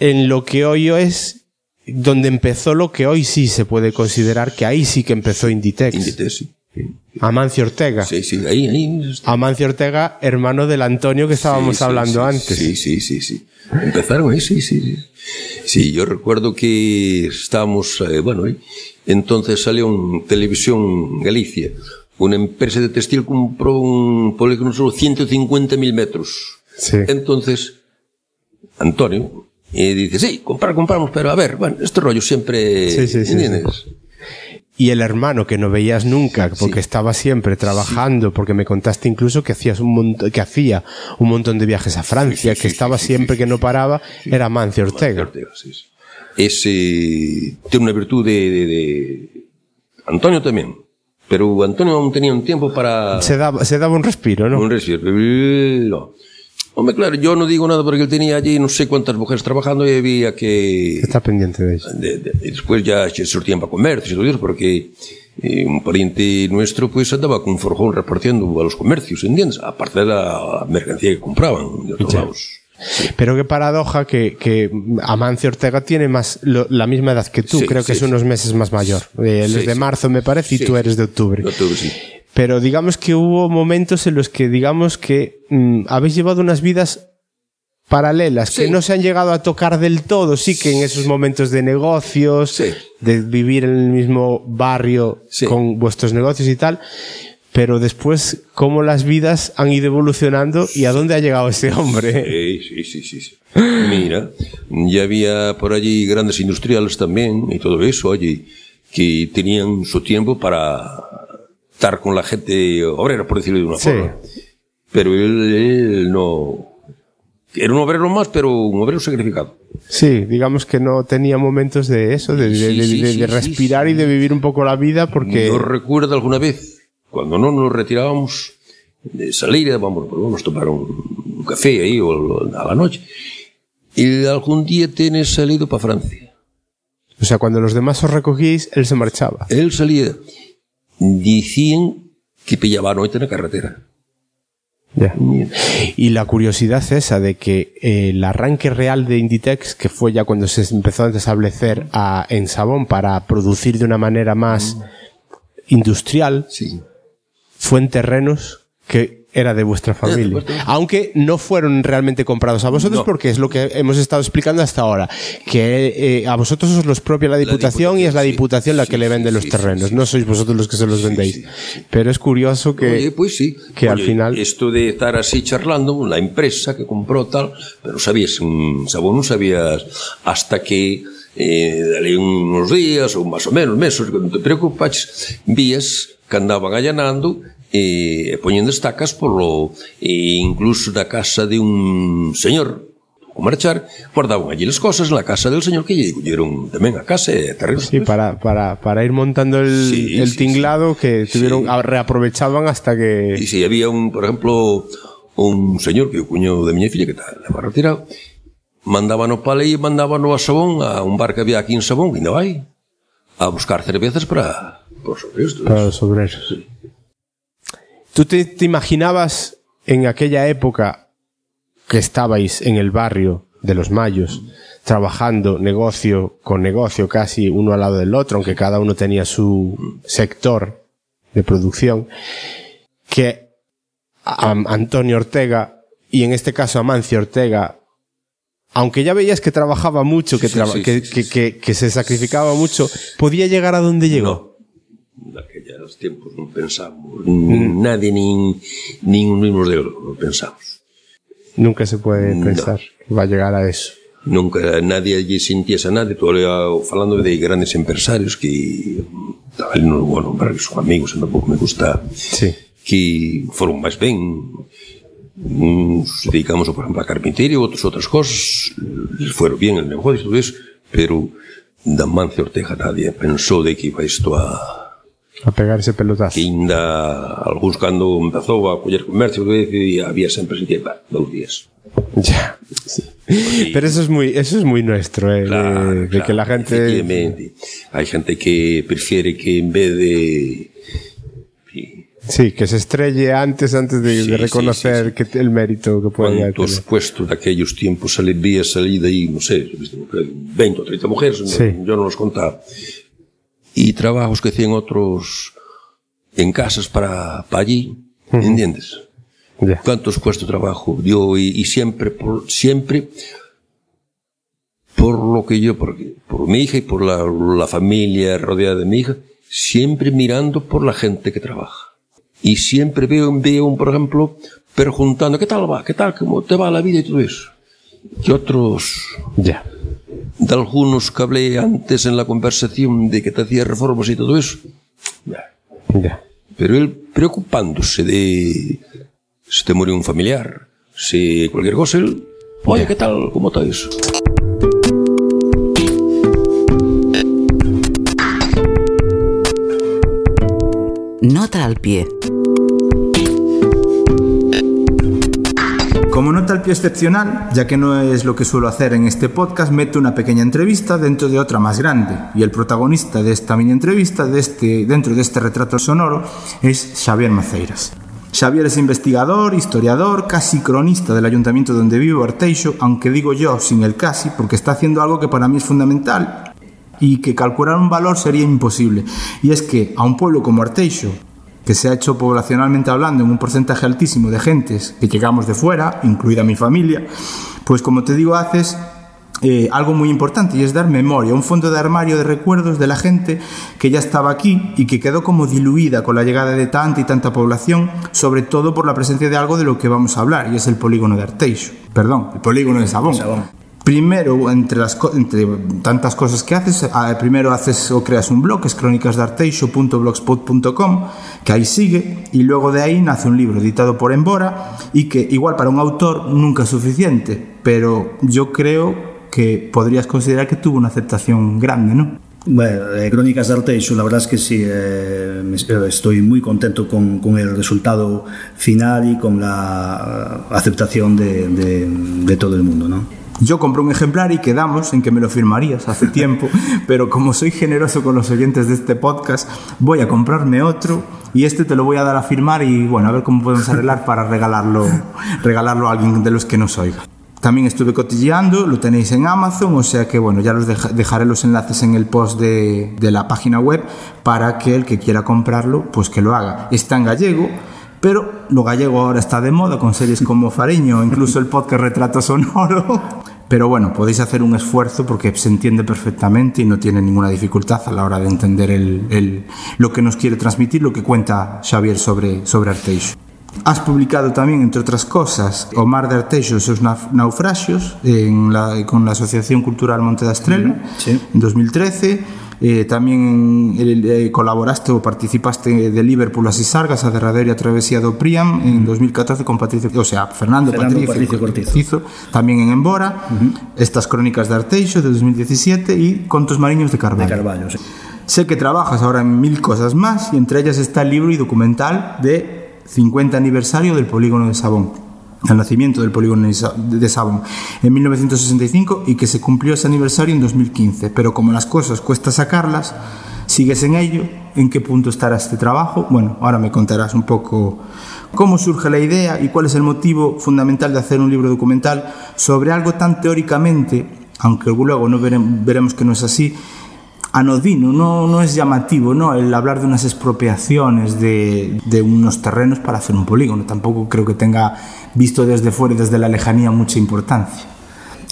en lo que hoy es donde empezó lo que hoy sí se puede considerar que ahí sí que empezó Inditex. Inditex, sí. Amancio Ortega. Sí, sí, ahí, ahí. Amancio Ortega, hermano del Antonio que estábamos Sí, sí, hablando sí, antes. Sí, sí, sí, sí. Empezaron ahí, sí, sí. Sí, yo recuerdo que estábamos, eh, bueno, ahí. entonces salió en televisión Galicia. Una empresa de textil compró un polígono solo 150.000 metros. Sí. Entonces, Antonio, y dice, sí, comprar, compramos, pero a ver, bueno, este rollo siempre, Sí, sí, sí, ¿entiendes? Y el hermano que no veías nunca, porque estaba siempre trabajando, porque me contaste incluso que hacías un montón, que hacía un montón de viajes a Francia, que estaba siempre que no paraba, era Amancio Ortega. Ortega, sí, sí. Ese tiene una virtud de, de- de- Antonio también. Pero Antonio aún tenía un tiempo para Se daba, se daba un respiro, ¿no? un respiro. Hombre, claro, yo no digo nada porque él tenía allí no sé cuántas mujeres trabajando y había que... Está pendiente de eso. de- de- después ya se sortían para comercios y todo eso, porque eh, un pariente nuestro pues andaba con un forjón repartiendo a los comercios, ¿entiendes? Aparte de la mercancía que compraban de otros lados. Pero qué paradoja que, que Amancio Ortega tiene más lo- la misma edad que tú, Sí, creo que sí, es unos meses más mayor. Eh, él es de sí. marzo, me parece, y tú eres de octubre. De octubre, sí. Pero digamos que hubo momentos en los que digamos que mm, habéis llevado unas vidas paralelas que no se han llegado a tocar del todo, sí que en esos momentos de negocios, Sí. de vivir en el mismo barrio Sí. con vuestros negocios y tal, pero después cómo las vidas han ido evolucionando y a dónde ha llegado ese hombre. Sí, sí, sí, sí, sí. Mira, ya había por allí grandes industriales también y todo eso, oye, que tenían su tiempo para estar con la gente obrera, por decirlo de una Sí. forma. Pero él, él no... Era un obrero más, pero un obrero sacrificado. Sí, digamos que no tenía momentos de eso, de, de- Sí, de- sí, de- sí, de sí, respirar sí. y de vivir un poco la vida porque... Yo recuerdo alguna vez, cuando no nos retirábamos de salir, vamos, pues vamos a tomar un, un café ahí o a la noche, y algún día tienes salido para Francia. O sea, cuando los demás os recogíais, él se marchaba. Él salía, decían que pillaba a noche en la carretera. Ya. Y la curiosidad esa de que eh, el arranque real de Inditex, que fue ya cuando se empezó a establecer a- en Sabón para producir de una manera más industrial, Sí. Fue en terrenos que era de vuestra familia. Aunque no fueron realmente comprados a vosotros No. porque es lo que hemos estado explicando hasta ahora, que eh, a vosotros os los propia la Diputación, y es la Diputación, sí. La Sí, que le sí, vende los terrenos, no sois vosotros los que se los vendéis. Pero es curioso que... Oye, pues sí. que al final- Esto de estar así charlando, la empresa que compró tal, pero sabías, mm, sabón no sabías hasta que eh, dale unos días ou máis ou menos meses, que non te preocupaches, vías que andaban allanando e, eh, poñendo estacas polo e incluso da casa de un señor o marchar, guardaban allí as cosas na casa del señor que lle colleron tamén a casa e terrenos. Sí, para, para, para ir montando el, sí, el sí, tinglado sí, que tuvieron, sí. reaprovechaban hasta que... E si sí, había un, por exemplo, un señor que o cuño de miña filla que estaba retirado, mandábano para ali, mandábano a Sabón, a un bar que había aquí en Sabón, que ainda vai, a buscar cervezas para por. Para los obreros. ¿Tú te, te imaginabas en aquella época que estabais en el barrio de los Mayos, trabajando negocio con negocio casi uno al lado del otro, aunque cada uno tenía su sector de producción, que a- Antonio Ortega y en este caso Amancio Ortega, aunque ya veías que trabajaba mucho, que, Sí, traba- sí, que, sí, que- sí. que- que se sacrificaba mucho, podía llegar a donde llegó. naquellas tempos non pensamos nin mm. nadie nin nin os mismos de oro, non pensamos. Nunca se pode pensar no. que va a llegar a eso. Nunca nadie allí sintiese a nadie, todo falando de grandes empresarios que tal, non vou nombrar que son amigos, tampouco me gusta. Sí. Que foron máis ben uns dedicamos, por exemplo, a carpinterio, outros outras cosas, fueron bien el negocio, todo eso, pero Damancio Ortega nadie pensou de que iba isto a A pegar ese pelotazo. que ainda algúns cando empezou a coller comercio e había sempre xente "Va, dous días Ya. sí. Pero eso es muy, eso es muy nuestro, eh, de, de que la gente. hai gente que prefiere que en vez de Sí, que se estrelle antes, antes de, Sí, de reconocer sí, sí. que el mérito que puede Cuantos tener. puestos de aquellos tiempos se le veía salir de ahí, no sé, viste, 20 o 30 mujeres, no- yo no los contaba. Y trabajos que hacían otros en casas para, para allí, ¿entiendes? Ya. ¿Cuántos de trabajo dio? Y, y siempre, por, siempre, por lo que yo, por, por mi hija y por la, la familia rodeada de mi hija, siempre mirando por la gente que trabaja. Y siempre veo, veo un, por ejemplo, preguntando, ¿qué tal va? ¿Qué tal? ¿Cómo te va la vida y todo eso? Y otros, Ya. de algunos que hablé antes en la conversación de que te hacía reformas y todo eso. Ya. Pero él preocupándose de si te murió un familiar, si cualquier cosa, él, oye, ¿qué tal? ¿Cómo está eso? Nota al pie. Pie excepcional, ya que no es lo que suelo hacer en este podcast, meto una pequeña entrevista dentro de otra más grande. Y el protagonista de esta mini entrevista, de este, dentro de este retrato sonoro, es Xavier Maceiras. Xavier es investigador, historiador, casi cronista del ayuntamiento donde vivo, Arteixo, aunque digo yo sin el casi, porque está haciendo algo que para mí es fundamental y que calcular un valor sería imposible. Y es que a un pueblo como Arteixo, que se ha hecho poblacionalmente hablando en un porcentaje altísimo de gentes que llegamos de fuera, incluida mi familia, pues como te digo, haces eh, algo muy importante y es dar memoria, un fondo de armario de recuerdos de la gente que ya estaba aquí y que quedó como diluida con la llegada de tanta y tanta población, sobre todo por la presencia de algo de lo que vamos a hablar, y es el polígono de Arteixo. Perdón, el polígono de Sabón. Primero, entre, las, entre tantas cosas que haces, ah, primero haces o creas un blog, es crónicasdarteixo.blogspot.com, que ahí sigue, y luego de ahí nace un libro editado por Embora, y que igual para un autor nunca es suficiente, pero yo creo que podrías considerar que tuvo una aceptación grande, ¿no? Bueno, eh, Crónicas de Arteixo, la verdad es que sí, eh, estoy muy contento con, con el resultado final y con la eh, aceptación de, de- de todo el mundo, ¿no? Yo compré un ejemplar y quedamos en que me lo firmarías hace tiempo, pero como soy generoso con los oyentes de este podcast, voy a comprarme otro y este te lo voy a dar a firmar y bueno, a ver cómo podemos arreglar para regalarlo, regalarlo a alguien de los que nos oiga. También estuve cotilleando, lo tenéis en Amazon, o sea que bueno, ya los deja- dejaré los enlaces en el post de, de la página web para que el que quiera comprarlo, pues que lo haga. Está en gallego, pero lo gallego ahora está de moda con series como Fariño, incluso el podcast Retrato Sonoro. Pero bueno, podéis hacer un esfuerzo porque se entiende perfectamente y no tiene ninguna dificultad a la hora de entender el- el- lo que nos quiere transmitir, lo que cuenta Xavier sobre, sobre Arteixo. Has publicado también, entre otras cosas, Omar de Arteixo y sus naufragios en la- con la Asociación Cultural Monte da Estrela Sí. en 2013. Eh, también eh, colaboraste o participaste de Liverpool a Sisargas, a derradeira travesía do Priam en 2014 con Patricio, o sea, Fernando, Fernando Patricio, Patricio Cortizo. también en Embora, estas crónicas de Arteixo de 2017 y Contos Mariños de. Carballo, sí. Sé que trabajas ahora en mil cosas más y entre ellas está el libro y documental de 50 aniversario del polígono de Sabón, el nacimiento del polígono de Sa- de Sabón en 1965 y que se cumplió ese aniversario en 2015. Pero como las cosas cuesta sacarlas, sigues en ello. ¿En qué punto estará este trabajo? Bueno, ahora me contarás un poco cómo surge la idea y cuál es el motivo fundamental de hacer un libro documental sobre algo tan teóricamente, aunque luego no verem- veremos que no es así, anodino, no, no es llamativo, ¿no? El hablar de unas expropiaciones de, de unos terrenos para hacer un polígono. Tampoco creo que tenga, visto desde fuera y desde la lejanía, mucha importancia.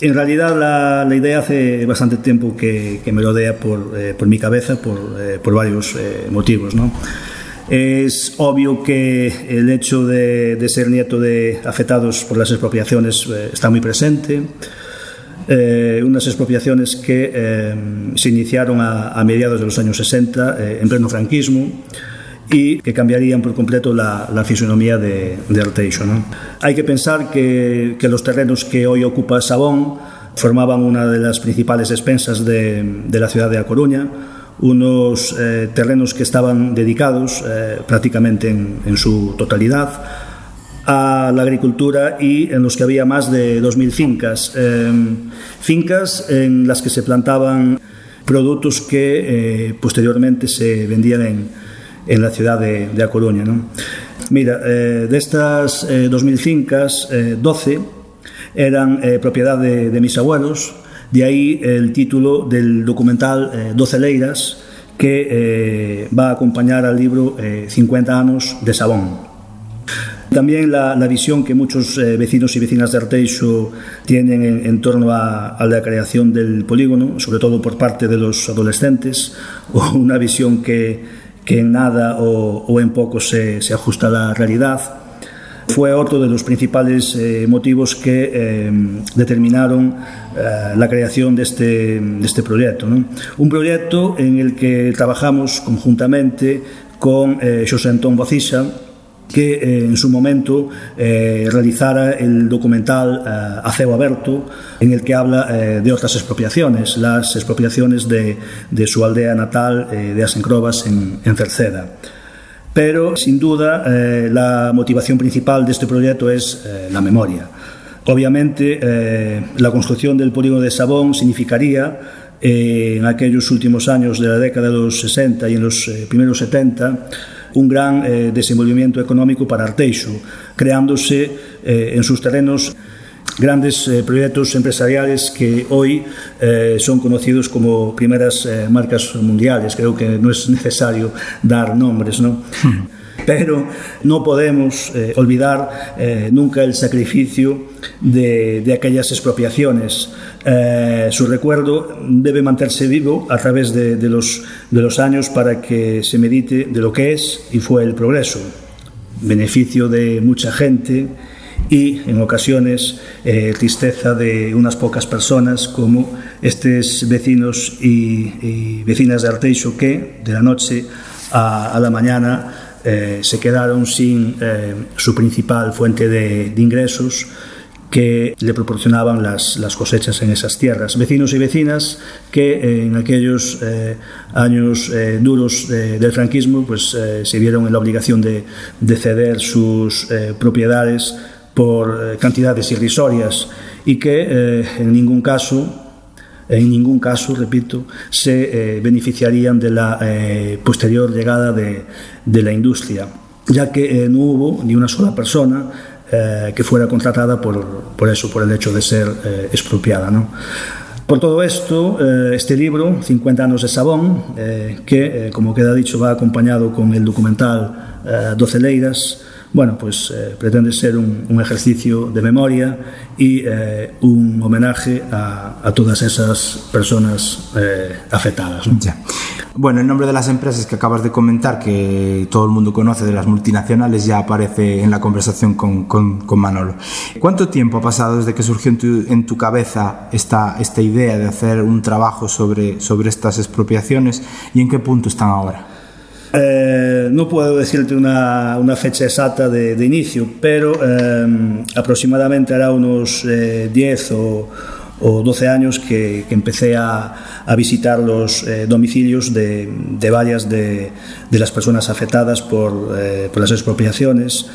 En realidad la, la idea hace bastante tiempo que, que me rodea por, eh, por mi cabeza por, eh, por varios eh, motivos, ¿no? Es obvio que el hecho de, de ser nieto de afectados por las expropiaciones está muy presente. Eh, unas expropiaciones que eh, se iniciaron a, a, mediados de los años 60 eh, en pleno franquismo y que cambiarían por completo la, la fisonomía de, de Arteixo. ¿no? Hay que pensar que, que, los terrenos que hoy ocupa Sabón formaban una de las principales expensas de, de la ciudad de A Coruña, unos eh, terrenos que estaban dedicados eh, prácticamente en, en, su totalidad a la agricultura y en los que había más de 2.000 fincas. Eh, fincas en las que se plantaban productos que posteriormente se vendían en, en la ciudad de, de A Coruña. ¿no? Mira, de estas 2.000 fincas, 12 eran propiedad de, de mis abuelos, De ahí el título del documental eh, Doce Leiras, que eh, va a acompañar al libro eh, 50 años de Sabón. También la, visión que muchos eh, vecinos y vecinas de Arteixo tienen en, torno a, la creación del polígono, sobre todo por parte de los adolescentes, una visión que, en nada o, en poco se, ajusta a la realidad fue otro de los principales eh, motivos que eh, determinaron la creación de este, este proyecto. Un proyecto en el que trabajamos conjuntamente con José Antón Bocisa, que eh, en su momento eh, realizara el documental eh, Aceo Aberto, en el que habla eh, de otras expropiaciones, las expropiaciones de, de su aldea natal eh, de Asencrobas en, en Cerceda. Pero, sin duda, eh, la motivación principal de este proyecto es eh, la memoria. Obviamente, eh, la construcción del polígono de Sabón significaría en aquellos últimos años de la década de los 60 y en los primeros 70 un gran eh, desenvolvimiento económico para Arteixo, creándose eh, en sus terrenos grandes eh, proyectos empresariales que hoy eh, son conocidos como primeras eh, marcas mundiales. Creo que no es necesario dar nombres, ¿no? Pero no podemos eh, olvidar eh, nunca el sacrificio de, de aquellas expropiaciones. Eh, su recuerdo debe mantenerse vivo a través de, los, años para que se medite de lo que es y fue el progreso. Beneficio de mucha gente, y en ocasiones eh, tristeza de unas pocas personas como estos vecinos y, vecinas de Arteixo que de la noche a, la mañana eh, se quedaron sin su principal fuente de ingresos que le proporcionaban las, las, cosechas en esas tierras. Vecinos y vecinas que eh, en aquellos eh, años eh, duros de, del franquismo pues, eh, se vieron en la obligación de, de ceder sus eh, propiedades por eh, cantidades irrisorias y que eh, en ningún caso en ningún caso, repito, se eh, beneficiarían de la eh, posterior llegada de, de, la industria, ya que eh, no hubo ni una sola persona eh, que fuera contratada por, por, eso, por el hecho de ser eh, expropiada. ¿no? Por todo esto, eh, este libro, 50 años de Sabón, que, como queda dicho, va acompañado con el documental 12 Leiras, bueno, pues eh, pretende ser un, un, ejercicio de memoria y eh, un homenaje a, a, todas esas personas eh, afectadas. ¿no? Bueno, el nombre de las empresas que acabas de comentar, que todo el mundo conoce de las multinacionales, ya aparece en la conversación con, con, con Manolo. ¿Cuánto tiempo ha pasado desde que surgió en tu, en tu cabeza esta, esta idea de hacer un trabajo sobre, sobre estas expropiaciones y en qué punto están ahora? Eh, no puedo decirte una, una fecha exacta de, inicio, pero eh, aproximadamente hará unos eh, 10 o, o 12 años que, empecé a, visitar los eh, domicilios de, de varias de, de, las personas afectadas por, eh, las expropiaciones,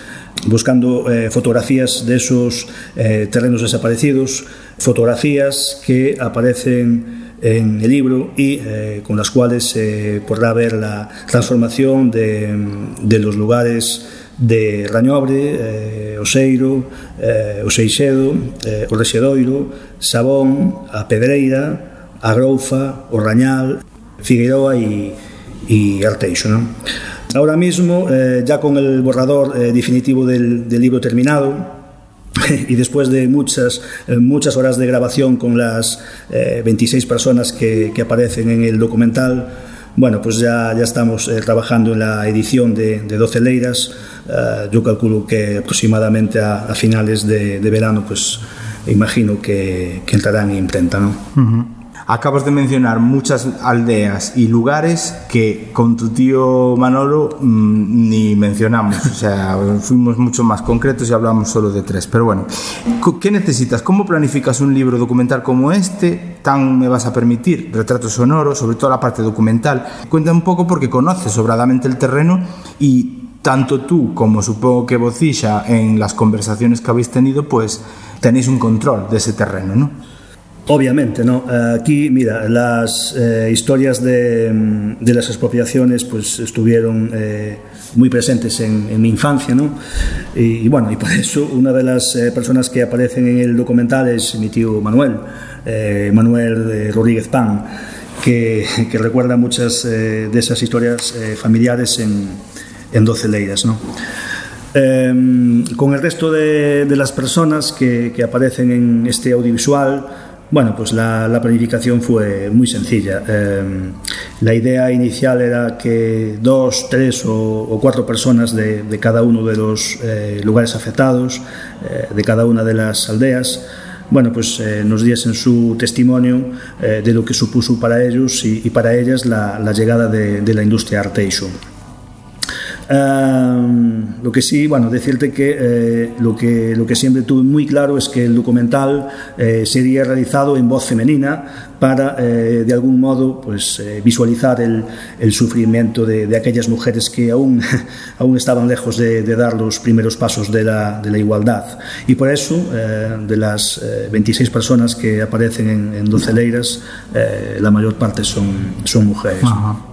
buscando eh, fotografías de esos terrenos desaparecidos, fotografías que aparecen en el libro y con las cuales se podrá ver la transformación de, de los lugares de Rañobre, eh, Oseiro, eh, o Seixedo, eh, o Rexedoiro, Sabón, a Pedreira, a Groufa, o Rañal, Figueroa e, e Arteixo. Non? Ahora mismo, eh, ya con el borrador eh, definitivo del, del libro terminado, y después de muchas, eh, muchas horas de grabación con las eh, 26 personas que, que aparecen en el documental, Bueno, pues ya, ya estamos eh, trabajando en la edición de, de 12 leiras. Uh, yo calculo que aproximadamente a, finales de, verano, pues imagino que, que entrarán en imprenta, ¿no? Acabas de mencionar muchas aldeas y lugares que con tu tío Manolo mmm, ni mencionamos. O sea, fuimos mucho más concretos y hablamos solo de tres. Pero bueno, ¿qué necesitas? ¿Cómo planificas un libro documental como este? Tan me vas a permitir, retrato sonoro, sobre todo la parte documental. Cuenta un poco porque conoces sobradamente el terreno y tanto tú como supongo que Bocilla en las conversaciones que habéis tenido, pues tenéis un control de ese terreno, ¿no? Obviamente, ¿no? Aquí, mira, las eh, historias de, de, las expropiaciones pues estuvieron eh, muy presentes en, en, mi infancia, ¿no? Y, y, bueno, y por eso una de las eh, personas que aparecen en el documental es mi tío Manuel, eh, Manuel Rodríguez Pan, que, que recuerda muchas eh, de esas historias familiares en, en 12 leiras, ¿no? Eh, con el resto de, de las personas que, que, aparecen en este audiovisual, bueno, pues la, la planificación fue muy sencilla. Eh, la idea inicial era que dos, tres o, cuatro personas de, cada uno de los eh, lugares afectados, eh, de cada una de las aldeas, bueno, pues eh, nos diesen su testimonio de lo que supuso para ellos y, para ellas la, llegada de, de, la industria Arteixo. Uh, lo que sí, bueno, decirte que, eh, lo que lo que siempre tuve muy claro es que el documental eh, sería realizado en voz femenina para, eh, de algún modo, pues eh, visualizar el, el sufrimiento de, de, aquellas mujeres que aún, aún estaban lejos de, de, dar los primeros pasos de la, de la igualdad. Y por eso, eh, de las 26 personas que aparecen en, en 12 leiras, la mayor parte son, son mujeres. Ajá.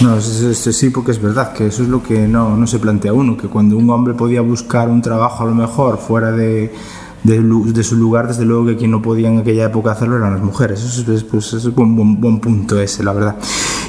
No, sí, porque es verdad que eso es lo que no, no se plantea uno, que cuando un hombre podía buscar un trabajo a lo mejor fuera de, de, de, su lugar, desde luego que quien no podía en aquella época hacerlo eran las mujeres. Eso es, pues, es un buen, buen, buen, punto ese, la verdad.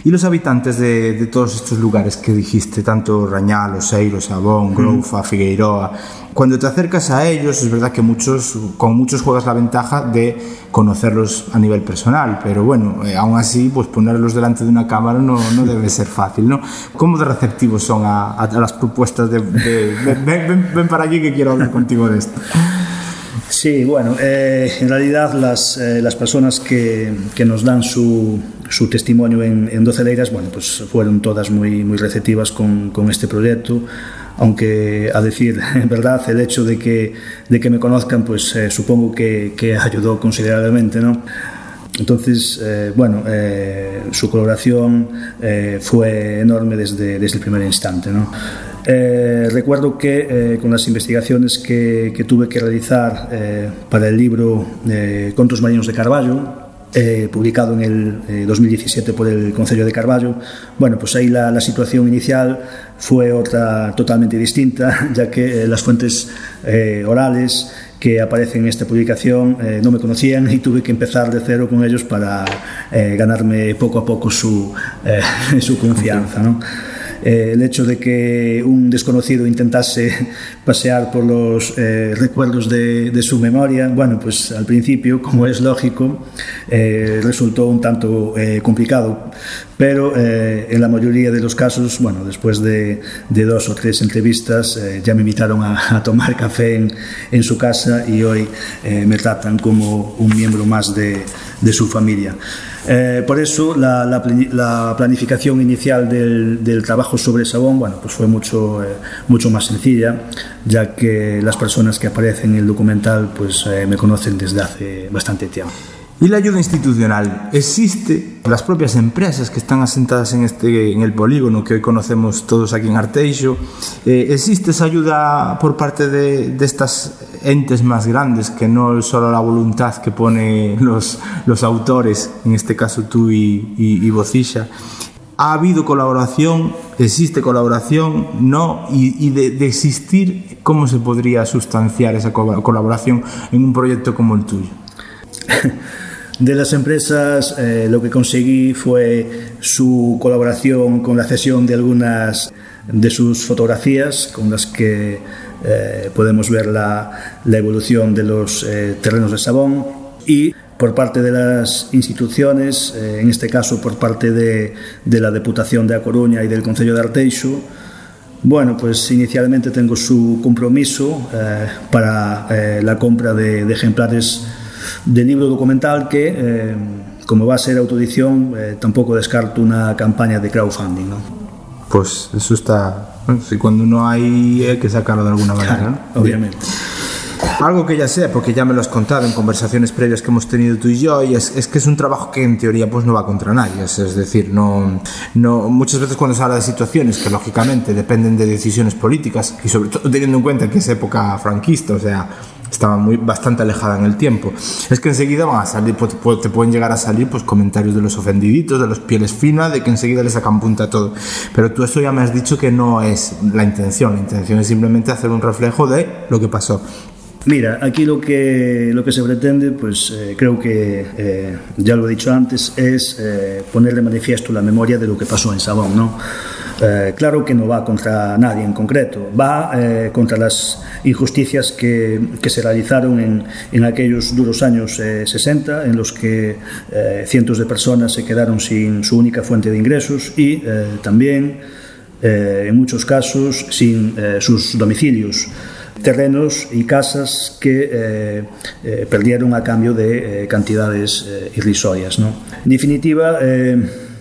Y los habitantes de, de, todos estos lugares que dijiste, tanto Rañal, Oseiro, Sabón, Groufa, Figueiroa, cuando te acercas a ellos, es verdad que muchos, con muchos juegas la ventaja de conocerlos a nivel personal, pero bueno, eh, aún así, pues ponerlos delante de una cámara no, no debe ser fácil, ¿no? ¿Cómo de receptivos son a, a, a las propuestas de, de, de ven, ven, ven, para aquí que quiero hablar contigo de esto? Sí, bueno, eh, en realidad las, eh, las personas que, que, nos dan su, su testimonio en, en 12 leiras, bueno, pues fueron todas muy, muy receptivas con, con este proyecto aunque a decir verdad el hecho de que, de que me conozcan pues eh, supongo que, que, ayudó considerablemente ¿no? entonces bueno su colaboración fue enorme desde, desde el primer instante ¿no? Eh, recuerdo que eh, con las investigaciones que, que tuve que realizar eh, para el libro Contos Marinos de Carballo, eh, publicado en el eh, 2017 por el Concello de Carballo, bueno, pues ahí la, la, situación inicial fue otra totalmente distinta, ya que eh, las fuentes orales que aparecen en esta publicación no me conocían y tuve que empezar de cero con ellos para ganarme poco a poco su, su confianza. ¿no? Eh, el hecho de que un desconocido intentase pasear por los eh, recuerdos de, de, su memoria, bueno, pues al principio, como es lógico, eh, resultó un tanto eh, complicado, pero eh, en la mayoría de los casos, bueno, después de, de dos o tres entrevistas, eh, ya me invitaron a, a tomar café en, en, su casa y hoy me tratan como un miembro más de, de su familia. Eh, por eso la, la, la, planificación inicial del, trabajo sobre Sabón bueno, pues fue mucho, eh, mucho más sencilla, ya que las personas que aparecen en el documental pues, eh, me conocen desde hace bastante tiempo. ¿Y la ayuda institucional? ¿Existe? Las propias empresas que están asentadas en, este, en el polígono que hoy conocemos todos aquí en Arteixo, eh, ¿existe esa ayuda por parte de, de, estas entes más grandes que no solo la voluntad que pone los, los autores, en este caso tú y, y, Bocilla? ¿Ha habido colaboración? ¿Existe colaboración? ¿No? Y, de, existir, ¿cómo se podría sustanciar esa colaboración en un proyecto como el tuyo? De las empresas eh, lo que conseguí fue su colaboración con la cesión de algunas de sus fotografías con las que eh, podemos ver la, evolución de los eh, terrenos de Sabón. Y por parte de las instituciones, en este caso por parte de, la Diputación de A Coruña y del Concello de Arteixo, bueno, pues inicialmente tengo su compromiso para la compra de, ejemplares del libro documental que, eh, como va a ser autoedición, eh, tampoco descarto una campaña de crowdfunding. ¿no? Pues eso está... Bueno, si cuando no hay hay que sacarlo de alguna manera, Claro, ¿no? obviamente. Algo que ya sé, porque ya me lo has contado en conversaciones previas que hemos tenido tú y yo, y es, es que es un trabajo que en teoría pues no va contra nadie. Es, es decir, no, no, muchas veces cuando se habla de situaciones que lógicamente dependen de decisiones políticas, y sobre todo teniendo en cuenta que es época franquista, o sea, estaba muy, bastante alejada en el tiempo, es que enseguida van a salir, pues, pues, te pueden llegar a salir pues comentarios de los ofendiditos, de los pieles finas, de que enseguida le sacan punta a todo. Pero tú eso ya me has dicho que no es la intención, la intención es simplemente hacer un reflejo de lo que pasó. Mira, aquí lo que, lo que se pretende, pues eh, creo que eh, ya lo he dicho antes, es eh, poner de manifiesto la memoria de lo que pasó en Sabón, ¿no? Eh, claro que no va contra nadie en concreto, va eh, contra las injusticias que, que se realizaron en, en, aquellos duros años eh, 60, en los que cientos de personas se quedaron sin su única fuente de ingresos y también, en muchos casos, sin sus domicilios terrenos y casas que eh, eh, perdieron a cambio de eh, cantidades irrisorias. ¿no? En definitiva,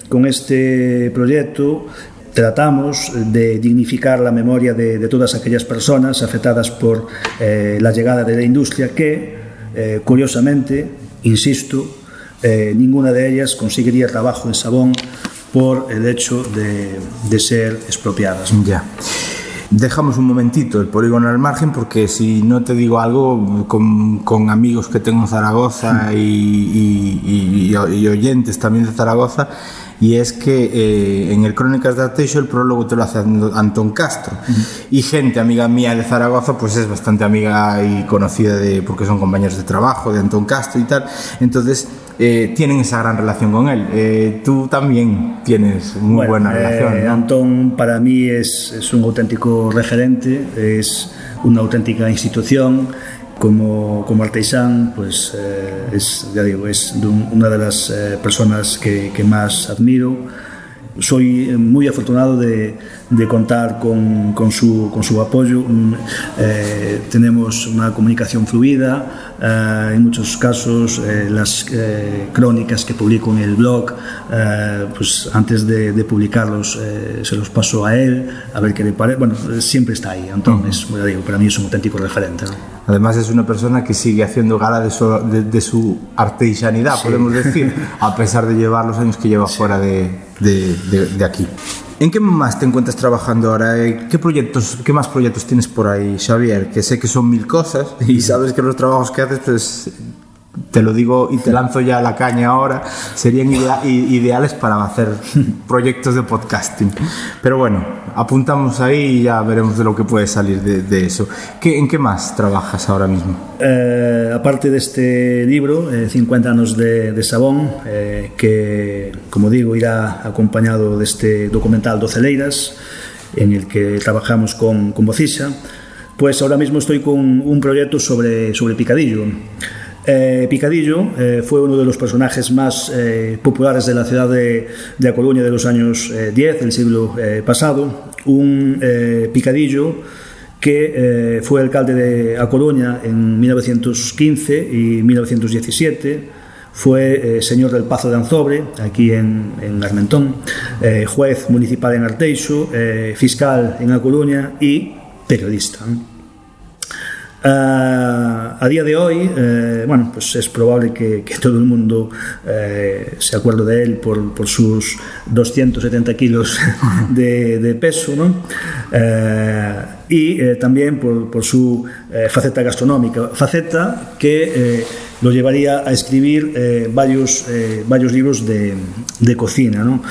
con este proyecto tratamos de dignificar la memoria de, de todas aquellas personas afectadas por la llegada de la industria que, curiosamente, insisto, ninguna de ellas conseguiría trabajo en Sabón por el hecho de, de ser expropiadas. Ya. Dejamos un momentito el polígono al margen porque si no te digo algo con, con amigos que tengo en Zaragoza y, y, y, y, oyentes también de Zaragoza y es que eh, en el Crónicas de Arteixo el prólogo te lo hace Antón Castro uh -huh. y gente amiga mía de Zaragoza pues es bastante amiga y conocida de porque son compañeros de trabajo de Antón Castro y tal entonces eh, tienen esa gran relación con él. Eh, tú también tienes muy bueno, buena relación. Eh, ¿no? Antón para mí es, es, un auténtico referente, es una auténtica institución. Como, como artesán, pues eh, es, ya digo, es de un, una de las eh, personas que, que más admiro soy muy afortunado de, de contar con, con, su, con, su, apoyo. Eh, tenemos una comunicación fluida. Eh, en muchos casos, eh, las eh, crónicas que publico en el blog, eh, pues antes de, de publicarlos, eh, se los paso a él, a ver qué le parece. Bueno, siempre está ahí. Entonces, uh -huh. digo, para mí es un auténtico referente. ¿no? Además es una persona que sigue haciendo gala de su, de, de su artesanidad, sí. podemos decir, a pesar de llevar los años que lleva sí. fuera de, de, aquí. ¿En qué más te encuentras trabajando ahora? ¿Qué proyectos, qué más proyectos tienes por ahí, Xavier? Que sé que son mil cosas y sabes que los trabajos que haces, pues te lo digo y te lanzo ya la caña ahora, serían idea, ideales para hacer proyectos de podcasting. Pero bueno, apuntamos ahí y ya veremos de lo que puede salir de, de eso. ¿Qué, ¿En qué más trabajas ahora mismo? Eh, aparte de este libro, eh, 50 años de, de Sabón, eh, que, como digo, irá acompañado de este documental Doceleiras, en el que trabajamos con, con Bocisa, pues ahora mismo estoy con un proyecto sobre, sobre Picadillo. Eh, Picadillo eh, fue uno de los personajes más eh, populares de la ciudad de, de A Coruña de los años 10 del siglo pasado. Un Picadillo que fue alcalde de A Coruña en 1915 y 1917. Fue señor del Pazo de Anzobre, aquí en, en Armentón, juez municipal en Arteixo, fiscal en A Coruña y periodista. Uh, a día de hoy, eh, bueno, pues es probable que, que todo el mundo eh, se acuerde de él por, por sus 270 kilos de, de peso, ¿no? Eh, y también por, por su faceta gastronómica, faceta que lo llevaría a escribir varios, varios libros de, de cocina, ¿no?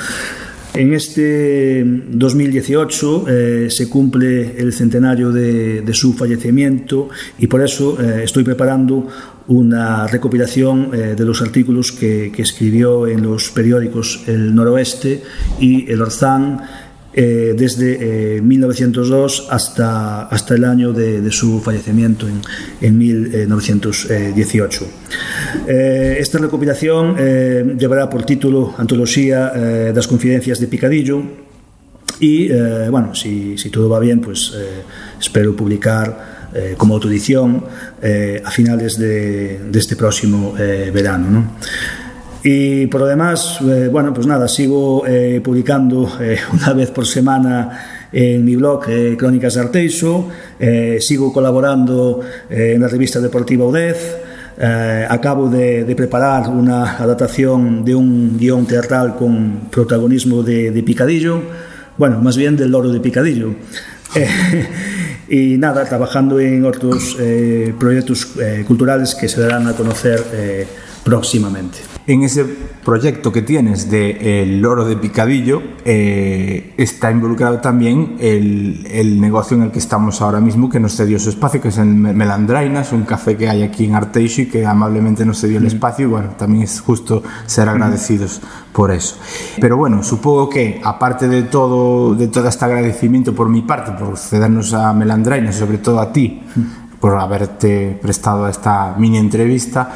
En este 2018 eh, se cumple el centenario de, su fallecimiento y por eso eh, estoy preparando una recopilación eh, de los artículos que, que, escribió en los periódicos El Noroeste y El Orzán eh, desde eh, 1902 hasta, hasta el año de, de su fallecimiento en, en 1918. Eh, esta recopilación eh, llevará por título Antología eh, das Confidencias de Picadillo y, eh, bueno, si, si, todo va bien, pues eh, espero publicar eh, como autoedición eh, a finales de, de este próximo eh, verano. ¿no? Y por lo demás, eh, bueno, pues nada, sigo eh, publicando eh, una vez por semana en mi blog eh, Crónicas de Arteixo, eh, sigo colaborando eh, en la revista deportiva UDEZ, acabo de, de, preparar una adaptación de un guion teatral con protagonismo de, de Picadillo, bueno, más bien del loro de Picadillo. Y nada, trabajando en otros proyectos culturales que se darán a conocer próximamente. En ese proyecto que tienes de El Loro de Picadillo eh, está involucrado también el, el, negocio en el que estamos ahora mismo que nos cedió su espacio, que es el Melandrainas, un café que hay aquí en Arteixo y que amablemente nos cedió el espacio y bueno, también es justo ser agradecidos por eso. Pero bueno, supongo que aparte de todo, de todo este agradecimiento por mi parte, por cedernos a Melandrainas, sobre todo a ti, por haberte prestado a esta mini entrevista,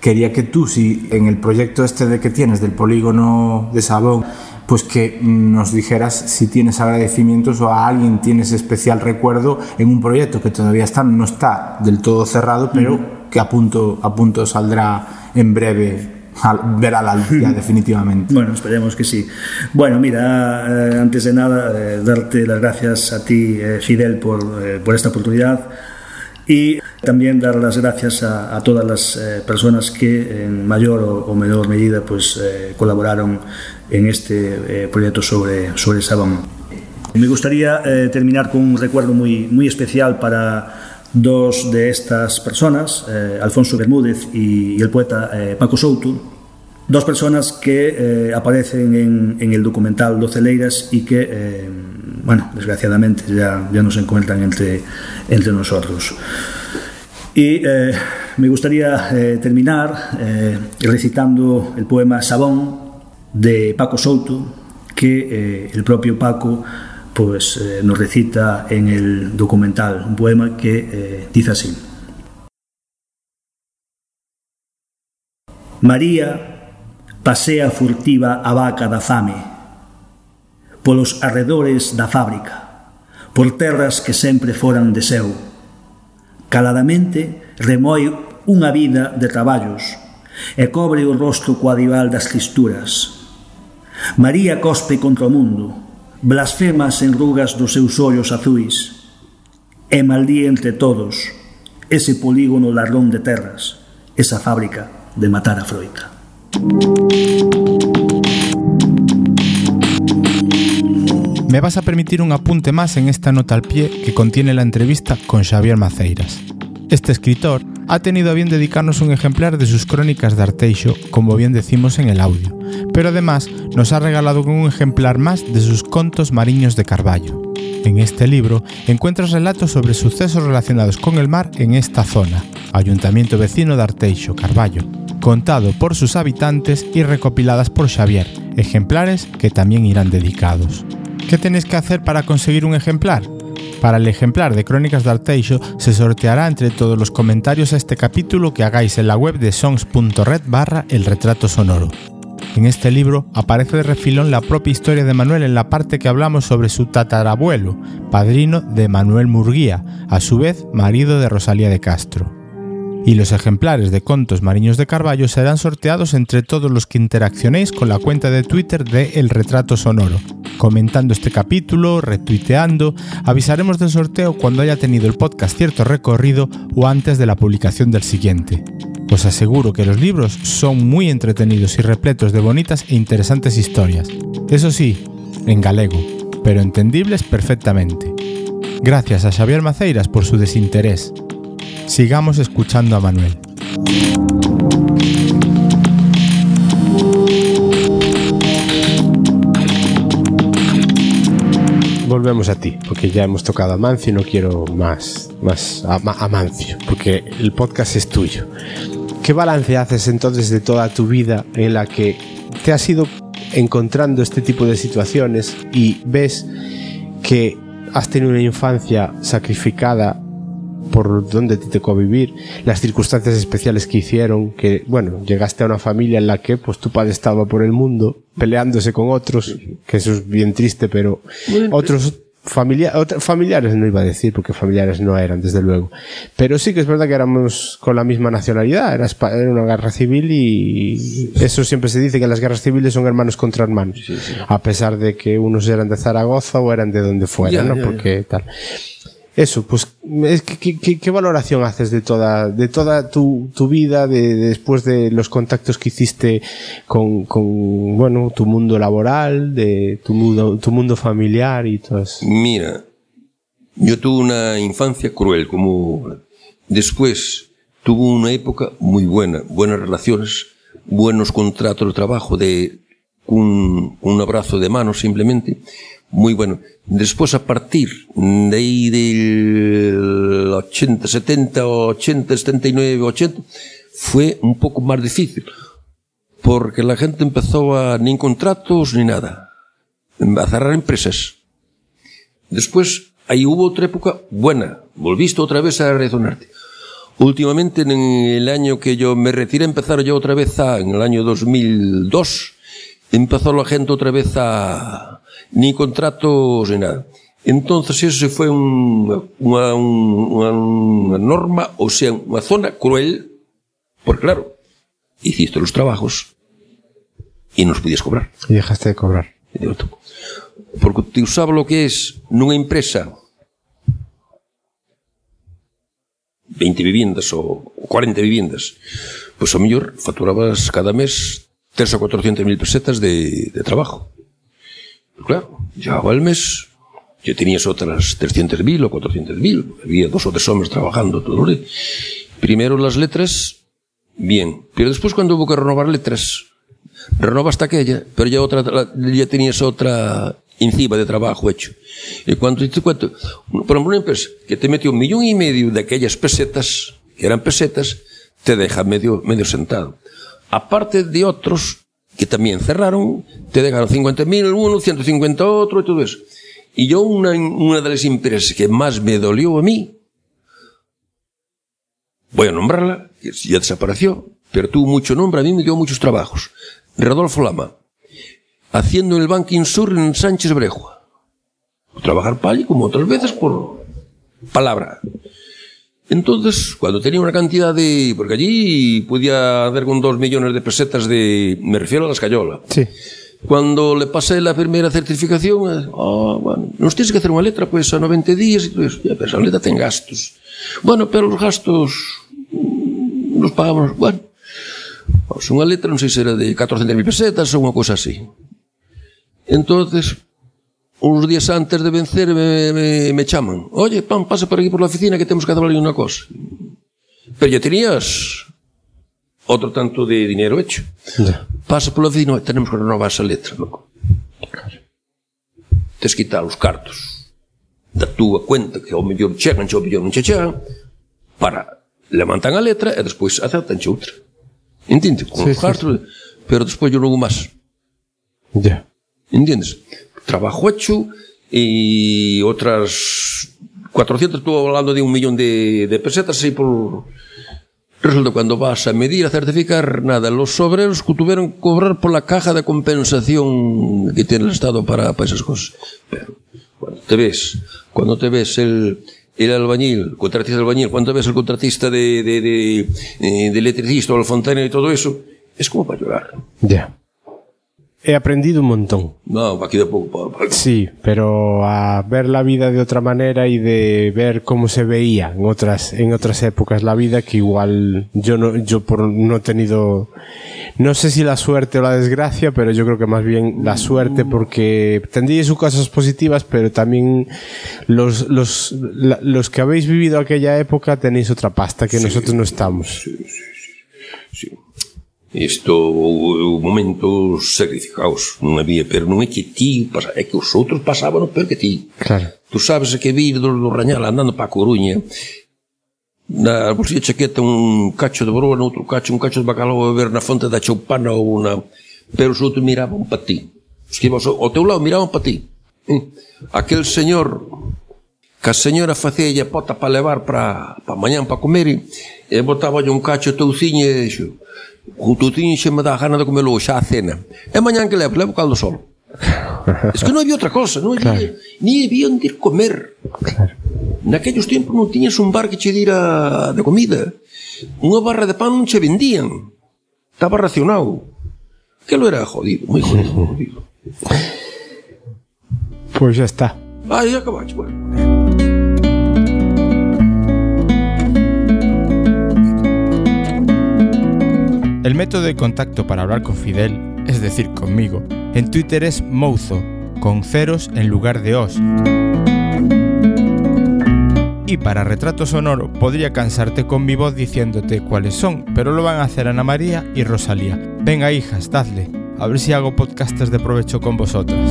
quería que tú, si en el proyecto este de que tienes del polígono de Sabón, pues que nos dijeras si tienes agradecimientos o a alguien tienes especial recuerdo en un proyecto que todavía está, no está del todo cerrado, pero que a punto, a punto saldrá en breve verá la luz ya definitivamente. Bueno, esperemos que sí. Bueno, mira, eh, antes de nada, eh, darte las gracias a ti, eh, Fidel, por, por esta oportunidad y también dar las gracias a, a todas las eh, personas que en mayor o, o menor medida pues, eh, colaboraron en este eh, proyecto sobre, sobre Sabón. Me gustaría terminar con un recuerdo muy, muy especial para dos de estas personas, Alfonso Bermúdez y, y el poeta Paco Souto, dos personas que eh, aparecen en, en, el documental Doce Leiras y que, eh, bueno, desgraciadamente ya, ya no se encuentran entre, entre nosotros. Y eh, me gustaría eh, terminar eh, recitando el poema Sabón de Paco Souto, que eh, el propio Paco pues, eh, nos recita en el documental, un poema que eh, dice así. María pasea furtiva a vaca da fame, polos arredores da fábrica, por terras que sempre foran de seu, Caladamente remoi unha vida de traballos e cobre o rostro coadival das listuras. María cospe contra o mundo, blasfema as enrugas dos seus ollos azuis e maldí entre todos ese polígono ladrón de terras, esa fábrica de matar a froita. Me vas a permitir un apunte más en esta nota al pie que contiene la entrevista con Xavier Maceiras. Este escritor ha tenido a bien dedicarnos un ejemplar de sus crónicas de Arteixo, como bien decimos en el audio, pero además nos ha regalado un ejemplar más de sus contos mariños de Carballo. En este libro encuentras relatos sobre sucesos relacionados con el mar en esta zona, ayuntamiento vecino de Arteixo, Carballo, contado por sus habitantes y recopiladas por Xavier, ejemplares que también irán dedicados. ¿Qué tenéis que hacer para conseguir un ejemplar? Para el ejemplar de Crónicas de Arteixo se sorteará entre todos los comentarios a este capítulo que hagáis en la web de songs.red barra el retrato sonoro. En este libro aparece de refilón la propia historia de Manuel en la parte que hablamos sobre su tatarabuelo, padrino de Manuel Murguía, a su vez marido de Rosalía de Castro y los ejemplares de Contos Mariños de Carballo serán sorteados entre todos los que interaccionéis con la cuenta de Twitter de El Retrato Sonoro. Comentando este capítulo, retuiteando, avisaremos del sorteo cuando haya tenido el podcast cierto recorrido o antes de la publicación del siguiente. Os aseguro que los libros son muy entretenidos y repletos de bonitas e interesantes historias. Eso sí, en galego, pero entendibles perfectamente. Gracias a Xavier Maceiras por su desinterés, Sigamos escuchando a Manuel. Volvemos a ti, porque ya hemos tocado a Mancio y no quiero más, más a, a Mancio, porque el podcast es tuyo. ¿Qué balance haces entonces de toda tu vida en la que te has ido encontrando este tipo de situaciones y ves que has tenido una infancia sacrificada por donde te tocó vivir, las circunstancias especiales que hicieron, que, bueno, llegaste a una familia en la que, pues, tu padre estaba por el mundo peleándose con otros, que eso es bien triste, pero otros familia, otra- familiares no iba a decir, porque familiares no eran, desde luego. Pero sí que es verdad que éramos con la misma nacionalidad, era, una guerra civil y eso siempre se dice que las guerras civiles son hermanos contra hermanos, a pesar de que unos eran de Zaragoza o eran de donde fuera, Ya, ¿no? ya, ya. Porque tal. Eso, pues, es que- ¿qué valoración haces de toda, de toda tu, tu vida, de, de después de los contactos que hiciste con, con, bueno, tu mundo laboral, de tu mundo, tu mundo familiar y todo eso? Mira, yo tuve una infancia cruel, como después tuve una época muy buena, buenas relaciones, buenos contratos de trabajo, de un, un abrazo de mano simplemente, muy bueno. Después a partir de ahí del 80, 70, 80, 79, 80, fue un poco más difícil, porque la gente empezó a ni contratos ni nada, a cerrar empresas. Después, ahí hubo otra época buena. Volviste otra vez a resonarte. Últimamente, en el año que yo me retiré, empezaron yo otra vez a, en el año 2002, empezó la gente otra vez a, ni contratos ni nada. Entonces eso se foi unha, unha, unha, unha norma, ou sea, unha zona cruel, porque claro, hiciste los trabajos e nos podías cobrar. E dejaste de cobrar. Porque te usaba lo que es nunha empresa 20 viviendas ou 40 viviendas, pois pues, ao mellor facturabas cada mes 3 ou 400 mil pesetas de, de trabajo. Claro, llegaba el mes, yo tenías otras 300 mil o 400 mil, había dos o tres hombres trabajando todo el día. Primero las letras, bien, pero después cuando hubo que renovar letras, renovaste aquella, pero ya otra, ya tenías otra encima de trabajo hecho. Y cuando cuento, por ejemplo, una empresa que te metió un millón y medio de aquellas pesetas, que eran pesetas, te deja medio, medio sentado. Aparte de otros que también cerraron, te dejaron 50 mil uno, 150 otro y todo eso. Y yo una, una de las empresas que más me dolió a mí, voy a nombrarla, que ya desapareció, pero tuvo mucho nombre, a mí me dio muchos trabajos. Rodolfo Lama, haciendo el Banking Sur en Sánchez Brejua. Trabajar para allí como otras veces por palabra. Entonces, cuando tenía una cantidad de... Porque allí podía hacer con dos millones de pesetas de... Me refiero a la escayola. Sí. Cuando le pasé la primera certificación, oh, bueno, nos tienes que hacer una letra pues a 90 días y todo eso. Ya, pero esa letra ten gastos. Bueno, pero los gastos mm, los pagamos. Bueno, pues unha letra non sei se era de 400.000 pesetas ou unha cosa así. Entonces, uns días antes de vencer me, me, me chaman. Oye, pan, pasa por aquí por la oficina que temos que hablar unha cosa. Pero ya tenías outro tanto de dinero hecho. pasa Pasa pola oficina, tenemos que renovar esa letra, loco. Tes quitar os cartos da túa cuenta que ao mellor chegan, ao mellor non che chegan, para levantan a letra e despois aceptan outra. Entende? Con sí, os cartos, sí. pero despois non hubo máis. Ya. Yeah. Trabajo hecho y otras 400, estuvo hablando de un millón de, de pesetas así por... Resulta cuando vas a medir, a certificar, nada, los obreros que tuvieron que cobrar por la caja de compensación que tiene el Estado para, para esas cosas. Pero cuando te ves, cuando te ves el, el albañil, contratista de albañil, cuando te ves el contratista de, de, de, eh, de electricista o el fontanero y todo eso, es como para llorar. Ya. He aprendido un montón. No, aquí de poco, para, Sí, pero a ver la vida de otra manera y de ver cómo se veía en otras en otras épocas la vida que igual yo no yo por no he tenido no sé si la suerte o la desgracia, pero yo creo que más bien la suerte porque tendría sus cosas positivas, pero también los los la- los que habéis vivido aquella época tenéis otra pasta que nosotros no estamos. Isto houve momentos sacrificados Non había, pero non é que ti pasa, É que os outros pasaban peor que ti. Claro. Tú sabes que vir do, do Rañal andando para a Coruña Na bolsilla chaqueta un cacho de broa Noutro cacho, un cacho de bacalao A ver na fonte da choupana ou na... Pero os outros miraban para ti. Os que ibas ao teu lado miraban para ti. Eh? Aquel señor que a señora facía pota para levar para pa mañán para comer e, e botaba un cacho teuciño e dixo o touciño xe me dá gana de comelo xa a cena. E mañán que levo? Levo caldo solo. Es que non había outra cosa, non claro. ni debían de ir comer. Claro. Naquellos tempos non tiñas un bar que che dira de comida. Unha barra de pan non che vendían. Estaba racionado. Que lo era jodido, moi jodido. jodido. Pois pues ya está. Ah, ya acabaste, bueno. El método de contacto para hablar con Fidel, es decir, conmigo, en Twitter es Mouzo, con ceros en lugar de os. Y para retrato sonoro podría cansarte con mi voz diciéndote cuáles son, pero lo van a hacer Ana María y Rosalía. Venga hijas, dadle, a ver si hago podcastes de provecho con vosotras.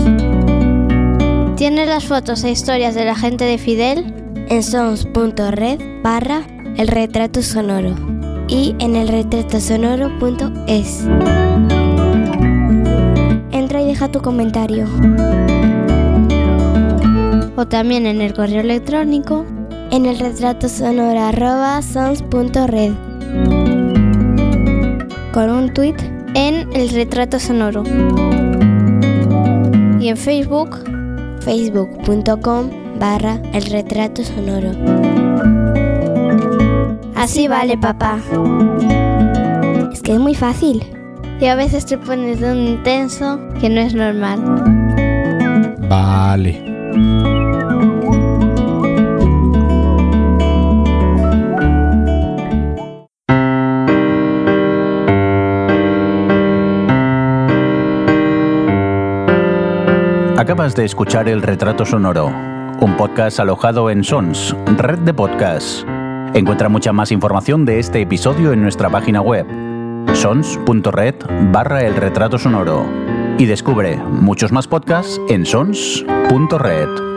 ¿Tienes las fotos e historias de la gente de Fidel? En sons.red barra el retrato sonoro y en el retratosonoro.es. Entra y deja tu comentario. O también en el correo electrónico en el. Con un tweet en el retrato sonoro. Y en Facebook facebook.com barra el retrato sonoro. Así vale, papá. Es que es muy fácil. Y a veces te pones de un intenso que no es normal. Vale. Acabas de escuchar El Retrato Sonoro, un podcast alojado en Sons, red de podcasts. Encuentra mucha más información de este episodio en nuestra página web, sons.red barra el retrato sonoro. Y descubre muchos más podcasts en sons.red.